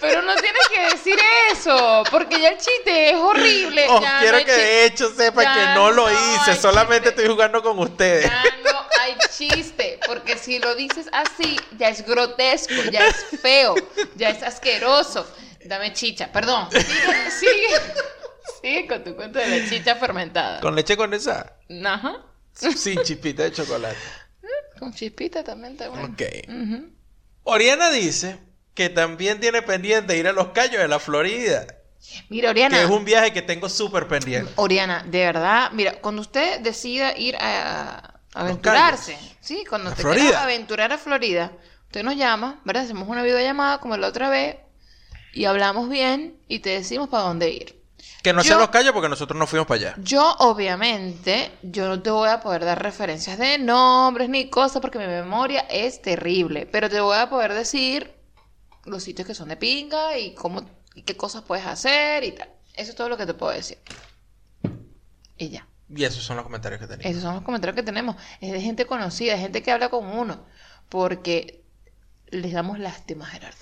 [SPEAKER 3] Pero no tienes que decir eso, porque ya el chiste es horrible.
[SPEAKER 1] Oh,
[SPEAKER 3] ya
[SPEAKER 1] quiero
[SPEAKER 3] no
[SPEAKER 1] que de hecho sepan
[SPEAKER 3] Ya
[SPEAKER 1] que no lo hice, solamente
[SPEAKER 3] chiste.
[SPEAKER 1] estoy jugando con ustedes.
[SPEAKER 3] Ya no hay chiste, porque si lo dices así, ya es grotesco, ya es feo, ya es asqueroso. Dame chicha, perdón. Sigue, sigue, sigue con tu cuento de la chicha fermentada.
[SPEAKER 1] Con leche condensada,
[SPEAKER 3] Ajá.
[SPEAKER 1] sin chipita de chocolate.
[SPEAKER 3] Con chispita también está bueno.
[SPEAKER 1] Ok.
[SPEAKER 3] Ujú.
[SPEAKER 1] Oriana dice que también tiene pendiente ir a los Cayos de la Florida,
[SPEAKER 3] Mira, Oriana.
[SPEAKER 1] que es un viaje que tengo súper pendiente.
[SPEAKER 3] Oriana, de verdad, mira, cuando usted decida ir a, a aventurarse, sí, cuando
[SPEAKER 1] A
[SPEAKER 3] te quieras aventurar a Florida, usted nos llama, ¿verdad? Hacemos una videollamada como la otra vez y hablamos bien y te decimos para dónde ir.
[SPEAKER 1] Que no se
[SPEAKER 3] Yo-
[SPEAKER 1] los calle porque nosotros no fuimos para allá.
[SPEAKER 3] Yo, obviamente, yo no te voy a poder dar referencias de nombres ni cosas porque mi memoria es terrible. Pero te voy a poder decir los sitios que son de pinga y cómo y qué cosas puedes hacer y tal. Eso es todo lo que te puedo decir. Y ya.
[SPEAKER 1] Y esos son los comentarios que teníamos.
[SPEAKER 3] Esos son los comentarios que tenemos. Es de gente conocida, de gente que habla con uno. Porque les damos lástima, Gerardo.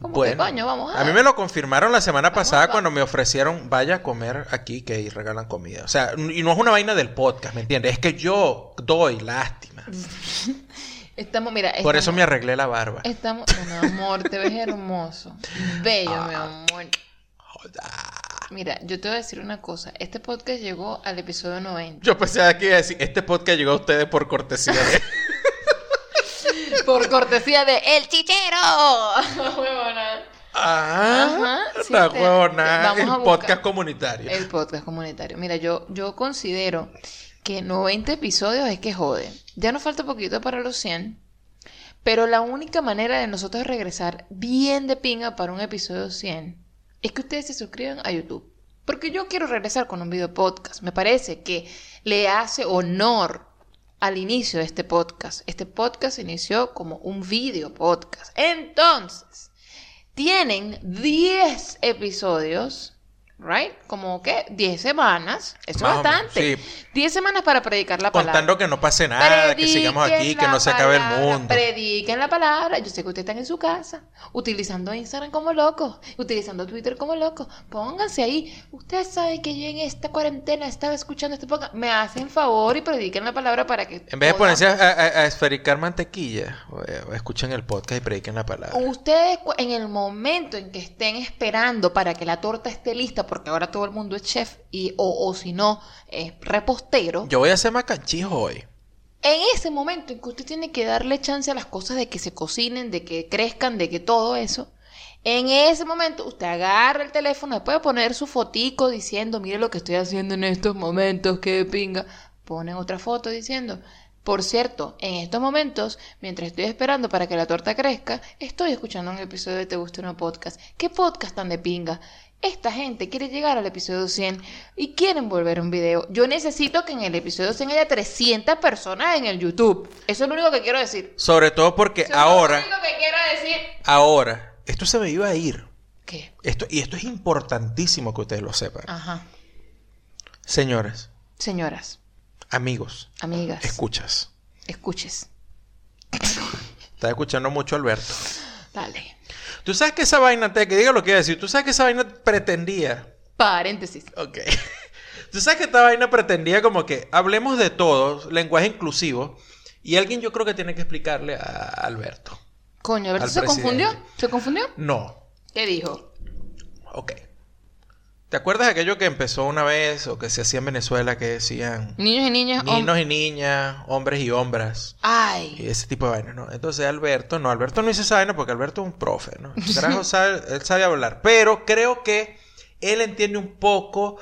[SPEAKER 3] Como que coño, vamos a.
[SPEAKER 1] mí me lo confirmaron la semana
[SPEAKER 3] Vamos
[SPEAKER 1] pasada
[SPEAKER 3] a-
[SPEAKER 1] cuando me ofrecieron vaya a comer aquí que ahí regalan comida. O sea, y no es una vaina del podcast, ¿me entiendes? Es que yo doy lástima.
[SPEAKER 3] Estamos, mira.
[SPEAKER 1] Por eso me arreglé la barba.
[SPEAKER 3] Estamos, mi amor, te ves hermoso. Bello, mi
[SPEAKER 1] Ah.
[SPEAKER 3] amor. Mira, yo te voy a decir una cosa. Este podcast llegó al episodio 90.
[SPEAKER 1] Yo pensé que iba a decir, este podcast llegó a ustedes por cortesía de...
[SPEAKER 3] Por cortesía de El Chichero. Huevona.
[SPEAKER 1] Ah,
[SPEAKER 3] Ajá, sí,
[SPEAKER 1] la huevona, el podcast comunitario.
[SPEAKER 3] El podcast comunitario. Mira, yo, yo considero que 90 episodios es que jode. Ya nos falta poquito para los 100. Pero la única manera de nosotros regresar bien de pinga para un episodio 100 es que ustedes se suscriban a YouTube. Porque yo quiero regresar con un video podcast. Me parece que le hace honor al inicio de este podcast. Este podcast inició como un video podcast. Entonces, tienen 10 episodios, ¿right? Como que 10 semanas. Eso es bastante.
[SPEAKER 1] sí.
[SPEAKER 3] 10 semanas para predicar la palabra.
[SPEAKER 1] Contando que no pase nada, que sigamos aquí, que no se acabe el mundo.
[SPEAKER 3] Prediquen la palabra. Yo sé que ustedes están en su casa, utilizando Instagram como locos, utilizando Twitter como locos. Pónganse ahí. Ustedes saben que yo en esta cuarentena estaba escuchando este podcast. Me hacen favor y prediquen la palabra para que.
[SPEAKER 1] En vez de ponerse a, a- a esfericar mantequilla, o escuchen el podcast y prediquen la palabra.
[SPEAKER 3] Ustedes en el momento en que estén esperando para que la torta esté lista, porque ahora todo el mundo es chef y o, o si no es repostero,
[SPEAKER 1] Yo voy a hacer macanchijo hoy.
[SPEAKER 3] en ese momento en que usted tiene que darle chance a las cosas de que se cocinen, de que crezcan, de que todo eso, en ese momento usted agarra el teléfono, después de poner su fotico diciendo, mire lo que estoy haciendo en estos momentos, qué pinga, ponen otra foto diciendo, por cierto, en estos momentos, mientras estoy esperando para que la torta crezca, estoy escuchando un episodio de Te Gusta Una Podcast. ¿Qué podcast tan de pinga? Esta gente quiere llegar al episodio 100 y quieren volver a un video. Yo necesito que en el episodio 100 haya 300 personas en el YouTube. Eso es lo único que quiero decir.
[SPEAKER 1] Sobre todo porque
[SPEAKER 3] Eso es
[SPEAKER 1] ahora,
[SPEAKER 3] lo único que quiero decir.
[SPEAKER 1] ahora, esto se me iba a ir.
[SPEAKER 3] ¿Qué?
[SPEAKER 1] Esto, y esto es importantísimo que ustedes lo sepan.
[SPEAKER 3] Ajá.
[SPEAKER 1] Señores,
[SPEAKER 3] Señoras,
[SPEAKER 1] amigos,
[SPEAKER 3] amigas,
[SPEAKER 1] escuchas.
[SPEAKER 3] escuches.
[SPEAKER 1] Estás escuchando mucho Alberto.
[SPEAKER 3] Dale.
[SPEAKER 1] Tú sabes que esa vaina, te que diga lo que iba a decir, tú sabes que esa vaina pretendía.
[SPEAKER 3] Paréntesis.
[SPEAKER 1] Ok. Tú sabes que esta vaina pretendía como que hablemos de todo, lenguaje inclusivo, y alguien yo creo que tiene que explicarle a Alberto.
[SPEAKER 3] Coño, ¿Alberto
[SPEAKER 1] Al
[SPEAKER 3] se confundió? ¿Se confundió?
[SPEAKER 1] No.
[SPEAKER 3] ¿Qué dijo?
[SPEAKER 1] Ok. ¿Te acuerdas de aquello que empezó una vez o que se hacía en Venezuela que decían
[SPEAKER 3] Niños y niñas.
[SPEAKER 1] niños y niñas, hombres y hombras? Y
[SPEAKER 3] Ay.
[SPEAKER 1] ese tipo de vaina, ¿no? Entonces Alberto, no, Alberto no hizo esa vaina porque Alberto es un profe, ¿no? El carajo sabe, él sabe hablar. Pero creo que él entiende un poco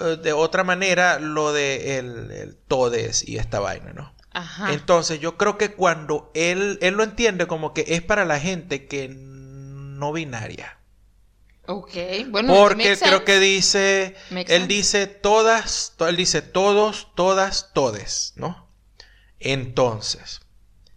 [SPEAKER 1] eh, de otra manera lo de el, el todes y esta vaina, ¿no?
[SPEAKER 3] Ajá.
[SPEAKER 1] Entonces yo creo que cuando él, él lo entiende como que es para la gente que no binaria.
[SPEAKER 3] Ok. Bueno,
[SPEAKER 1] Porque creo que dice, él dice todas, to- él dice todos, todas, todes, ¿no? Entonces,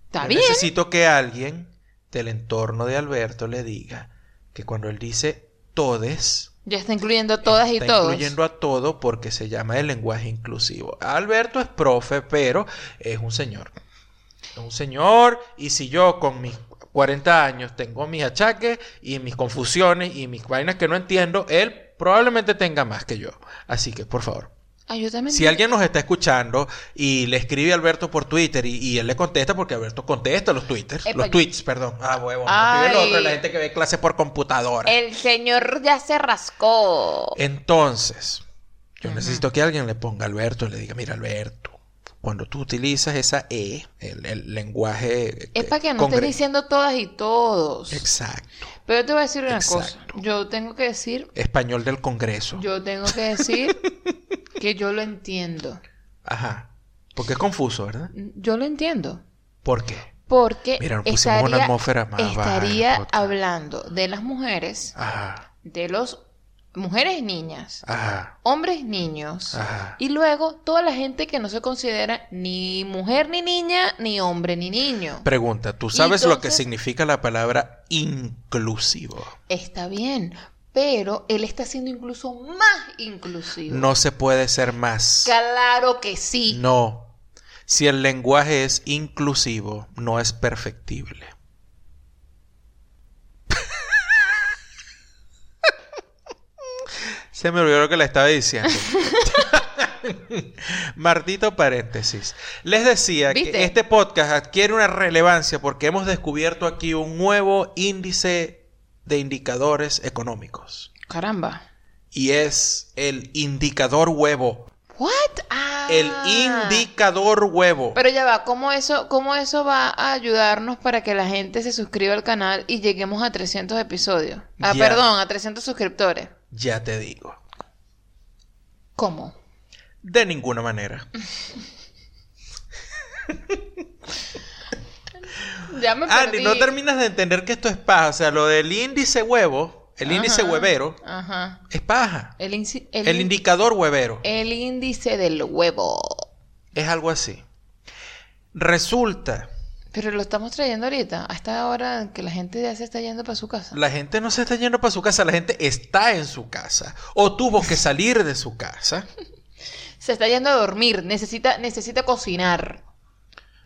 [SPEAKER 3] Está
[SPEAKER 1] yo
[SPEAKER 3] bien.
[SPEAKER 1] necesito que alguien del entorno de Alberto le diga que cuando él dice todes,
[SPEAKER 3] Ya está incluyendo todas y
[SPEAKER 1] está
[SPEAKER 3] todos.
[SPEAKER 1] incluyendo a todo porque se llama el lenguaje inclusivo. Alberto es profe, pero es un señor. Es un señor y si yo con mis 40 años tengo mis achaques y mis confusiones y mis vainas que no entiendo, él probablemente tenga más que yo. Así que, por favor,
[SPEAKER 3] Ay, yo también.
[SPEAKER 1] si alguien nos está escuchando y le escribe a Alberto por Twitter y, y él le contesta, porque Alberto contesta los twitters,
[SPEAKER 3] Epa,
[SPEAKER 1] los
[SPEAKER 3] yo-
[SPEAKER 1] tweets, perdón. Ah, huevo. Lo otro, la gente que ve clases por computadora.
[SPEAKER 3] El señor ya se rascó.
[SPEAKER 1] Entonces, yo necesito que alguien le ponga a Alberto y le diga, mira Alberto, cuando tú utilizas esa E, el, el lenguaje...
[SPEAKER 3] Es para que no estés diciendo todas y todos.
[SPEAKER 1] Exacto.
[SPEAKER 3] Pero yo te voy a decir una
[SPEAKER 1] Exacto.
[SPEAKER 3] cosa. Yo tengo que decir,
[SPEAKER 1] Español del Congreso.
[SPEAKER 3] yo tengo que decir que yo lo entiendo.
[SPEAKER 1] Ajá. Porque es confuso, ¿verdad?
[SPEAKER 3] Yo lo entiendo.
[SPEAKER 1] ¿Por qué?
[SPEAKER 3] Porque
[SPEAKER 1] Mira, nos pusimos una atmósfera más
[SPEAKER 3] estaría hablando de las mujeres,
[SPEAKER 1] Ajá,
[SPEAKER 3] de los mujeres niñas,
[SPEAKER 1] ajá,
[SPEAKER 3] hombres niños,
[SPEAKER 1] ajá.
[SPEAKER 3] y luego toda la gente que no se considera ni mujer ni niña, ni hombre ni niño.
[SPEAKER 1] Pregunta, ¿tú sabes lo que significa la palabra inclusivo?
[SPEAKER 3] Está bien, pero él está siendo incluso más inclusivo.
[SPEAKER 1] No se puede ser más.
[SPEAKER 3] Claro que sí.
[SPEAKER 1] No. Si el lenguaje es inclusivo, no es perfectible. Se me olvidó lo que le estaba diciendo. Martito paréntesis. Les decía
[SPEAKER 3] ¿Viste?
[SPEAKER 1] que este podcast adquiere una relevancia porque hemos descubierto aquí un nuevo índice de indicadores económicos.
[SPEAKER 3] Caramba.
[SPEAKER 1] Y es el indicador huevo.
[SPEAKER 3] What? Ah.
[SPEAKER 1] El indicador huevo.
[SPEAKER 3] Pero ya va, ¿cómo eso, ¿cómo eso va a ayudarnos para que la gente se suscriba al canal y lleguemos a 300 episodios? Ah, perdón, a 300 suscriptores.
[SPEAKER 1] Ya te digo.
[SPEAKER 3] ¿Cómo?
[SPEAKER 1] De ninguna manera.
[SPEAKER 3] Ya me
[SPEAKER 1] Andy, no terminas de entender que esto es paja. O sea, lo del índice huevo, el índice huevero,
[SPEAKER 3] Ajá.
[SPEAKER 1] es paja.
[SPEAKER 3] El, el,
[SPEAKER 1] El
[SPEAKER 3] in-
[SPEAKER 1] indicador huevero
[SPEAKER 3] el índice del huevo.
[SPEAKER 1] es algo así. Resulta,
[SPEAKER 3] Pero lo estamos trayendo ahorita, a esta hora que la gente ya se está yendo para su casa.
[SPEAKER 1] la gente no se está yendo para su casa, la gente está en su casa. O tuvo que salir de su casa.
[SPEAKER 3] Se está yendo a dormir, necesita, necesita cocinar.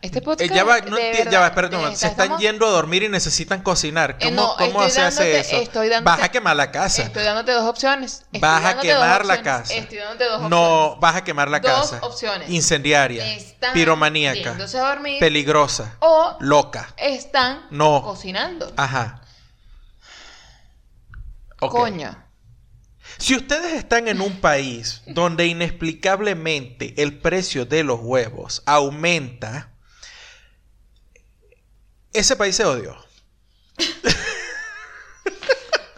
[SPEAKER 3] Este
[SPEAKER 1] Eh,
[SPEAKER 3] podcast.
[SPEAKER 1] ya va, no
[SPEAKER 3] de
[SPEAKER 1] enti-
[SPEAKER 3] verdad,
[SPEAKER 1] ya va,
[SPEAKER 3] eh,
[SPEAKER 1] se están
[SPEAKER 3] estamos-
[SPEAKER 1] yendo a dormir y necesitan cocinar.
[SPEAKER 3] Eh,
[SPEAKER 1] ¿Cómo,
[SPEAKER 3] no,
[SPEAKER 1] cómo
[SPEAKER 3] estoy
[SPEAKER 1] se hace eso?
[SPEAKER 3] estoy dándote-
[SPEAKER 1] Vas a quemar la casa.
[SPEAKER 3] Estoy dándote dos opciones. Estoy
[SPEAKER 1] Vas a
[SPEAKER 3] dos
[SPEAKER 1] quemar la casa.
[SPEAKER 3] Estoy dándote dos opciones.
[SPEAKER 1] No, vas a quemar la
[SPEAKER 3] Dos
[SPEAKER 1] casa.
[SPEAKER 3] opciones.
[SPEAKER 1] Incendiaria.
[SPEAKER 3] Están
[SPEAKER 1] Piromaníaca.
[SPEAKER 3] yéndose a dormir
[SPEAKER 1] Peligrosa.
[SPEAKER 3] o
[SPEAKER 1] Loca.
[SPEAKER 3] están
[SPEAKER 1] No.
[SPEAKER 3] cocinando.
[SPEAKER 1] Ajá.
[SPEAKER 3] Coño.
[SPEAKER 1] Si ustedes están en un país donde inexplicablemente el precio de los huevos aumenta, ese país se odió.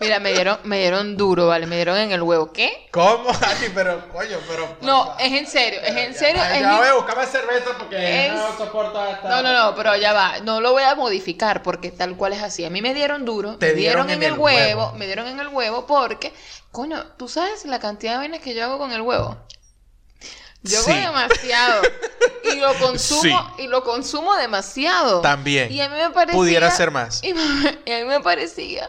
[SPEAKER 3] Mira, me dieron, me dieron duro, ¿vale? Me dieron en el huevo. ¿Qué?
[SPEAKER 1] ¿Cómo? Andy, pero, coño, pero...
[SPEAKER 3] No, es en serio, es en serio.
[SPEAKER 1] Ay,
[SPEAKER 3] es
[SPEAKER 1] ya
[SPEAKER 3] en-
[SPEAKER 1] voy a buscarme cerveza porque
[SPEAKER 3] Es-
[SPEAKER 1] no soporto esta...
[SPEAKER 3] No, no, no, pero ya va. No lo voy a modificar porque tal cual es así. A mí me dieron duro,
[SPEAKER 1] Te
[SPEAKER 3] me dieron,
[SPEAKER 1] dieron
[SPEAKER 3] en, el huevo,
[SPEAKER 1] huevo.
[SPEAKER 3] me dieron en el huevo porque, coño, ¿tú sabes la cantidad de vainas que yo hago con el huevo? Yo
[SPEAKER 1] Sí.
[SPEAKER 3] demasiado. Y lo consumo,
[SPEAKER 1] Sí.
[SPEAKER 3] y lo consumo demasiado.
[SPEAKER 1] También.
[SPEAKER 3] Y a mí me parecía.
[SPEAKER 1] Pudiera ser más.
[SPEAKER 3] Y, me- y a mí me parecía.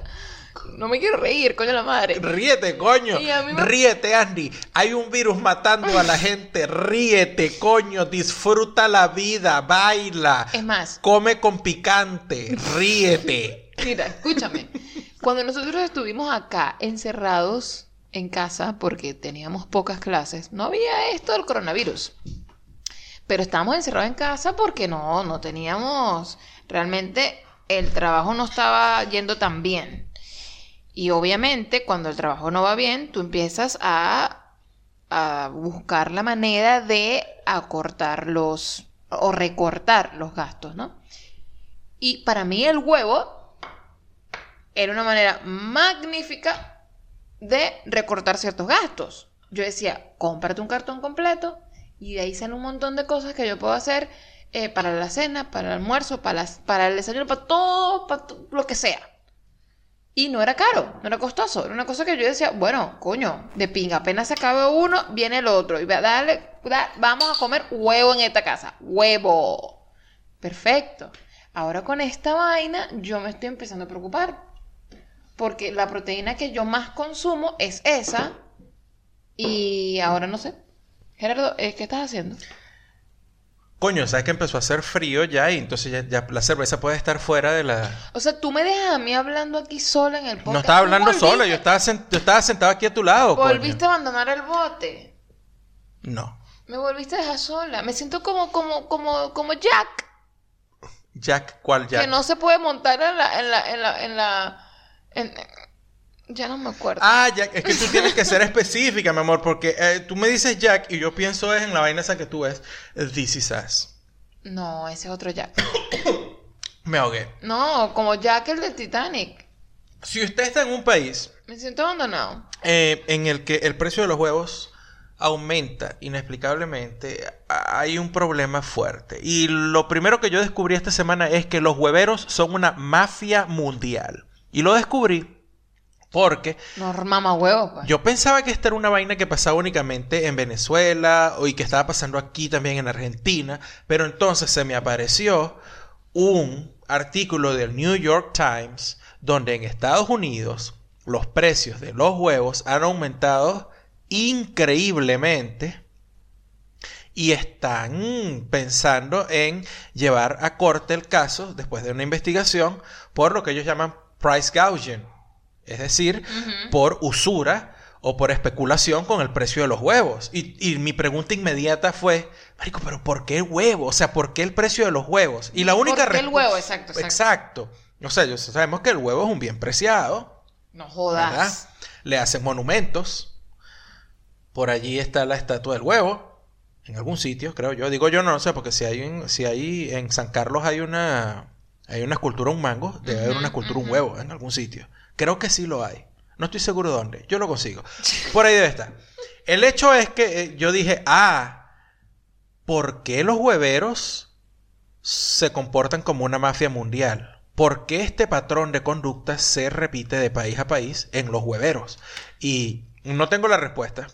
[SPEAKER 3] No me quiero reír, coño la madre.
[SPEAKER 1] Ríete, coño.
[SPEAKER 3] Me-
[SPEAKER 1] Ríete, Andy. Hay un virus matando a la gente. Ríete, coño. Disfruta la vida. Baila.
[SPEAKER 3] Es más,
[SPEAKER 1] Come con picante. Ríete.
[SPEAKER 3] Mira, escúchame. Cuando nosotros estuvimos acá encerrados en casa porque teníamos pocas clases, no había esto del coronavirus. Pero estábamos encerrados en casa porque no, no teníamos, realmente el trabajo no estaba yendo tan bien. Y obviamente cuando el trabajo no va bien, tú empiezas a, a buscar la manera de acortar los o recortar los gastos, ¿no? Y para mí el huevo era una manera magnífica de recortar ciertos gastos. Yo decía, cómprate un cartón completo y de ahí salen un montón de cosas que yo puedo hacer eh, para la cena, para el almuerzo, para, el desayuno, para todo, para to- lo que sea. Y no era caro, no era costoso. Era una cosa que yo decía, bueno, coño, de pinga, apenas se acabe uno, viene el otro. Y va, dale, da- vamos a comer huevo en esta casa. Huevo. Perfecto. Ahora con esta vaina yo me estoy empezando a preocupar. Porque la proteína que yo más consumo es esa. Y ahora no sé. Gerardo, ¿eh, ¿qué estás haciendo?
[SPEAKER 1] Coño, ¿sabes que empezó a hacer frío ya? Y entonces ya, ya la cerveza puede estar fuera de la...
[SPEAKER 3] O sea, tú me dejas a mí hablando aquí sola en el podcast.
[SPEAKER 1] No estaba hablando sola. Yo estaba, yo estaba sentado aquí a tu lado, coño.
[SPEAKER 3] Volviste a abandonar el bote.
[SPEAKER 1] No.
[SPEAKER 3] Me volviste a dejar sola. Me siento como, como, como, como Jack.
[SPEAKER 1] Jack, ¿cuál Jack?
[SPEAKER 3] Que no se puede montar en la, en la, en la, en la, en- ya no me acuerdo.
[SPEAKER 1] Ah, Jack, es que tú tienes que ser específica, mi amor, porque eh, tú me dices Jack y yo pienso es en la vaina esa que tú ves, This Is Us.
[SPEAKER 3] No, ese es otro Jack.
[SPEAKER 1] Me ahogué.
[SPEAKER 3] No, como Jack el de Titanic.
[SPEAKER 1] Si usted está en un país
[SPEAKER 3] Me siento abandonado.
[SPEAKER 1] eh, en el que el precio de los huevos aumenta inexplicablemente, hay un problema fuerte. Y lo primero que yo descubrí esta semana es que los hueveros son una mafia mundial. Y lo descubrí porque
[SPEAKER 3] No mama huevos, pues.
[SPEAKER 1] yo pensaba que esta era una vaina que pasaba únicamente en Venezuela o y que estaba pasando aquí también en Argentina, pero entonces se me apareció un artículo del New York Times donde en Estados Unidos los precios de los huevos han aumentado increíblemente y están pensando en llevar a corte el caso después de una investigación por lo que ellos llaman price gouging, es decir, por usura o por especulación con el precio de los huevos. Y, y mi pregunta inmediata fue, Marico, pero ¿por qué el huevo? O sea, ¿por qué el precio de los huevos? Y la única
[SPEAKER 3] ¿Por qué el huevo? Exacto, exacto.
[SPEAKER 1] Exacto. O sea, sabemos que el huevo es un bien preciado.
[SPEAKER 3] No
[SPEAKER 1] ¿verdad?
[SPEAKER 3] jodas.
[SPEAKER 1] Le hacen monumentos. Por allí está la estatua del huevo. En algún sitio, creo yo. Digo yo no, sé, porque si hay en, si hay en San Carlos hay una hay una escultura un mango, debe haber una escultura un huevo en algún sitio. Creo que sí lo hay. No estoy seguro dónde. Yo lo consigo. Por ahí debe estar. El hecho es que eh, yo dije, ah, ¿por qué los hueveros se comportan como una mafia mundial? ¿Por qué este patrón de conducta se repite de país a país en los hueveros? Y no tengo la respuesta,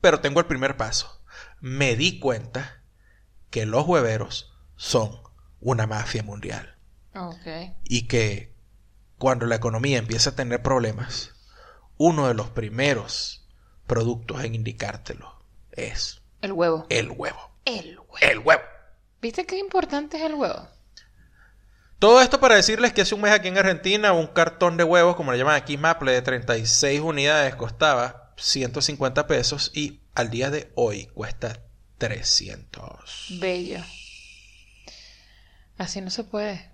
[SPEAKER 1] pero tengo el primer paso. Me di cuenta que los hueveros son una mafia mundial y que cuando la economía empieza a tener problemas, uno de los primeros productos en indicártelo es
[SPEAKER 3] El huevo.
[SPEAKER 1] el huevo.
[SPEAKER 3] El huevo.
[SPEAKER 1] El huevo.
[SPEAKER 3] ¿Viste qué importante es el huevo?
[SPEAKER 1] Todo esto para decirles que hace un mes aquí en Argentina un cartón de huevos, como le llaman aquí Maple, de 36 unidades costaba 150 pesos y al día de hoy cuesta 300.
[SPEAKER 3] Bello. Así no se puede.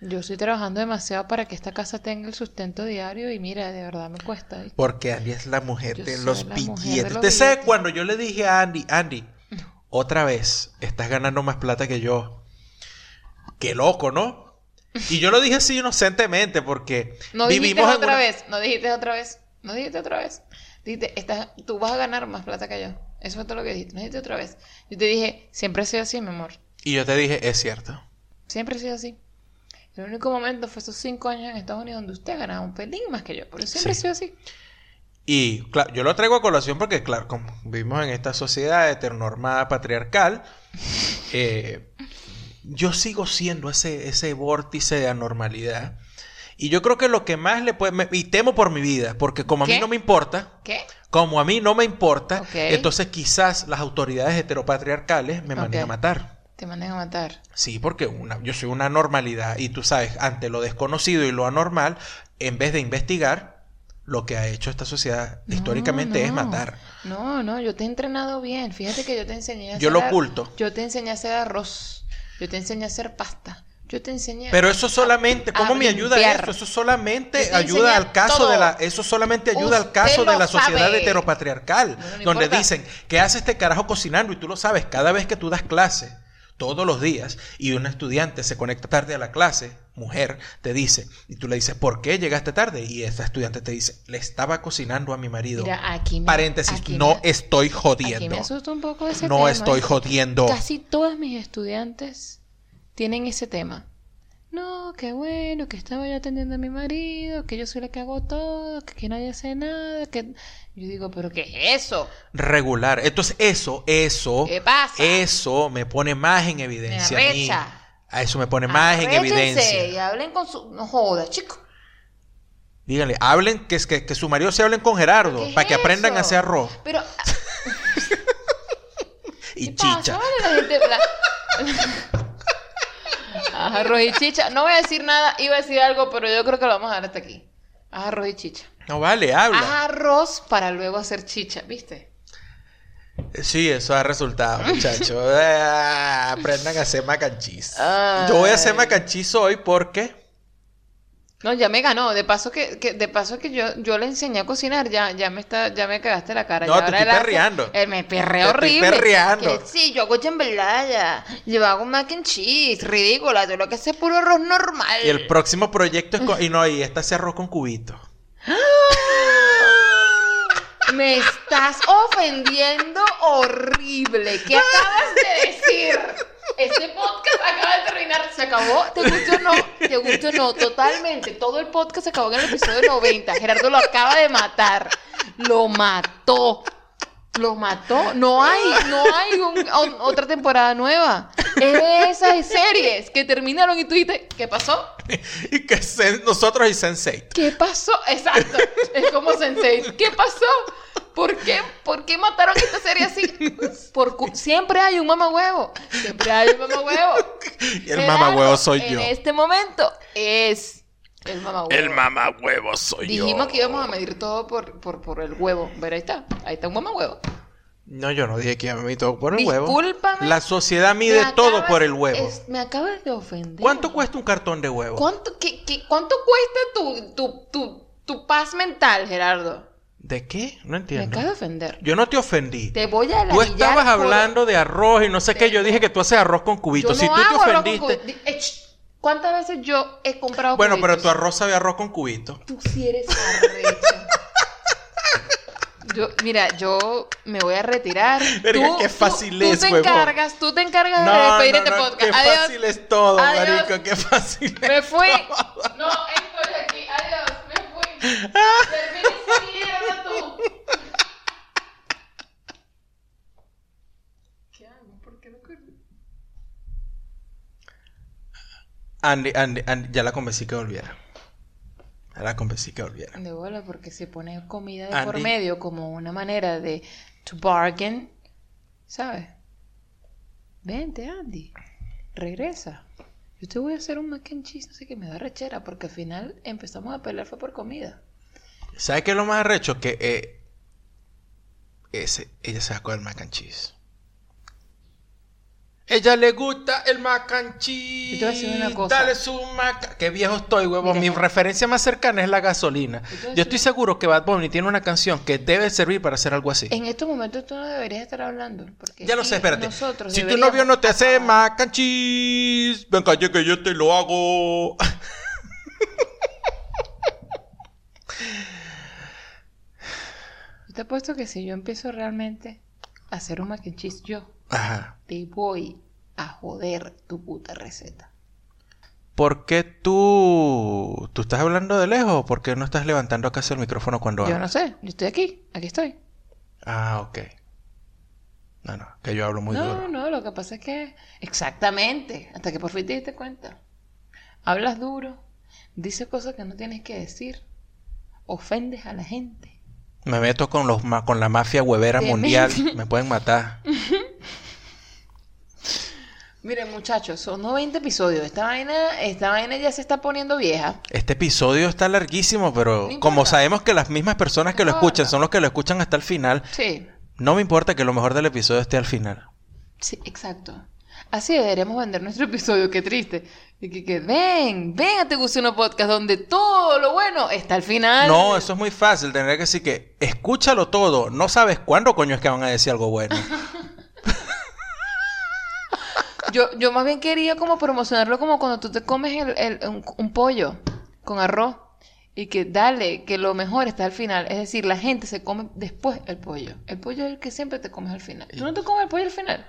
[SPEAKER 3] Yo estoy trabajando demasiado para que esta casa tenga el sustento diario y mira, de verdad me cuesta. ¿viste?
[SPEAKER 1] Porque Andy es la mujer
[SPEAKER 3] Yo
[SPEAKER 1] de los
[SPEAKER 3] de
[SPEAKER 1] billetes.
[SPEAKER 3] los
[SPEAKER 1] ¿Usted sabe
[SPEAKER 3] billetes.
[SPEAKER 1] cuando yo le dije a Andy, Andy, otra vez estás ganando más plata que yo? Qué loco, ¿no? Y yo lo dije así inocentemente porque
[SPEAKER 3] No dijiste
[SPEAKER 1] vivimos en
[SPEAKER 3] otra
[SPEAKER 1] una-
[SPEAKER 3] vez, no dijiste otra vez, no dijiste otra vez. Dijiste, estás, tú vas a ganar más plata que yo. Eso fue todo lo que dijiste, no dijiste otra vez. Yo te dije, siempre he sido así, mi amor.
[SPEAKER 1] Y yo te dije, es cierto.
[SPEAKER 3] Siempre he sido así. El único momento fue esos cinco años en Estados Unidos donde usted ganaba un pelín más que yo. Pero siempre
[SPEAKER 1] Sí.
[SPEAKER 3] he sido así.
[SPEAKER 1] Y claro, yo lo traigo a colación porque, claro, como vivimos en esta sociedad heteronormada patriarcal, eh, yo sigo siendo ese, ese vórtice de anormalidad. Y yo creo que lo que más le puede... me- y temo por mi vida, porque como a mí no me importa,
[SPEAKER 3] ¿Qué?
[SPEAKER 1] como a mí no me importa, entonces quizás las autoridades heteropatriarcales me manden a matar.
[SPEAKER 3] Te mandan a matar.
[SPEAKER 1] Sí, porque una, yo soy una normalidad y tú sabes, ante lo desconocido y lo anormal, en vez de investigar, lo que ha hecho esta sociedad
[SPEAKER 3] No,
[SPEAKER 1] históricamente es matar.
[SPEAKER 3] No, no, yo te he entrenado bien. Fíjate que yo te enseñé a
[SPEAKER 1] Yo
[SPEAKER 3] hacer
[SPEAKER 1] lo
[SPEAKER 3] ar-
[SPEAKER 1] oculto.
[SPEAKER 3] Yo te enseñé a hacer arroz. Yo te enseñé a hacer pasta. Yo te enseñé
[SPEAKER 1] Pero eso solamente, ¿cómo me ayuda eso? Eso solamente
[SPEAKER 3] Yo te
[SPEAKER 1] ayuda al caso
[SPEAKER 3] todo.
[SPEAKER 1] de la, eso solamente ayuda al caso de
[SPEAKER 3] lo
[SPEAKER 1] la sociedad
[SPEAKER 3] sabe.
[SPEAKER 1] heteropatriarcal,
[SPEAKER 3] no
[SPEAKER 1] donde
[SPEAKER 3] importa.
[SPEAKER 1] dicen que hace este carajo cocinando y tú lo sabes, cada vez que tú das clase, todos los días, y un estudiante se conecta tarde a la clase, mujer, te dice, y tú le dices, ¿por qué llegaste tarde? Y esta estudiante te dice, le estaba cocinando a mi marido.
[SPEAKER 3] Mira, aquí me-
[SPEAKER 1] Paréntesis,
[SPEAKER 3] aquí
[SPEAKER 1] no
[SPEAKER 3] me-
[SPEAKER 1] estoy
[SPEAKER 3] Aquí
[SPEAKER 1] jodiendo.
[SPEAKER 3] me asusta un poco ese
[SPEAKER 1] No
[SPEAKER 3] tema.
[SPEAKER 1] estoy jodiendo.
[SPEAKER 3] Casi todas mis estudiantes tienen ese tema. No, qué bueno, que estaba yo atendiendo a mi marido, que yo soy la que hago todo, que nadie hace nada, que... Yo digo, ¿pero qué es eso?
[SPEAKER 1] Regular. Entonces, eso, eso,
[SPEAKER 3] ¿Qué pasa?
[SPEAKER 1] eso me pone más en evidencia. a mí.
[SPEAKER 3] arrecha.
[SPEAKER 1] A eso me pone más en evidencia.
[SPEAKER 3] y hablen con su... No joda, chico.
[SPEAKER 1] Díganle, hablen, que, que, que su marido se hablen con Gerardo,
[SPEAKER 3] ¿Qué es
[SPEAKER 1] para que aprendan a hacer arroz
[SPEAKER 3] Pero... ah,
[SPEAKER 1] y chicha.
[SPEAKER 3] Vale, la gente- la- Ajá, arroz y chicha. No voy a decir nada, iba a decir algo, pero yo creo que lo vamos a dar hasta aquí. Haz arroz y chicha.
[SPEAKER 1] No vale, habla.
[SPEAKER 3] Haz arroz para luego hacer chicha, ¿viste?
[SPEAKER 1] Sí, eso ha resultado, muchachos. Ah, aprendan a hacer mac and cheese.
[SPEAKER 3] Ay.
[SPEAKER 1] Yo voy a hacer mac and cheese hoy porque
[SPEAKER 3] No, ya me ganó. De paso que, que- de paso que yo, yo le enseñé a cocinar, ya, ya me está, ya me cagaste la cara.
[SPEAKER 1] No,
[SPEAKER 3] Ya
[SPEAKER 1] te estoy perreando.
[SPEAKER 3] Él me perrea
[SPEAKER 1] Te estoy
[SPEAKER 3] horrible.
[SPEAKER 1] perreando.
[SPEAKER 3] Que sí, yo hago jambalaya. Yo hago mac and cheese. Ridícula. Yo lo que sé es puro arroz normal.
[SPEAKER 1] y el próximo proyecto es con... y no, y esta se arroz con cubito.
[SPEAKER 3] Me estás ofendiendo horrible. ¿Qué acabas de decir? Este podcast acaba de terminar. ¿Se acabó? ¿Te gustó o no? ¿Te gustó o no? Totalmente. Todo el podcast se acabó en el episodio 90. Gerardo lo acaba de matar. Lo mató. Lo mató. No hay, no hay un- o- otra temporada nueva. Es de esas series que terminaron y tú dijiste, ¿qué pasó?
[SPEAKER 1] y que sen- nosotros y Sensei.
[SPEAKER 3] ¿Qué pasó? Exacto. Es como Sensei. ¿Qué pasó? ¿Por qué? ¿Por qué mataron esta serie así? Por siempre hay un mamahuevo. Siempre hay un mamahuevo.
[SPEAKER 1] Y el
[SPEAKER 3] Gerardo,
[SPEAKER 1] mamahuevo soy
[SPEAKER 3] en
[SPEAKER 1] yo.
[SPEAKER 3] este momento es el mamahuevo.
[SPEAKER 1] mamahuevo soy
[SPEAKER 3] Dijimos que íbamos a medir todo por, por, por el huevo. Pero ahí está. Ahí está un mamahuevo.
[SPEAKER 1] No, yo no dije que iba a medir todo por el huevo.
[SPEAKER 3] Discúlpame.
[SPEAKER 1] La sociedad mide
[SPEAKER 3] Me
[SPEAKER 1] todo
[SPEAKER 3] acabas-
[SPEAKER 1] por el huevo.
[SPEAKER 3] es- me acabas de ofender.
[SPEAKER 1] ¿Cuánto cuesta un cartón de huevo?
[SPEAKER 3] ¿Cuánto, qué- qué- ¿Cuánto cuesta tu, tu, tu, tu paz mental, Gerardo?
[SPEAKER 1] ¿De qué? No
[SPEAKER 3] Me
[SPEAKER 1] entiendo.
[SPEAKER 3] acabas de ofender.
[SPEAKER 1] Yo no te ofendí.
[SPEAKER 3] Te voy a
[SPEAKER 1] Tú estabas
[SPEAKER 3] por-
[SPEAKER 1] hablando de arroz y no sé qué. Yo dije que tú haces arroz con
[SPEAKER 3] Yo
[SPEAKER 1] cubitos. si tú te
[SPEAKER 3] hago arroz con
[SPEAKER 1] ofendiste.
[SPEAKER 3] ¿Cuántas veces yo he comprado
[SPEAKER 1] Bueno, pero
[SPEAKER 3] cubitos?
[SPEAKER 1] tu arroz sabe arroz con cubitos.
[SPEAKER 3] Tú sí eres arrecho. Yo, mira, yo me voy a retirar.
[SPEAKER 1] Verga,
[SPEAKER 3] Tú-
[SPEAKER 1] qué
[SPEAKER 3] tú-
[SPEAKER 1] fácil
[SPEAKER 3] tú
[SPEAKER 1] es,
[SPEAKER 3] te
[SPEAKER 1] huevón.
[SPEAKER 3] encargas, tú te encargas de
[SPEAKER 1] No,
[SPEAKER 3] despedir
[SPEAKER 1] no,
[SPEAKER 3] este
[SPEAKER 1] no,
[SPEAKER 3] podcast.
[SPEAKER 1] qué
[SPEAKER 3] Adiós.
[SPEAKER 1] fácil es todo,
[SPEAKER 3] Adiós.
[SPEAKER 1] marico. Qué fácil es
[SPEAKER 3] Me fui.
[SPEAKER 1] todo.
[SPEAKER 3] No, estoy aquí. Adiós. Me fui. Termina esa mierda tú. ¿Qué hago? ¿Por qué no corrí?
[SPEAKER 1] Andy, Andy, Andy, ya la convencí que volviera. Ya la convencí que volviera.
[SPEAKER 3] De bola, porque se pone comida de por medio como una manera de to bargain, ¿sabes? Vente, Andy, regresa. Yo te voy a hacer un mac and cheese, no sé qué, me da rechera, porque al final empezamos a pelear fue por comida.
[SPEAKER 1] ¿Sabes qué es lo más arrecho? Que eh, ese, ella se sacó el mac and cheese. Ella le gusta el mac and cheese.
[SPEAKER 3] Yo te voy a decir una cosa.
[SPEAKER 1] Dale su mac. Qué viejo estoy, huevo.
[SPEAKER 3] Mira,
[SPEAKER 1] Mi referencia más cercana es la gasolina.
[SPEAKER 3] Yo
[SPEAKER 1] estoy seguro que Bad Bunny tiene una canción que debe servir para hacer algo así.
[SPEAKER 3] En estos momentos tú no deberías estar hablando. Porque
[SPEAKER 1] Ya lo sé, espérate.
[SPEAKER 3] nosotros
[SPEAKER 1] Si tu novio no te hace
[SPEAKER 3] acabar.
[SPEAKER 1] mac and cheese, ven calle que yo te lo hago.
[SPEAKER 3] Yo te apuesto que si yo empiezo realmente hacer un mac and cheese yo,
[SPEAKER 1] Ajá.
[SPEAKER 3] te voy a joder tu puta receta.
[SPEAKER 1] ¿Por qué tú, tú estás hablando de lejos por qué no estás levantando casi el micrófono cuando
[SPEAKER 3] Yo no sé, yo estoy aquí, aquí estoy.
[SPEAKER 1] Ah, ok. No, no, que yo hablo muy
[SPEAKER 3] no,
[SPEAKER 1] duro.
[SPEAKER 3] no, lo que pasa es que exactamente, hasta que por fin te diste cuenta. Hablas duro, dices cosas que no tienes que decir, ofendes a la gente.
[SPEAKER 1] Me meto con los ma- con la mafia huevera mundial, me pueden matar.
[SPEAKER 3] Miren, muchachos, son 90 episodios. Esta vaina, esta vaina ya se está poniendo vieja.
[SPEAKER 1] Este episodio está larguísimo, pero
[SPEAKER 3] No
[SPEAKER 1] como sabemos que las mismas personas que lo escuchan
[SPEAKER 3] importa.
[SPEAKER 1] son los que lo escuchan hasta el final,
[SPEAKER 3] Sí,
[SPEAKER 1] no me importa que lo mejor del episodio esté al final.
[SPEAKER 3] sí, exacto. Así deberíamos vender nuestro episodio, qué triste. Y que, que ven, ven a Te Uno Podcast, donde todo lo bueno está al final.
[SPEAKER 1] No, eso es muy fácil, tener que decir que escúchalo todo, no sabes cuándo coño es que van a decir algo bueno.
[SPEAKER 3] Yo, yo más bien quería como promocionarlo como cuando tú te comes el, el- un, un pollo con arroz y que dale, que lo mejor está al final. Es decir, la gente se come después el pollo. El pollo es el que siempre te comes al final. ¿Tú no te comes el pollo al final?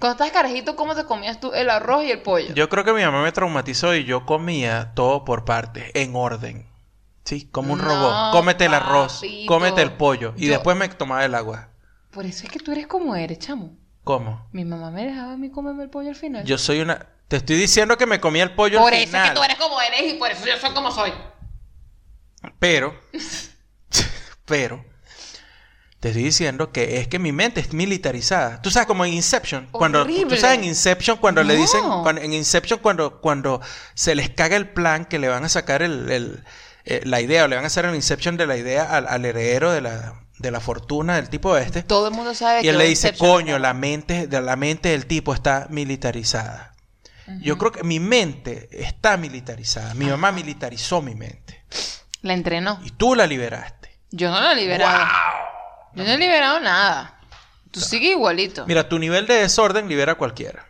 [SPEAKER 3] Cuando estás carajito, ¿cómo te comías tú el arroz y el pollo?
[SPEAKER 1] Yo creo que mi mamá me traumatizó y yo comía todo por partes, en orden. Sí, como un
[SPEAKER 3] No,
[SPEAKER 1] robot. Cómete el arroz,
[SPEAKER 3] papito.
[SPEAKER 1] cómete el pollo y
[SPEAKER 3] Yo-
[SPEAKER 1] después me tomaba el agua.
[SPEAKER 3] Por eso es que tú eres como eres, chamo.
[SPEAKER 1] ¿Cómo?
[SPEAKER 3] Mi mamá me dejaba a mí comerme el pollo al final.
[SPEAKER 1] Yo soy una... Te estoy diciendo que me comía el pollo
[SPEAKER 3] por
[SPEAKER 1] al
[SPEAKER 3] eso
[SPEAKER 1] final.
[SPEAKER 3] es que tú eres como eres y por eso yo soy como soy.
[SPEAKER 1] Pero... pero... Te estoy diciendo que es que mi mente es militarizada. Tú sabes, como en Inception. Cuando, tú
[SPEAKER 3] Horrible.
[SPEAKER 1] sabes en Inception cuando le dicen... cuando- en Inception cuando, cuando se les caga el plan que le van a sacar el, el- eh, la idea o le van a hacer el Inception de la idea al, al heredero de la, de la fortuna del tipo este.
[SPEAKER 3] Todo el mundo sabe
[SPEAKER 1] Y
[SPEAKER 3] que
[SPEAKER 1] él le dice,
[SPEAKER 3] Inception.
[SPEAKER 1] coño, la mente, de la mente del tipo está militarizada. Yo creo que mi mente está militarizada. Mi mamá militarizó mi mente.
[SPEAKER 3] La entrenó.
[SPEAKER 1] Y tú la liberaste.
[SPEAKER 3] Yo no la he liberado. Yo no he liberado nada. Tú sigues igualito.
[SPEAKER 1] Mira, tu nivel de desorden libera a cualquiera.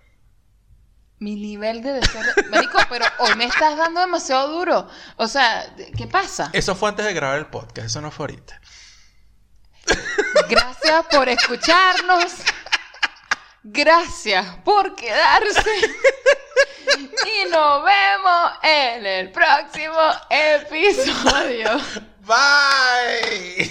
[SPEAKER 3] Mi nivel de desorden. Marico, pero hoy me estás dando demasiado duro. O sea, ¿qué pasa?
[SPEAKER 1] Eso fue antes de grabar el podcast, eso no fue ahorita.
[SPEAKER 3] Gracias por escucharnos. Gracias por quedarse. Y nos vemos en el próximo episodio.
[SPEAKER 1] Bye.